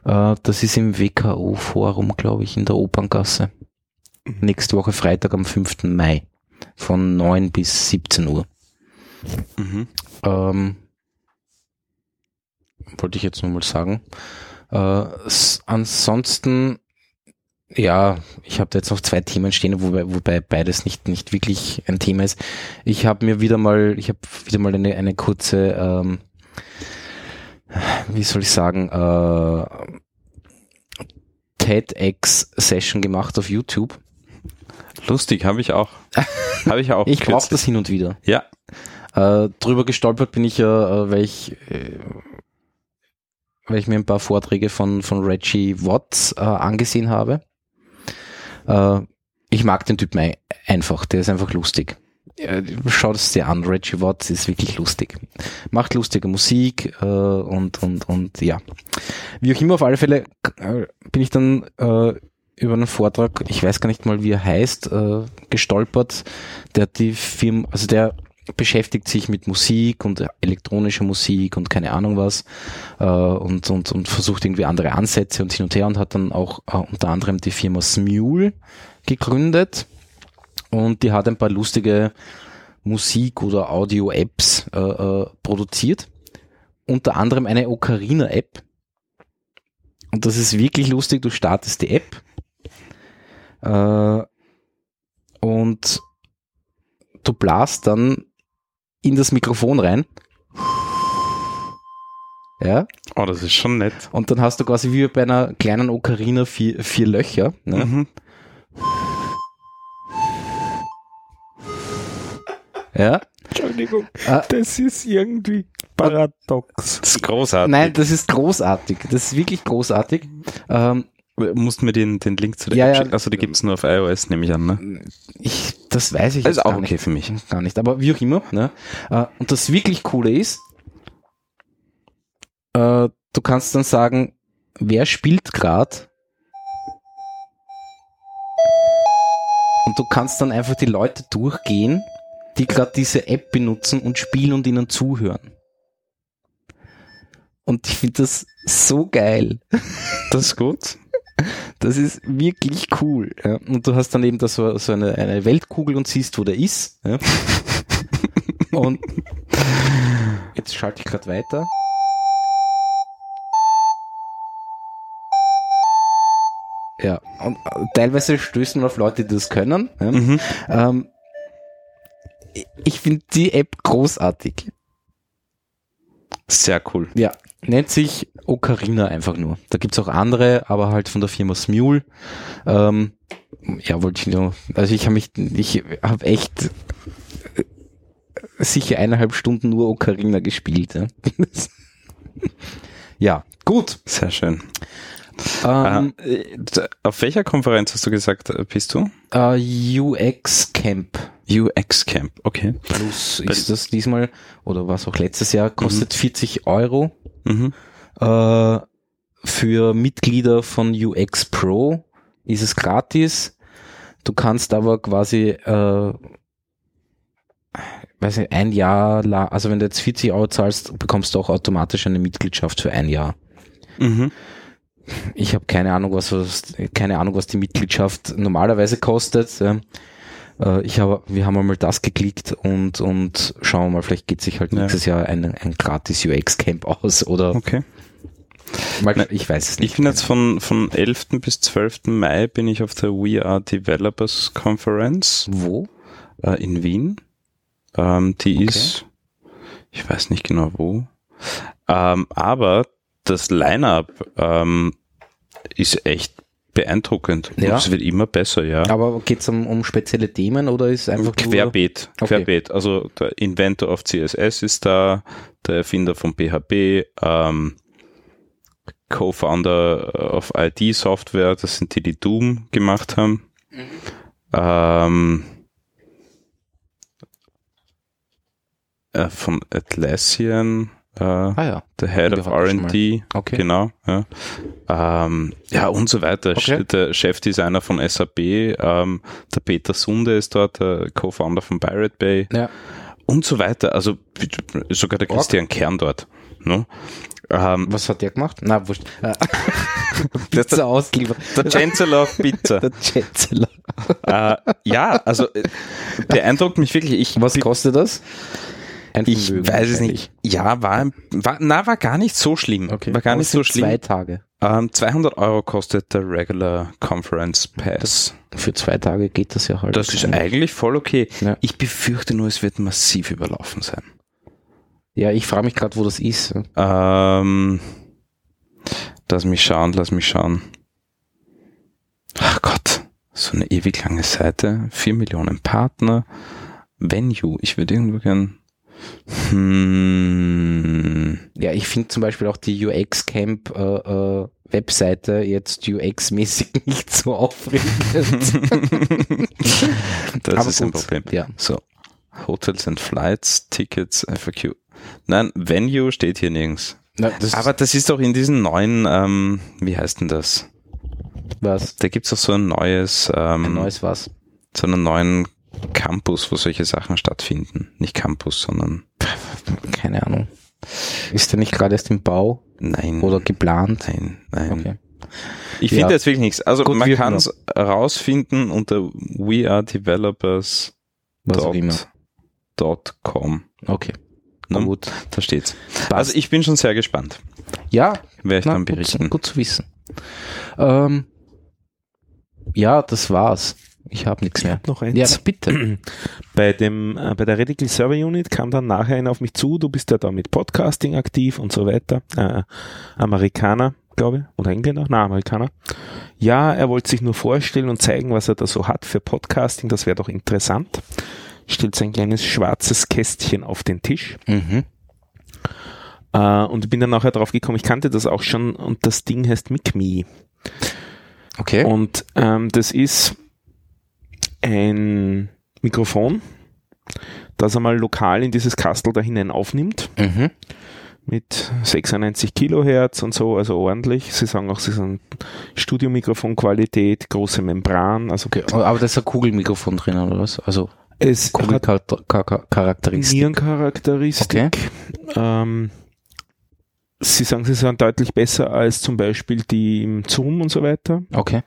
Speaker 1: Äh, das ist im WKO-Forum, glaube ich, in der Operngasse. Nächste Woche Freitag am 5. Mai von 9 bis 17 Uhr.
Speaker 2: Mhm.
Speaker 1: Ähm, wollte ich jetzt nur mal sagen. Äh, ansonsten, ja, ich habe da jetzt noch zwei Themen stehen, wobei, wobei beides nicht, nicht wirklich ein Thema ist. Ich habe mir wieder mal, ich habe wieder mal eine, eine kurze, ähm, wie soll ich sagen, äh, TEDx-Session gemacht auf YouTube.
Speaker 2: Lustig, habe ich auch. Habe ich auch.
Speaker 1: Ich brauche das hin und wieder.
Speaker 2: Ja.
Speaker 1: Äh, drüber gestolpert bin ich ja, äh, weil ich, äh, weil ich mir ein paar Vorträge von, von Reggie Watts äh, angesehen habe. Äh, ich mag den Typen ei- einfach, der ist einfach lustig. schaut es dir an. Reggie Watts ist wirklich lustig. Macht lustige Musik äh, und, und, und ja. Wie auch immer, auf alle Fälle äh, bin ich dann äh, über einen Vortrag, ich weiß gar nicht mal, wie er heißt, äh, gestolpert, der die Firma, also der beschäftigt sich mit Musik und elektronischer Musik und keine Ahnung was äh, und, und, und versucht irgendwie andere Ansätze und hin und her und hat dann auch äh, unter anderem die Firma Smule gegründet und die hat ein paar lustige Musik- oder Audio-Apps äh, äh, produziert. Unter anderem eine Ocarina-App. Und das ist wirklich lustig. Du startest die App äh, und du blast dann in das Mikrofon rein. Ja.
Speaker 2: Oh, das ist schon nett.
Speaker 1: Und dann hast du quasi wie bei einer kleinen Ocarina vier, vier Löcher. Ne?
Speaker 2: Mhm.
Speaker 1: Ja.
Speaker 3: Entschuldigung,
Speaker 1: Ah.
Speaker 3: das ist irgendwie paradox.
Speaker 2: Das ist großartig.
Speaker 1: Nein, das ist großartig. Das ist wirklich großartig. Ähm,
Speaker 2: Musst mir den, den Link zu der
Speaker 1: Ja,
Speaker 2: App schicken? Also, die gibt's nur auf iOS, nehme ich an, ne?
Speaker 1: ich, das weiß ich
Speaker 2: Das ist auch okay
Speaker 1: nicht.
Speaker 2: für mich.
Speaker 1: Gar nicht, aber wie auch immer. Ne? Äh, Und das wirklich Coole ist, äh, du kannst dann sagen, wer spielt grad und du kannst dann einfach die Leute durchgehen, die gerade diese App benutzen und spielen und ihnen zuhören. Und ich finde das so geil.
Speaker 2: Das ist gut.
Speaker 1: Das ist wirklich cool. Ja. Und du hast dann eben da so, so eine, eine Weltkugel und siehst, wo der ist. Ja. und jetzt schalte ich gerade weiter. Ja, und äh, teilweise stößen wir auf Leute, die das können. Ja.
Speaker 2: Mhm.
Speaker 1: Ähm, ich finde die App großartig.
Speaker 2: Sehr cool.
Speaker 1: Ja, nennt sich Ocarina einfach nur. Da gibt's auch andere, aber halt von der Firma Smule. Ähm, ja, wollte ich nur, also ich habe mich, ich habe echt äh, sicher eineinhalb Stunden nur Ocarina gespielt. Ja, ja gut.
Speaker 2: Sehr schön.
Speaker 1: Ähm,
Speaker 2: äh, auf welcher Konferenz hast du gesagt, äh, bist du?
Speaker 1: UX Camp
Speaker 2: UX Camp, okay.
Speaker 1: Plus ist das diesmal, oder was auch letztes Jahr, kostet 40 Euro.
Speaker 2: Mhm.
Speaker 1: Äh, für Mitglieder von UX Pro ist es gratis. Du kannst aber quasi, äh, weiß nicht, ein Jahr, la- also wenn du jetzt 40 Euro zahlst, bekommst du auch automatisch eine Mitgliedschaft für ein Jahr.
Speaker 2: Mhm.
Speaker 1: Ich habe keine Ahnung, was, was keine Ahnung, was die Mitgliedschaft normalerweise kostet. Ja. Äh, Ich habe, wir haben einmal das geklickt und und schauen wir mal, vielleicht geht sich halt
Speaker 2: Ja.
Speaker 1: nächstes Jahr ein, ein gratis UX Camp aus oder
Speaker 2: Okay.
Speaker 1: mal,
Speaker 2: Nein,
Speaker 1: ich weiß es nicht.
Speaker 2: Ich bin jetzt von, von 11. bis 12. Mai bin ich auf der We Are Developers Conference
Speaker 1: wo?
Speaker 2: äh, in Wien. Ähm, die
Speaker 1: Okay.
Speaker 2: ist, ich weiß nicht genau wo, ähm, aber das Line-up ähm, ist echt beeindruckend. Und
Speaker 1: Ja.
Speaker 2: Es wird immer besser, ja.
Speaker 1: Aber geht's um, um spezielle Themen oder ist einfach nur,
Speaker 2: Querbeet,
Speaker 1: Okay.
Speaker 2: Querbeet. Also der Inventor of CSS ist da, der Erfinder von PHP, ähm, Co-Founder of ID Software, das sind die, die Doom gemacht haben. Ähm, äh, von Atlassian, äh,
Speaker 1: Ah ja,
Speaker 2: der Head of R&D,
Speaker 1: okay.
Speaker 2: genau, ja. Ähm, ja und so weiter.
Speaker 1: Okay.
Speaker 2: Der Chefdesigner von SAP, ähm, der Peter Sunde ist dort, der Co-Founder von Pirate Bay
Speaker 1: Ja.
Speaker 2: und so weiter. Also sogar der. Christian Kern dort. Ne? Ähm,
Speaker 1: Was hat der gemacht? Na, wurscht. Äh, Pizza ausgeliefert.
Speaker 2: der Chancellor of Pizza.
Speaker 1: Der Chancellor.
Speaker 2: äh, ja, also äh, beeindruckt mich wirklich. Ich,
Speaker 1: Was kostet das? Ein
Speaker 2: ich
Speaker 1: Vermögen
Speaker 2: weiß es nicht. Ja, war, war, na, war gar nicht so schlimm.
Speaker 1: Okay.
Speaker 2: War gar nicht so schlimm.
Speaker 1: Zwei Tage.
Speaker 2: Ähm, 200 Euro kostet der Regular Conference Pass.
Speaker 1: Für zwei Tage geht das ja halt.
Speaker 2: Das ist eigentlich voll okay.
Speaker 1: Ja.
Speaker 2: Ich befürchte nur, es wird massiv überlaufen sein.
Speaker 1: Ja, ich frage mich gerade, wo das ist.
Speaker 2: Ähm, lass mich schauen, lass mich schauen. Ach Gott, so eine ewig lange Seite, vier Millionen Partner, Venue, ich würde irgendwo gern. Hm,
Speaker 1: Ja, ich finde zum Beispiel auch die UX Camp äh, äh, Webseite jetzt UX-mäßig nicht so aufregend.
Speaker 2: das
Speaker 1: Aber
Speaker 2: ist ein
Speaker 1: gut,
Speaker 2: Problem.
Speaker 1: ja.
Speaker 2: So. Hotels and Flights, Tickets, FAQ. Nein, Venue steht hier nirgends.
Speaker 1: Na, das
Speaker 2: Aber das ist doch in diesen neuen, ähm, wie heißt denn das?
Speaker 1: was?
Speaker 2: Da gibt's doch so ein neues, ähm,
Speaker 1: Ein neues was?
Speaker 2: so einen neuen Campus, wo solche Sachen stattfinden. Nicht Campus, sondern
Speaker 1: Keine Ahnung. Ist der nicht gerade erst im Bau
Speaker 2: nein.
Speaker 1: oder geplant?
Speaker 2: nein, nein.
Speaker 1: Okay.
Speaker 2: Ich
Speaker 1: Ja.
Speaker 2: finde jetzt wirklich nichts. Also
Speaker 1: Gut,
Speaker 2: man kann es rausfinden unter wearedevelopers.com.
Speaker 1: Okay. Na
Speaker 2: Ne?
Speaker 1: gut.
Speaker 2: Da steht's.
Speaker 1: Passt.
Speaker 2: Also ich bin schon sehr gespannt.
Speaker 1: Ja,
Speaker 2: Werde ich
Speaker 1: na,
Speaker 2: dann
Speaker 1: gut,
Speaker 2: berichten.
Speaker 1: gut zu wissen. Ähm, ja, das war's. Ich habe nichts
Speaker 3: Ich
Speaker 1: mehr.
Speaker 3: hab noch eins.
Speaker 1: Ja, bitte.
Speaker 3: bei dem äh, bei der Radical Server Unit kam dann nachher einer auf mich zu, du bist ja da mit Podcasting aktiv und so weiter. Äh, Amerikaner, glaube ich, oder Engländer? Na, Amerikaner. Ja, er wollte sich nur vorstellen und zeigen, was er da so hat für Podcasting, das wäre doch interessant. Stellt sein kleines schwarzes Kästchen auf den Tisch.
Speaker 1: Mhm.
Speaker 3: Äh, und bin dann nachher drauf gekommen, ich kannte das auch schon und das Ding heißt MicMe.
Speaker 1: Okay.
Speaker 3: Und ähm, das ist ein Mikrofon, das einmal lokal in dieses Kastel da hinein aufnimmt,
Speaker 1: Mhm.
Speaker 3: mit 96 Kilohertz und so, also ordentlich. Sie sagen auch, sie sind Studiomikrofonqualität, große Membran, also
Speaker 1: okay. Aber da ist ein Kugelmikrofon drin, oder was? Also
Speaker 3: es
Speaker 1: Kugelcharakteristik.
Speaker 3: Nierencharakteristik. Ähm, sie sagen, sie sind deutlich besser als zum Beispiel die im Zoom und so weiter.
Speaker 1: Okay.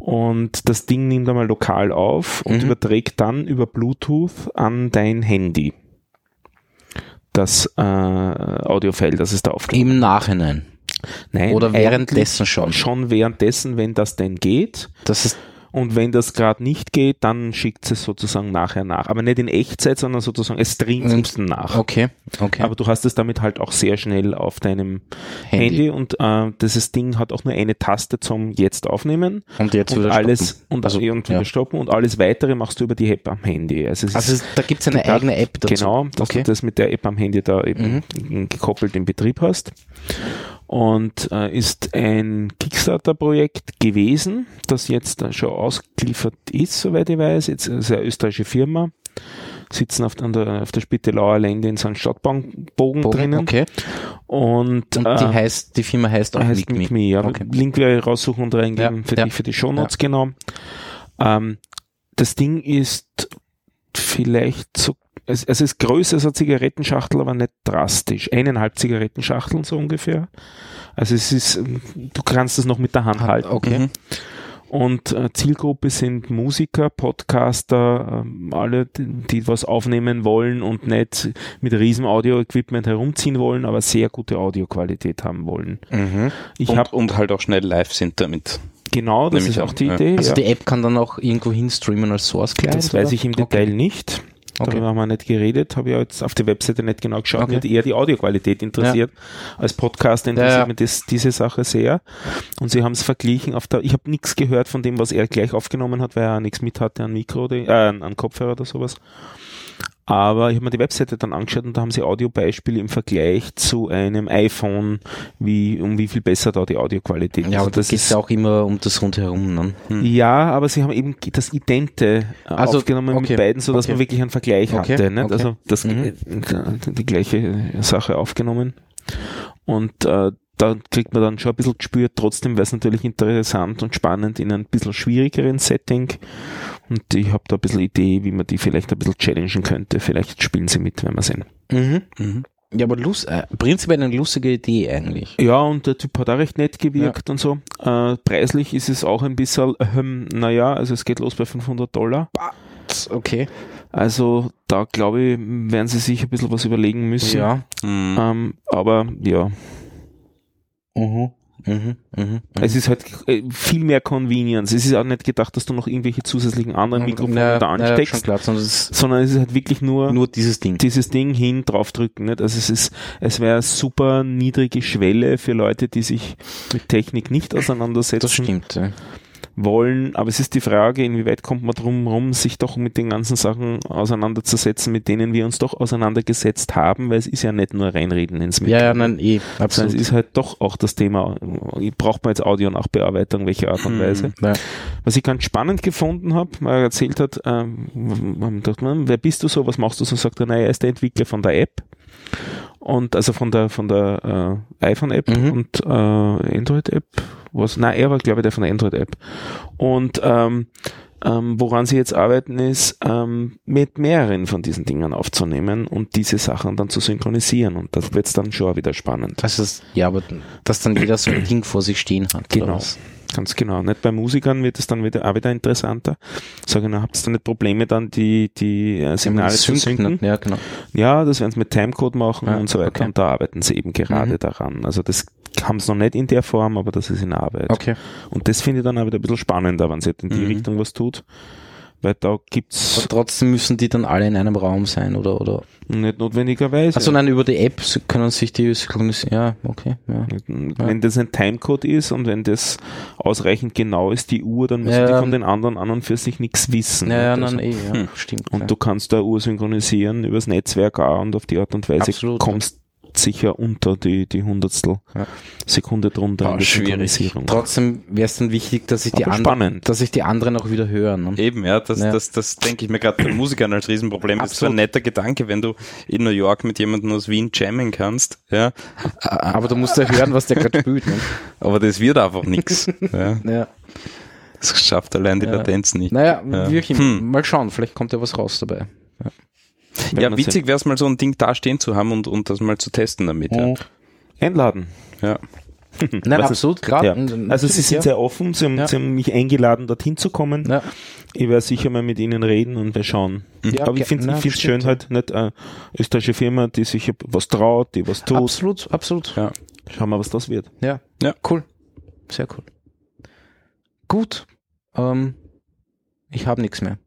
Speaker 3: Und das Ding nimmt einmal lokal auf und
Speaker 1: Mhm.
Speaker 3: überträgt dann über Bluetooth an dein Handy das äh, Audiofile, das es da aufgenommen
Speaker 1: Im Nachhinein.
Speaker 3: Nein,
Speaker 1: Oder währenddessen schon.
Speaker 3: Schon währenddessen, wenn das denn geht.
Speaker 1: Das ist
Speaker 3: Und wenn das gerade nicht geht, dann schickt es sozusagen nachher nach. Aber nicht in Echtzeit, sondern sozusagen, es streamt
Speaker 1: Mhm.
Speaker 3: es nach.
Speaker 1: okay. Okay.
Speaker 3: Aber du hast es damit halt auch sehr schnell auf deinem Handy,
Speaker 1: Handy.
Speaker 3: und äh, dieses Ding hat auch nur eine Taste zum Jetzt aufnehmen
Speaker 1: und jetzt
Speaker 3: und
Speaker 1: wieder
Speaker 3: alles
Speaker 1: stoppen.
Speaker 3: und,
Speaker 1: Also,
Speaker 3: und wieder
Speaker 1: ja.
Speaker 3: stoppen und alles weitere machst du über die App am Handy. Also, es
Speaker 1: Also
Speaker 3: ist
Speaker 1: es- da gibt's eine
Speaker 3: total-
Speaker 1: eigene App dazu.
Speaker 3: Genau, dass
Speaker 1: Okay. Mhm.
Speaker 3: du das mit der App am Handy da eben gekoppelt in Betrieb hast. Und äh, ist ein Kickstarter-Projekt gewesen, das jetzt äh, schon ausgeliefert ist, soweit ich weiß. Jetzt ist eine österreichische Firma, sitzen auf, der, auf der Spittelauer Lände in so einem Stadtbahnbogen
Speaker 1: Bogen,
Speaker 3: drinnen.
Speaker 1: Okay.
Speaker 3: Und,
Speaker 1: Und
Speaker 3: äh,
Speaker 1: die heißt, die Firma heißt auch
Speaker 3: heißt
Speaker 1: Me.
Speaker 3: Me, ja.
Speaker 1: Okay.
Speaker 3: Link werde ich raussuchen und reingeben
Speaker 1: Ja,
Speaker 3: für,
Speaker 1: ja.
Speaker 3: Die, für die Shownotes, genau. Ähm, das Ding ist vielleicht so, es, es ist größer als eine Zigarettenschachtel, aber nicht drastisch. Eineinhalb Zigarettenschachteln so ungefähr. Also es ist, du kannst es noch mit der Hand halten.
Speaker 1: Okay.
Speaker 2: Mhm.
Speaker 3: Und äh, Zielgruppe sind Musiker, Podcaster, ähm, alle, die, die was aufnehmen wollen und nicht mit riesen Audio-Equipment herumziehen wollen, aber sehr gute Audioqualität haben wollen.
Speaker 1: Mhm.
Speaker 3: Ich
Speaker 2: und,
Speaker 3: habe
Speaker 2: und halt auch schnell live sind damit.
Speaker 3: genau, das ist auch
Speaker 2: an,
Speaker 3: die. Idee.
Speaker 1: Also
Speaker 3: ja.
Speaker 1: die App kann dann auch irgendwo hin streamen als Source Client?
Speaker 3: Das weiß
Speaker 1: oder?
Speaker 3: ich im
Speaker 1: Okay.
Speaker 3: Detail nicht.
Speaker 1: Okay.
Speaker 3: Darüber haben wir nicht geredet, habe ich ja jetzt auf der Webseite nicht genau geschaut.
Speaker 1: Okay.
Speaker 3: Mich hat eher die Audioqualität interessiert. Als Podcast interessiert
Speaker 1: Ja, ja.
Speaker 3: mich das, diese Sache sehr. Und sie haben es verglichen auf der, ich habe nichts gehört von dem, was er gleich aufgenommen hat, weil er nichts mit hatte an Mikro, oder, äh, an Kopfhörer oder sowas. Aber ich habe mir die Webseite dann angeschaut und da haben sie Audiobeispiele im Vergleich zu einem iPhone, wie, um wie viel besser da die Audioqualität
Speaker 1: Ja, aber
Speaker 3: ist.
Speaker 1: das geht ja auch immer um das rundherum. Ne?
Speaker 3: Ja, aber sie haben eben das Idente äh,
Speaker 1: Also,
Speaker 3: aufgenommen
Speaker 1: okay,
Speaker 3: mit beiden, so dass
Speaker 1: okay.
Speaker 3: man wirklich einen Vergleich
Speaker 1: Okay,
Speaker 3: hatte. Nicht? Also das
Speaker 1: Mhm.
Speaker 3: die gleiche Sache aufgenommen. Und äh, da kriegt man dann schon ein bisschen gespürt, trotzdem wäre es natürlich interessant und spannend in einem bisschen schwierigeren Setting. Und ich habe da ein bisschen Idee, wie man die vielleicht ein bisschen challengen könnte. Vielleicht spielen sie mit, wenn wir sehen.
Speaker 1: Mhm.
Speaker 2: Mhm.
Speaker 1: Ja, aber lust, äh, prinzipiell eine lustige Idee eigentlich.
Speaker 3: Ja, und der Typ hat auch recht nett gewirkt und so. Äh, preislich ist es auch ein bisschen, ähm, naja, also es geht los bei 500 Dollar.
Speaker 1: Okay.
Speaker 3: Also da glaube ich, werden sie sich ein bisschen was überlegen müssen.
Speaker 1: Ja.
Speaker 2: Mhm.
Speaker 3: Ähm, aber ja,
Speaker 1: Mhm. Mhm. Mhm.
Speaker 3: es ist halt äh, viel mehr Convenience. Es ist auch nicht gedacht, dass du noch irgendwelche zusätzlichen anderen Mikrofone
Speaker 1: Ja,
Speaker 3: da ansteckst,
Speaker 1: schon klar, sondern es ist
Speaker 3: sondern es ist halt wirklich nur,
Speaker 1: nur dieses Ding.
Speaker 3: dieses Ding hin, draufdrücken. Nicht? Also es ist, es wäre super niedrige Schwelle für Leute, die sich mit Technik nicht auseinandersetzen.
Speaker 1: Das stimmt. Ja.
Speaker 3: Wollen, aber es ist die Frage, inwieweit kommt man drum rum, sich doch mit den ganzen Sachen auseinanderzusetzen, mit denen wir uns doch auseinandergesetzt haben, weil es ist ja nicht nur reinreden ins Mikro.
Speaker 1: Ja, ja, nein, eh,
Speaker 3: Sondern
Speaker 1: absolut.
Speaker 3: es ist halt doch auch das Thema, braucht man jetzt Audio-Nachbearbeitung, welche Art und Weise.
Speaker 1: Ja.
Speaker 3: Was ich ganz spannend gefunden habe, weil er erzählt hat, ähm, man dachte, man, wer bist du so, was machst du so, sagt er, naja, er ist der Entwickler von der App und also von der von der äh, iPhone-App
Speaker 1: Mhm.
Speaker 3: und äh, Android-App, was, nein, er war glaube ich der von der Android-App und ähm, ähm, woran sie jetzt arbeiten ist, ähm, mit mehreren von diesen Dingen aufzunehmen und diese Sachen dann zu synchronisieren und das wird dann schon wieder spannend.
Speaker 1: Das ist, ja, aber dass dann jeder so ein Ding vor sich stehen hat.
Speaker 3: Genau. Ganz genau. Nicht bei Musikern wird es dann wieder auch wieder interessanter. Sagen, na, habt ihr da nicht Probleme dann die, die äh, Signale zu synken?
Speaker 1: Ja, genau.
Speaker 3: Ja, das werden sie mit Timecode machen
Speaker 1: Ja,
Speaker 3: und so weiter.
Speaker 1: okay.
Speaker 3: Und da arbeiten sie eben gerade
Speaker 1: Mhm.
Speaker 3: daran. Also das haben sie noch nicht in der Form, aber das ist in Arbeit.
Speaker 1: Okay.
Speaker 3: Und das finde ich dann auch wieder ein bisschen spannender, wenn sie in die
Speaker 2: Mhm.
Speaker 3: Richtung was tut. Weil da
Speaker 1: Aber
Speaker 3: gibt's
Speaker 1: trotzdem müssen die dann alle in einem Raum sein, oder, oder?
Speaker 3: nicht notwendigerweise.
Speaker 1: Also nein, über die App können sich die synchronisieren. Ja, okay, ja.
Speaker 3: Wenn das ein Timecode ist und wenn das ausreichend genau ist, die Uhr, dann müssen
Speaker 1: Ja,
Speaker 3: die von den anderen an und für sich nichts wissen.
Speaker 1: Ja, ja, nein,
Speaker 3: also-
Speaker 1: eh, ja,
Speaker 2: Hm.
Speaker 1: stimmt.
Speaker 3: Und du kannst da Uhr synchronisieren übers Netzwerk auch und auf die Art und Weise
Speaker 1: Absolut,
Speaker 3: kommst sicher unter die, die Hundertstel
Speaker 1: Ja.
Speaker 3: Sekunde drunter
Speaker 2: Ah,
Speaker 3: der
Speaker 2: schwierig.
Speaker 1: Trotzdem wäre es dann wichtig, dass ich die anderen,
Speaker 3: spannend.
Speaker 1: dass ich die anderen auch wieder hören. Ne?
Speaker 2: Eben, ja, das,
Speaker 1: Ja.
Speaker 2: das, das denke ich mir gerade bei Musikern als Riesenproblem. Das ist ein
Speaker 1: Absolut.
Speaker 2: netter Gedanke, wenn du in New York mit jemandem aus Wien jammen kannst, ja,
Speaker 1: Aber du musst ja hören, was der gerade spielt. Ne?
Speaker 2: aber das wird einfach nix. Ja,
Speaker 1: Ja.
Speaker 2: das schafft allein die
Speaker 1: Ja.
Speaker 2: Latenz nicht.
Speaker 1: Naja,
Speaker 2: Ja.
Speaker 1: wie auch immer.
Speaker 2: Hm.
Speaker 1: Mal schauen, vielleicht kommt ja was raus dabei.
Speaker 2: Ja, witzig wäre es mal so ein Ding da stehen zu haben und, und das mal zu testen damit. Ja.
Speaker 3: sehen. Einladen.
Speaker 2: Ja.
Speaker 1: Nein,
Speaker 3: Was
Speaker 1: absolut, klar.
Speaker 3: Ja. Also sie sind
Speaker 1: ja.
Speaker 3: sehr offen, sie haben,
Speaker 1: Ja.
Speaker 3: sie haben mich eingeladen, dorthin zu kommen.
Speaker 1: Ja.
Speaker 3: Ich werde sicher mal mit ihnen reden und wir schauen.
Speaker 1: Ja,
Speaker 3: Aber ich finde es schön halt, nicht eine österreichische Firma, die sich was traut, die was tut.
Speaker 1: Absolut, absolut.
Speaker 2: Ja.
Speaker 3: Schauen wir, was das wird.
Speaker 1: Ja.
Speaker 2: Ja.
Speaker 1: Cool. Sehr cool. Gut. Ähm, ich habe nichts mehr.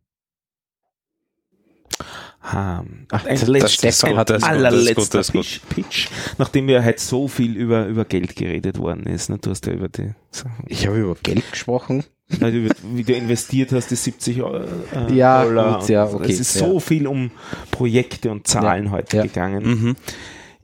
Speaker 3: Ha.
Speaker 1: Ach,
Speaker 3: ein
Speaker 1: das-
Speaker 3: ein allerletzter. Pitch, Pitch, nachdem wir halt so viel über, über Geld geredet worden ist. Ne? Du hast ja über die Sachen.
Speaker 1: Ich habe über Geld gesprochen.
Speaker 3: Weil du, wie du investiert hast, die 70 äh,
Speaker 1: Ja,
Speaker 3: Dollar.
Speaker 1: gut, ja, okay,
Speaker 3: Es ist
Speaker 1: ja.
Speaker 3: so viel um Projekte und Zahlen
Speaker 1: Ja,
Speaker 3: heute
Speaker 1: ja.
Speaker 3: gegangen.
Speaker 2: Mhm.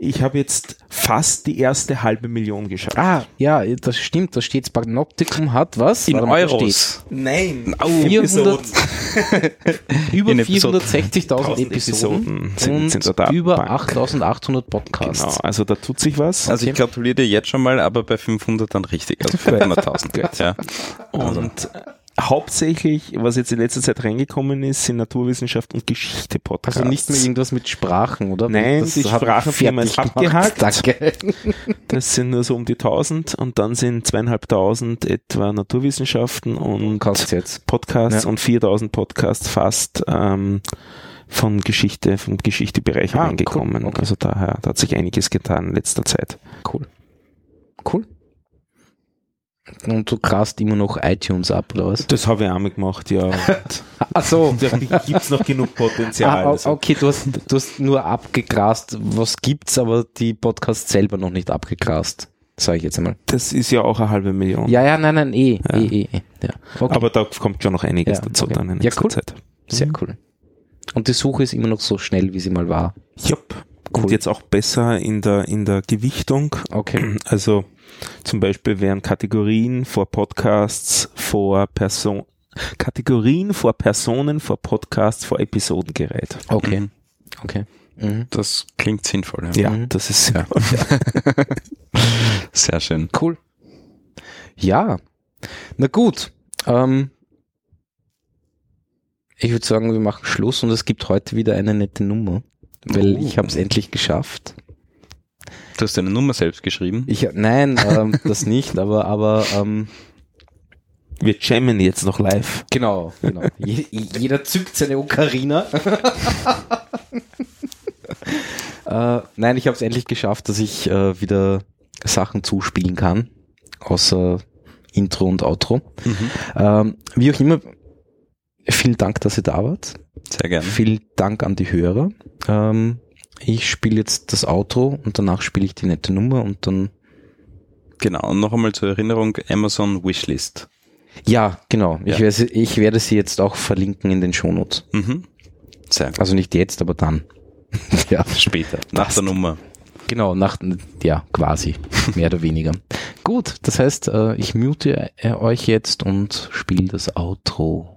Speaker 3: Ich habe jetzt fast die erste halbe Million geschafft.
Speaker 1: Ah, ja, das stimmt. Da steht Panoptikum hat was?
Speaker 2: In
Speaker 1: mal,
Speaker 2: Euros.
Speaker 3: Nein,
Speaker 1: Au, 400 über
Speaker 2: In Episoden.
Speaker 1: 460.000 Episoden,
Speaker 3: Episoden sind-
Speaker 1: und
Speaker 3: sind da
Speaker 1: über
Speaker 3: Bank.
Speaker 1: 8.800
Speaker 3: Genau,
Speaker 1: Podcasts.
Speaker 3: also da tut sich was.
Speaker 2: Also ich gratuliere dir jetzt schon mal, aber bei 500 dann richtig, also 500.000. ja.
Speaker 3: Und äh, hauptsächlich, was jetzt in letzter Zeit reingekommen ist, sind Naturwissenschaft und Geschichte Podcasts.
Speaker 1: Also nicht mehr irgendwas mit Sprachen, oder?
Speaker 3: Nein,
Speaker 1: Das
Speaker 3: die
Speaker 1: fertig gemacht.
Speaker 3: abgehakt.
Speaker 1: Danke.
Speaker 3: Das sind nur so um die 1000 und dann sind zweieinhalbtausend etwa Naturwissenschaften und. Podcasts
Speaker 1: Ja.
Speaker 3: und 4000 Podcasts fast ähm, von Geschichte, vom Geschichtebereich
Speaker 1: Ah,
Speaker 3: reingekommen.
Speaker 1: cool. Okay.
Speaker 3: Also daher, da hat sich einiges getan in letzter Zeit.
Speaker 1: Cool. Cool. Und du grast immer noch iTunes ab, oder was?
Speaker 3: Das habe ich auch mal gemacht, ja.
Speaker 1: Ach so.
Speaker 3: da gibt's noch genug Potenzial.
Speaker 1: Ah,
Speaker 3: also.
Speaker 1: okay, du hast, du hast nur abgegrast, was gibt's, aber die Podcasts selber noch nicht abgegrast. Sag ich jetzt einmal.
Speaker 3: Das ist ja auch eine halbe Million.
Speaker 1: Ja, ja, nein, nein, eh,
Speaker 3: Ja.
Speaker 1: eh, eh, eh. Ja. Okay.
Speaker 3: Aber da kommt schon noch einiges
Speaker 1: Ja,
Speaker 3: dazu
Speaker 1: okay.
Speaker 3: dann in
Speaker 1: Ja,
Speaker 3: nächster
Speaker 1: cool.
Speaker 3: Zeit.
Speaker 1: Sehr
Speaker 3: Mhm.
Speaker 1: cool. Und die Suche ist immer noch so schnell, wie sie mal war.
Speaker 3: Jupp. Und
Speaker 1: Cool.
Speaker 3: jetzt auch besser in der, in der Gewichtung.
Speaker 1: Okay.
Speaker 3: Also zum Beispiel wären Kategorien vor Podcasts, vor Person, Kategorien vor Personen, vor Podcasts, vor Episoden gereiht.
Speaker 1: Okay.
Speaker 2: Mhm.
Speaker 1: Okay. Mhm.
Speaker 2: Das klingt sinnvoll. Ja.
Speaker 3: Ja,
Speaker 1: Mhm.
Speaker 3: das ist ja.
Speaker 2: Sehr schön.
Speaker 1: Cool. Ja. Na gut. Ähm, ich würde sagen, wir machen Schluss und es gibt heute wieder eine nette Nummer, weil
Speaker 2: Oh.
Speaker 1: ich habe es endlich geschafft.
Speaker 2: Du hast deine Nummer selbst geschrieben.
Speaker 1: Ich nein, ähm, das nicht, aber aber ähm,
Speaker 3: Wir jammen jetzt noch live.
Speaker 1: genau, genau. Je, jeder zückt seine Ocarina. äh, nein, ich habe es endlich geschafft, dass ich äh, wieder Sachen zuspielen kann, außer Intro und Outro. Ähm, wie auch immer, vielen Dank, dass ihr da wart.
Speaker 2: Sehr gerne.
Speaker 1: Vielen Dank an die Hörer. Ähm, ich spiele jetzt das Outro und danach spiele ich die nette Nummer und dann
Speaker 2: Genau. Und noch einmal zur Erinnerung, Amazon Wishlist.
Speaker 1: Ja, genau. Ich,
Speaker 2: Ja.
Speaker 1: werde sie, ich werde sie jetzt auch verlinken in den Shownotes.
Speaker 2: Mhm. Sehr gut.
Speaker 1: Also nicht jetzt, aber dann. ja,
Speaker 2: Später, nach
Speaker 1: Passt.
Speaker 2: der Nummer.
Speaker 1: genau, nach, ja, quasi, mehr oder weniger. Gut, das heißt, äh, ich mute euch jetzt und spiele das Outro.